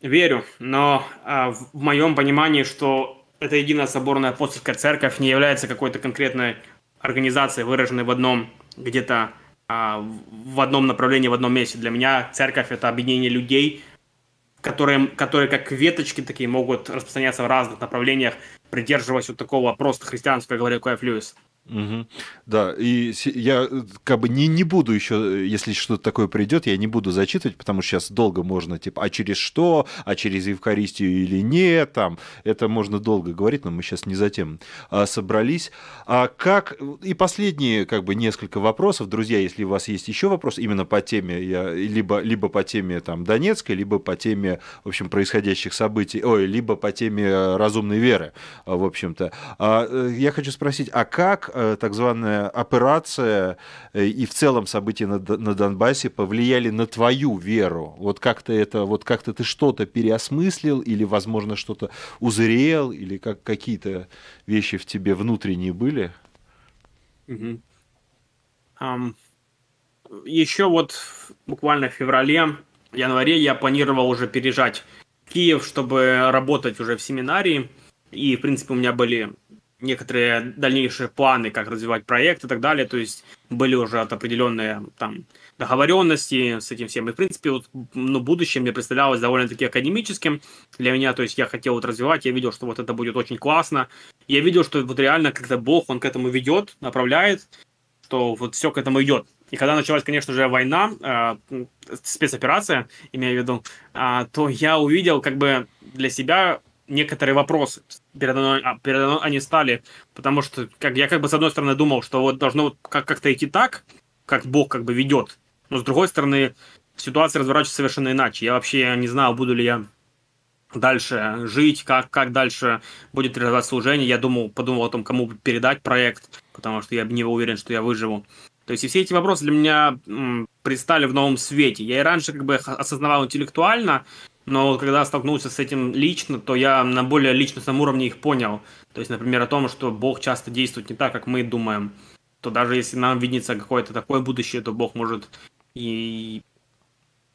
Верю, но а, в моем понимании, что эта единая соборная апостольская церковь не является какой-то конкретной организацией, выраженной в одном где-то а, в одном направлении, в одном месте. Для меня церковь это объединение людей, которые, которые как веточки такие могут распространяться в разных направлениях, придерживаясь вот такого просто христианского, говоря Куэф Льюис. Угу. Да, и я э, как бы не, не буду еще, э, если что-то такое придет, я не буду зачитывать, потому что сейчас долго можно, типа, а через что, а через Евхаристию или нет, там, это можно долго говорить, но мы сейчас не затем а, собрались. А как, и последние, как бы, несколько вопросов, друзья, если у вас есть еще вопрос именно по теме, я, либо, либо по теме, там, Донецкой, либо по теме, в общем, происходящих событий, ой, либо по теме э, разумной веры, в общем-то. А, я хочу спросить, а как Э, так званая операция э, и в целом события на, на Донбассе повлияли на твою веру? Вот как-то это, вот как-то ты что-то переосмыслил или, возможно, что-то узрел или как какие-то вещи в тебе внутренние были? Угу. Um, еще вот буквально в феврале, январе я планировал уже переезжать в Киев, чтобы работать уже в семинарии. И, в принципе, у меня были некоторые дальнейшие планы, как развивать проект и так далее. То есть были уже определенные там договоренности с этим всем. И, в принципе, вот, ну, будущее мне представлялось довольно-таки академическим для меня. То есть я хотел вот развивать, я видел, что вот это будет очень классно. Я видел, что вот реально как-то Бог, он к этому ведет, направляет, что вот все к этому идет. И когда началась, конечно же, война, э, спецоперация, имею в виду, э, то я увидел как бы для себя некоторые вопросы. Передо мной, а, передо мной они стали, потому что как, я как бы с одной стороны думал, что вот должно как- как-то идти так, как Бог как бы ведет, но с другой стороны ситуация разворачивается совершенно иначе. Я вообще не знал, буду ли я дальше жить, как, как дальше будет реализовать служение. Я думал, подумал о том, кому передать проект, потому что я не уверен, что я выживу. То есть и все эти вопросы для меня м, предстали в новом свете. Я и раньше как бы осознавал интеллектуально, но когда столкнулся с этим лично, то я на более личностном уровне их понял. То есть, например, о том, что Бог часто действует не так, как мы думаем. То даже если нам видится какое-то такое будущее, то Бог может и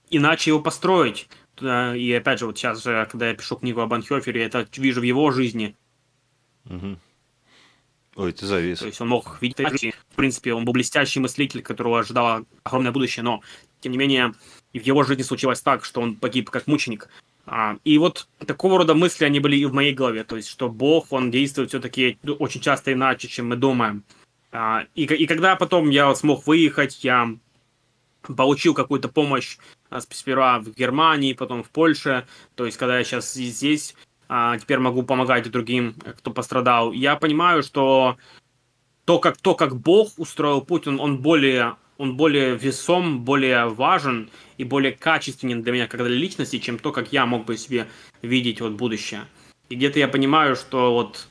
иначе его построить. И опять же, вот сейчас же, когда я пишу книгу об Анхёфере, я это вижу в его жизни. Угу. Ой, ты завис. То есть он мог видеть В принципе, он был блестящий мыслитель, которого ожидало огромное будущее, но, тем не менее, и в его жизни случилось так, что он погиб как мученик. А, и вот такого рода мысли, они были и в моей голове, то есть, что Бог, он действует все-таки очень часто иначе, чем мы думаем. А, и, и когда потом я смог выехать, я получил какую-то помощь а, сперва в Германии, потом в Польше, то есть, когда я сейчас здесь, а, теперь могу помогать другим, кто пострадал, я понимаю, что то, как, то, как Бог устроил путь, он, он более он более весом, более важен и более качественен для меня как для личности, чем то, как я мог бы себе видеть вот будущее. И где-то я понимаю, что вот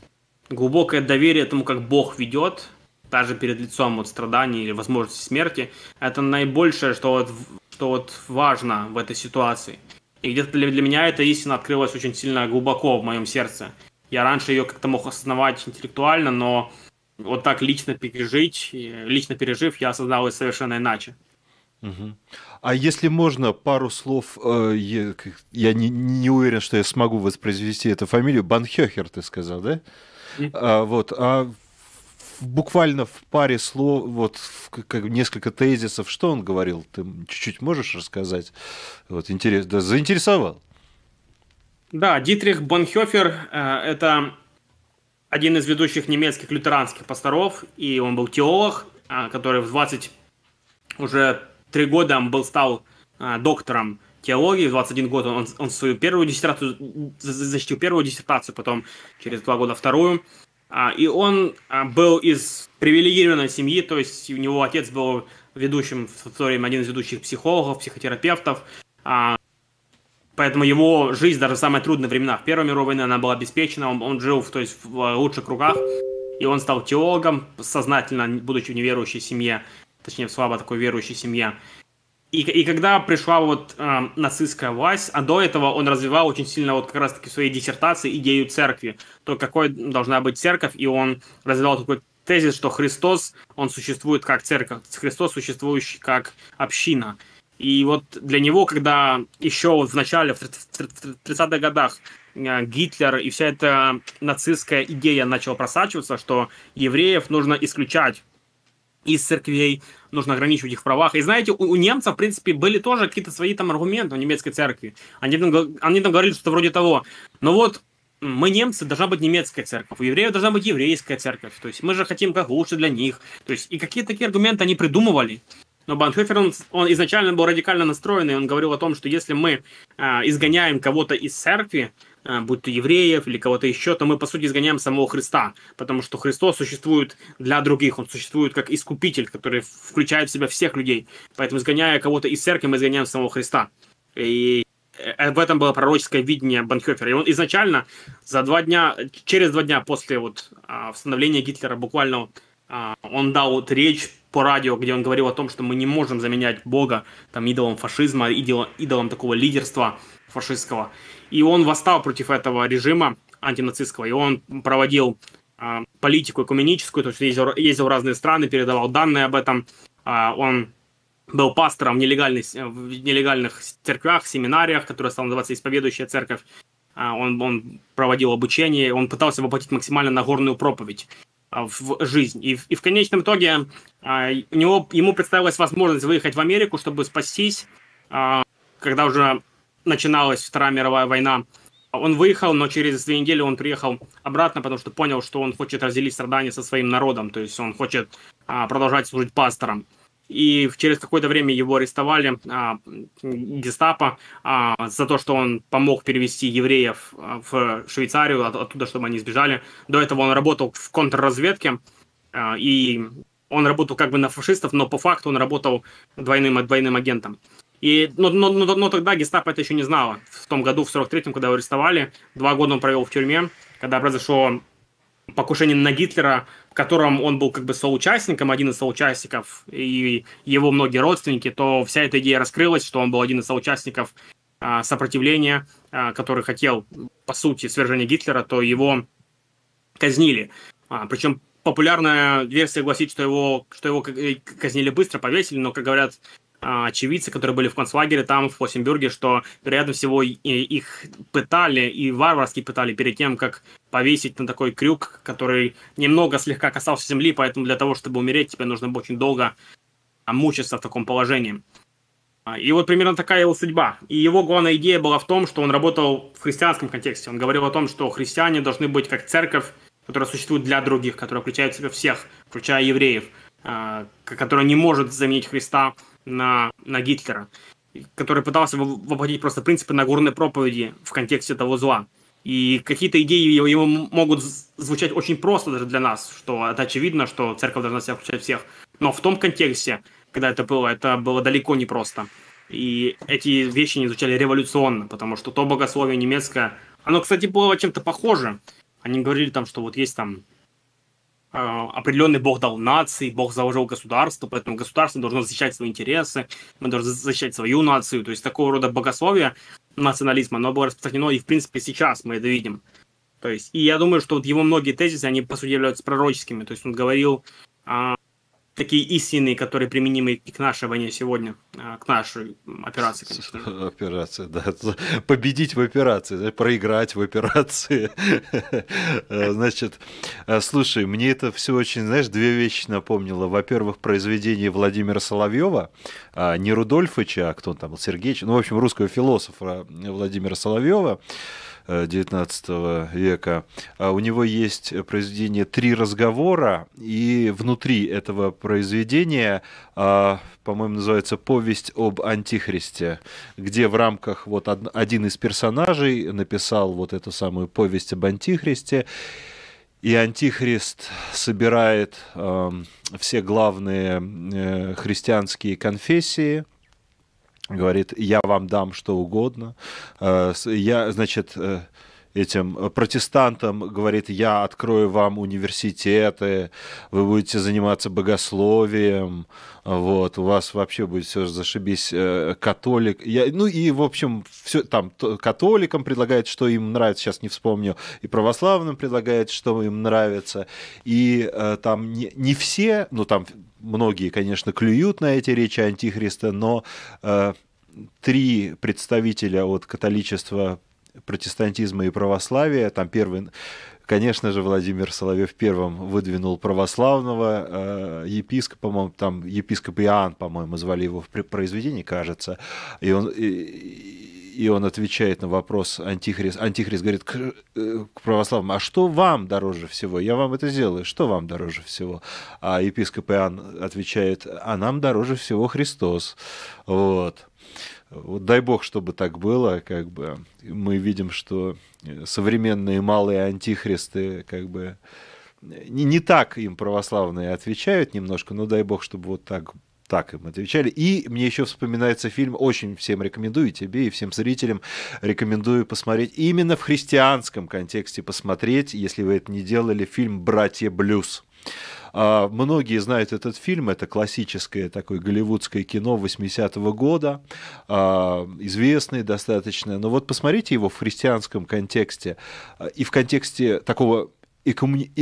глубокое доверие тому, как Бог ведет, даже перед лицом вот страданий или возможности смерти, это наибольшее, что вот, что вот важно в этой ситуации. И где-то для, для меня эта истина открылась очень сильно глубоко в моем сердце. Я раньше ее как-то мог осознавать интеллектуально, но вот так лично пережить, лично пережив, я осознал это совершенно иначе. Угу. А если можно, пару слов, э, я, я не, не уверен, что я смогу воспроизвести эту фамилию, Банхёхер, ты сказал, да? А, вот, а буквально в паре слов, вот как, несколько тезисов, что он говорил, ты чуть-чуть можешь рассказать? Вот, интерес, да, заинтересовал. Да, Дитрих Бонхёфер э, – это один из ведущих немецких лютеранских пасторов, и он был теолог, а, который в 20 уже три года был стал а, доктором теологии, в 21 год он, он свою первую диссертацию, защитил первую диссертацию, потом через два года вторую. А, и он был из привилегированной семьи, то есть у него отец был ведущим в то время один из ведущих психологов, психотерапевтов. Поэтому его жизнь даже в самые трудные времена, в Первой мировой войне, она была обеспечена, он, он жил то есть, в лучших кругах, и он стал теологом, сознательно, будучи в неверующей семье, точнее, в слабо такой верующей семье. И, и когда пришла вот э, нацистская власть, а до этого он развивал очень сильно вот как раз-таки в своей диссертации идею церкви, то какой должна быть церковь, и он развивал такой тезис, что Христос, он существует как церковь, Христос существующий как община. И вот для него, когда еще вот в начале, в 30-х годах э, Гитлер и вся эта нацистская идея начала просачиваться, что евреев нужно исключать из церквей, нужно ограничивать их в правах. И знаете, у, у немцев, в принципе, были тоже какие-то свои там аргументы у немецкой церкви. Они там, они там говорили что-то вроде того. Но вот мы немцы, должна быть немецкая церковь, у евреев должна быть еврейская церковь. То есть мы же хотим как лучше для них. То есть и какие такие аргументы они придумывали. Но Банхофер, он, он изначально был радикально настроенный, он говорил о том, что если мы э, изгоняем кого-то из церкви, э, будь то евреев или кого-то еще, то мы, по сути, изгоняем самого Христа, потому что Христос существует для других, он существует как искупитель, который включает в себя всех людей. Поэтому, изгоняя кого-то из церкви, мы изгоняем самого Христа. И э, в этом было пророческое видение Банхёфера. И он изначально за два дня, через два дня после вот, а, восстановления Гитлера буквально а, он дал вот речь по радио, где он говорил о том, что мы не можем заменять Бога там идолом фашизма, идолом, идолом такого лидерства фашистского. И он восстал против этого режима антинацистского, и он проводил а, политику экуменическую, то есть ездил, ездил в разные страны, передавал данные об этом. А, он был пастором в нелегальных, в нелегальных церквях, семинариях, которые стал называться «Исповедующая церковь». А, он, он проводил обучение, он пытался воплотить максимально Нагорную проповедь. А, в жизнь. И, и в конечном итоге а, у него, ему представилась возможность выехать в Америку, чтобы спастись, а, когда уже начиналась Вторая мировая война. Он выехал, но через две недели он приехал обратно, потому что понял, что он хочет разделить страдания со своим народом, то есть он хочет продолжать служить пастором и через какое-то время его арестовали а, гестапо а, за то, что он помог перевести евреев а, в Швейцарию, от, оттуда, чтобы они сбежали. До этого он работал в контрразведке, а, и он работал как бы на фашистов, но по факту он работал двойным, двойным агентом. И, но, но, но, но тогда гестапо это еще не знало. В том году, в 43-м, когда его арестовали, два года он провел в тюрьме, когда произошло покушение на Гитлера, в котором он был как бы соучастником, один из соучастников, и его многие родственники, то вся эта идея раскрылась, что он был один из соучастников а, сопротивления, а, который хотел, по сути, свержения Гитлера, то его казнили. А, причем популярная версия гласит, что его, что его э, казнили быстро, повесили, но, как говорят очевидцы, которые были в концлагере там, в Флоссенбюрге, что, вероятно всего, их пытали и варварски пытали перед тем, как повесить на такой крюк, который немного слегка касался земли, поэтому для того, чтобы умереть, тебе нужно очень долго мучиться в таком положении. А, и вот примерно такая его судьба. И его главная идея была в том, что он работал в христианском контексте. Он говорил о том, что христиане должны быть как церковь, которая существует для других, которая включает в себя всех, включая евреев, а, которая не может заменить Христа на, на Гитлера, который пытался воплотить просто принципы Нагорной проповеди в контексте того зла. И какие-то идеи его могут звучать очень просто даже для нас, что это очевидно, что церковь должна себя включать всех. Но в том контексте когда это было, это было далеко не просто. И эти вещи не звучали революционно, потому что то богословие немецкое, оно, кстати, было чем-то похоже. Они говорили там, что вот есть там определенный Бог дал нации, Бог заложил государство, поэтому государство должно защищать свои интересы, мы должны защищать свою нацию. То есть такого рода богословие национализма, оно было распространено и, в принципе, сейчас мы это видим. То есть, и я думаю, что вот его многие тезисы, они, по сути, являются пророческими. То есть он говорил а, такие истины, которые применимы и к нашей войне сегодня, а, к нашей операции, конечно. Операция, да. Победить в операции, проиграть в операции. Э, значит, э, слушай, мне это все очень, знаешь, две вещи напомнило. Во-первых, произведение Владимира Соловьева, а, не Рудольфовича, а кто он там был, Сергеевич, ну, в общем, русского философа Владимира Соловьева, XIX века. А у него есть произведение «Три разговора», и внутри этого произведения, а, по-моему, называется «Повесть об Антихристе», где в рамках вот один из персонажей написал вот эту самую повесть об Антихристе, и Антихрист собирает э, все главные э, христианские конфессии – говорит, я вам дам что угодно. Э, я, значит, э, этим протестантам говорит, я открою вам университеты, вы будете заниматься богословием, вот, у вас вообще будет все зашибись э, католик. Я, ну и, в общем, все там католикам предлагает, что им нравится, сейчас не вспомню, и православным предлагает, что им нравится. И там не, не все, ну там многие, конечно, клюют на эти речи Антихриста, но э, три представителя от католичества, протестантизма и православия, там первый, конечно же, Владимир Соловьев первым выдвинул православного э, епископа, по-моему, там епископ Иоанн, по-моему, звали его в произведении, кажется, и он... И, и он отвечает на вопрос Антихрист. Антихрист говорит к, э, к православным, а что вам дороже всего? Я вам это сделаю. Что вам дороже всего? А епископ Иоанн отвечает, а нам дороже всего Христос. Вот. Вот дай бог, чтобы так было, как бы мы видим, что современные малые антихристы, как бы не, не так им православные отвечают немножко, но дай бог, чтобы вот так так им отвечали. И мне еще вспоминается фильм, очень всем рекомендую, тебе и всем зрителям рекомендую посмотреть, именно в христианском контексте посмотреть, если вы это не делали, фильм «Братья Блюз». А, многие знают этот фильм, это классическое такое голливудское кино 80-го года, а, известный достаточно, но вот посмотрите его в христианском контексте а, и в контексте такого экоммуни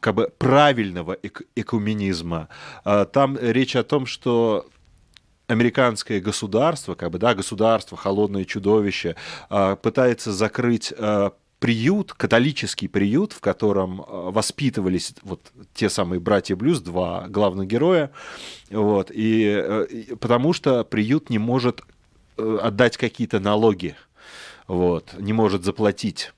как бы правильного экуменизма. А, там речь о том, что американское государство, как бы, да, государство, холодное чудовище, а, пытается закрыть а, приют, католический приют, в котором воспитывались вот те самые братья Блюз, два главных героя, вот, и, э, и потому что приют не может э, отдать какие-то налоги, вот, не может заплатить.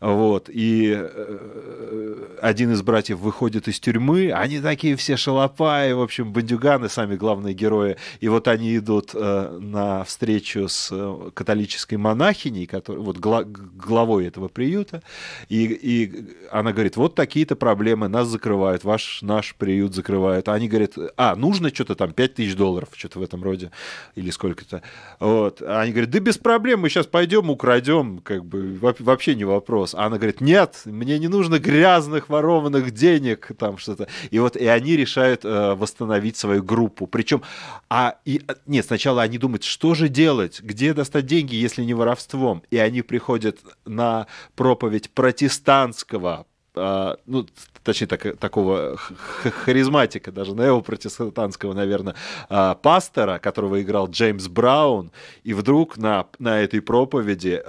Вот, и э, один из братьев выходит из тюрьмы, они такие все шалопаи, в общем, бандюганы, сами главные герои, и вот они идут э, на встречу с э, католической монахиней, который, вот главой этого приюта, и, и она говорит, вот такие-то проблемы, нас закрывают, ваш, наш приют закрывают. А они говорят, а, нужно что-то там, 5 тысяч долларов, что-то в этом роде, или сколько-то. Вот. А они говорят, да без проблем, мы сейчас пойдем, украдем, как бы, вообще не вопрос. Вопрос. А она говорит, нет, мне не нужно грязных ворованных денег, там что-то. И вот и они решают э, восстановить свою группу. Причем, а, и, а, нет, сначала они думают, что же делать, где достать деньги, если не воровством. И они приходят на проповедь протестантского а, ну, точнее, так, такого харизматика, даже неопротестантского, наверное, а, пастора, которого играл Джеймс Браун, и вдруг на, на этой проповеди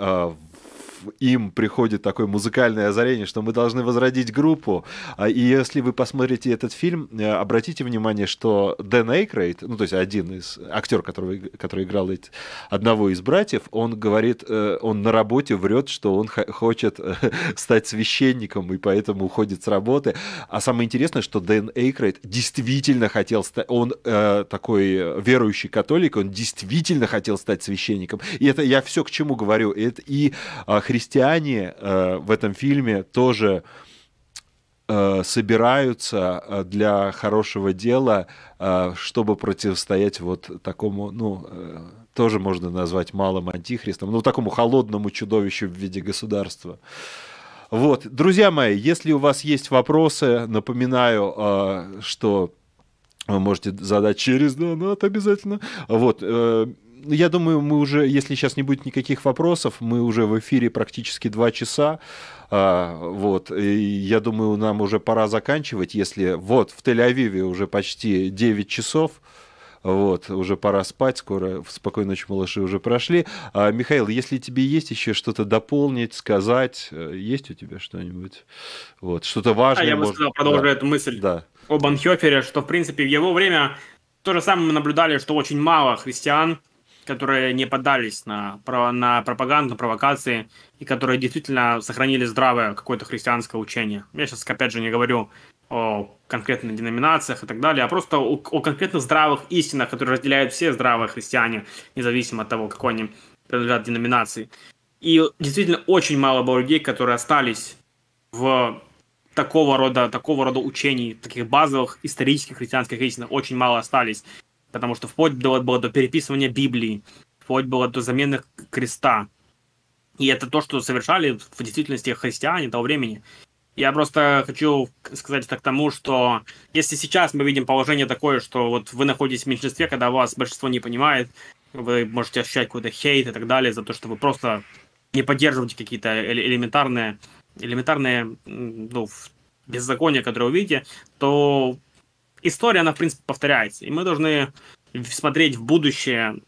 им приходит такое музыкальное озарение, что мы должны возродить группу. А, и если вы посмотрите этот фильм, э, обратите внимание, что Дэн Эйкрейт, ну, то есть один из актер, который, который играл одного из братьев, он говорит, э, он на работе врет, что он хочет э, стать священником, и поэтому уходит с работы. А самое интересное, что Дэн Эйкрейт действительно хотел стать, он э, такой верующий католик, он действительно хотел стать священником. И это я все к чему говорю. Это и э, христиане э, в этом фильме тоже э, собираются э, для хорошего дела, э, чтобы противостоять вот такому, ну, э, тоже можно назвать малым антихристом, ну, такому холодному чудовищу в виде государства. Вот, друзья мои, если у вас есть вопросы, напоминаю, э, что вы можете задать через донат обязательно. Вот, э, я думаю, мы уже, если сейчас не будет никаких вопросов, мы уже в эфире практически два часа. А, вот, и я думаю, нам уже пора заканчивать, если вот в Тель-Авиве уже почти 9 часов, вот, уже пора спать, скоро спокойной ночи, малыши уже прошли. А, Михаил, если тебе есть еще что-то дополнить, сказать, э, есть у тебя что-нибудь? Вот, что-то важное? А я бы может... сказал, продолжу да. эту мысль да. о Банхёфере, что, в принципе, в его время то же самое мы наблюдали, что очень мало христиан которые не поддались на, на пропаганду, провокации, и которые действительно сохранили здравое какое-то христианское учение. Я сейчас, опять же, не говорю о конкретных деноминациях и так далее, а просто о, о конкретных здравых истинах, которые разделяют все здравые христиане, независимо от того, какой они принадлежат деноминации. И действительно очень мало было людей, которые остались в такого рода, такого рода учений, таких базовых исторических христианских истинах, очень мало остались потому что вплоть было, было до переписывания Библии, вплоть было до замены креста. И это то, что совершали в действительности христиане того времени. Я просто хочу сказать это к тому, что если сейчас мы видим положение такое, что вот вы находитесь в меньшинстве, когда вас большинство не понимает, вы можете ощущать какой-то хейт и так далее за то, что вы просто не поддерживаете какие-то элементарные, элементарные ну, беззакония, которые вы видите, то история, она, в принципе, повторяется. И мы должны смотреть в будущее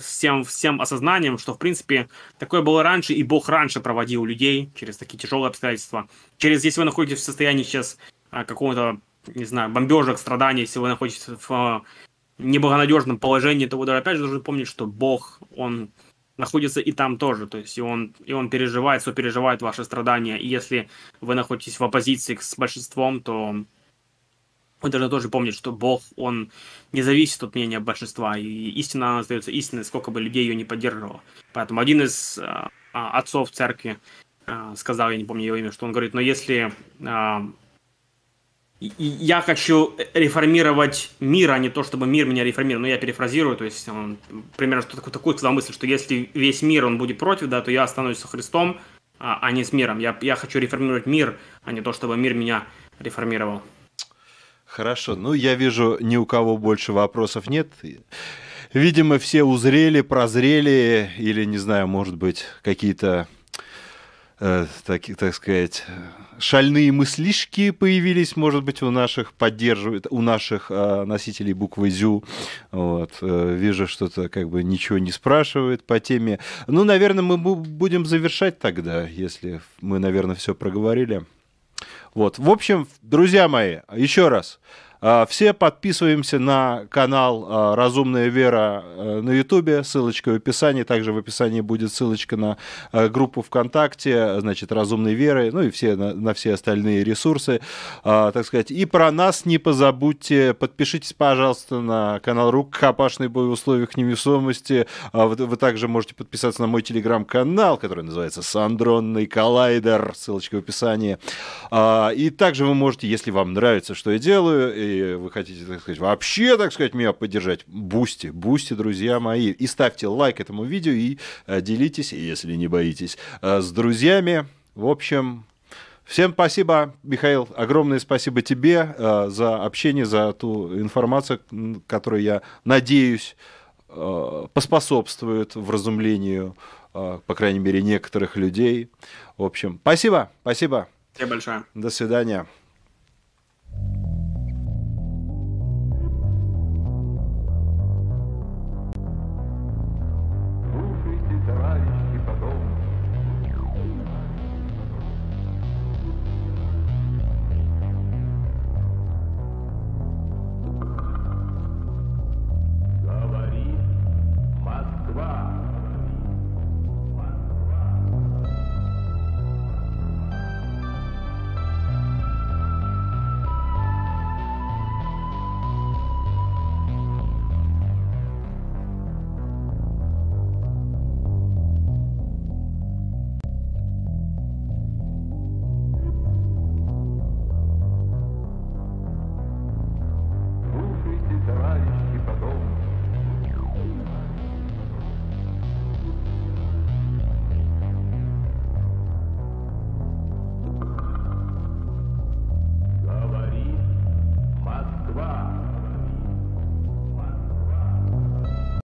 всем, всем осознанием, что, в принципе, такое было раньше, и Бог раньше проводил людей через такие тяжелые обстоятельства. Через, если вы находитесь в состоянии сейчас а, какого-то, не знаю, бомбежек, страданий, если вы находитесь в а, неблагонадежном положении, то вы даже опять же должны помнить, что Бог, Он находится и там тоже, то есть и он, и он переживает, сопереживает ваши страдания, и если вы находитесь в оппозиции с большинством, то вы должны тоже помнить, что Бог, Он не зависит от мнения большинства, и истина она остается истиной, сколько бы людей ее не поддерживало. Поэтому один из э, отцов церкви э, сказал, я не помню его имя, что он говорит, но если э, я хочу реформировать мир, а не то, чтобы мир меня реформировал. Ну, я перефразирую, то есть он примерно что такую, такую сказал мысль, что если весь мир, он будет против, да, то я останусь со Христом, а, а не с миром. Я, я хочу реформировать мир, а не то, чтобы мир меня реформировал. Хорошо. Ну, я вижу, ни у кого больше вопросов нет. Видимо, все узрели, прозрели, или, не знаю, может быть, какие-то, э, так, так сказать, шальные мыслишки появились, может быть, у наших поддерживает, у наших э, носителей буквы ЗЮ. Вот. Э, вижу, что-то как бы ничего не спрашивает по теме. Ну, наверное, мы будем завершать тогда, если мы, наверное, все проговорили. Вот. В общем, друзья мои, еще раз. А, все подписываемся на канал а, «Разумная вера» э, на Ютубе, ссылочка в описании, также в описании будет ссылочка на группу ВКонтакте, значит, «Разумной веры», ну и все, на, на все остальные ресурсы, а, так сказать. И про нас не позабудьте, подпишитесь, пожалуйста, на канал «Рукопашный бой в условиях невесомости», вы, вы также можете подписаться на мой телеграм-канал, который называется «Сандронный коллайдер», ссылочка в описании. И также вы можете, если вам нравится, что я делаю, вы хотите, так сказать, вообще, так сказать, меня поддержать, Boosty, Boosty, друзья мои. И ставьте лайк этому видео и э, делитесь, если не боитесь, э, с друзьями. В общем, всем спасибо, Михаил. Огромное спасибо тебе э, за общение, за ту информацию, которую я надеюсь э, поспособствует вразумлению, э, по крайней мере, некоторых людей. В общем, спасибо, спасибо. Спасибо большое. До свидания.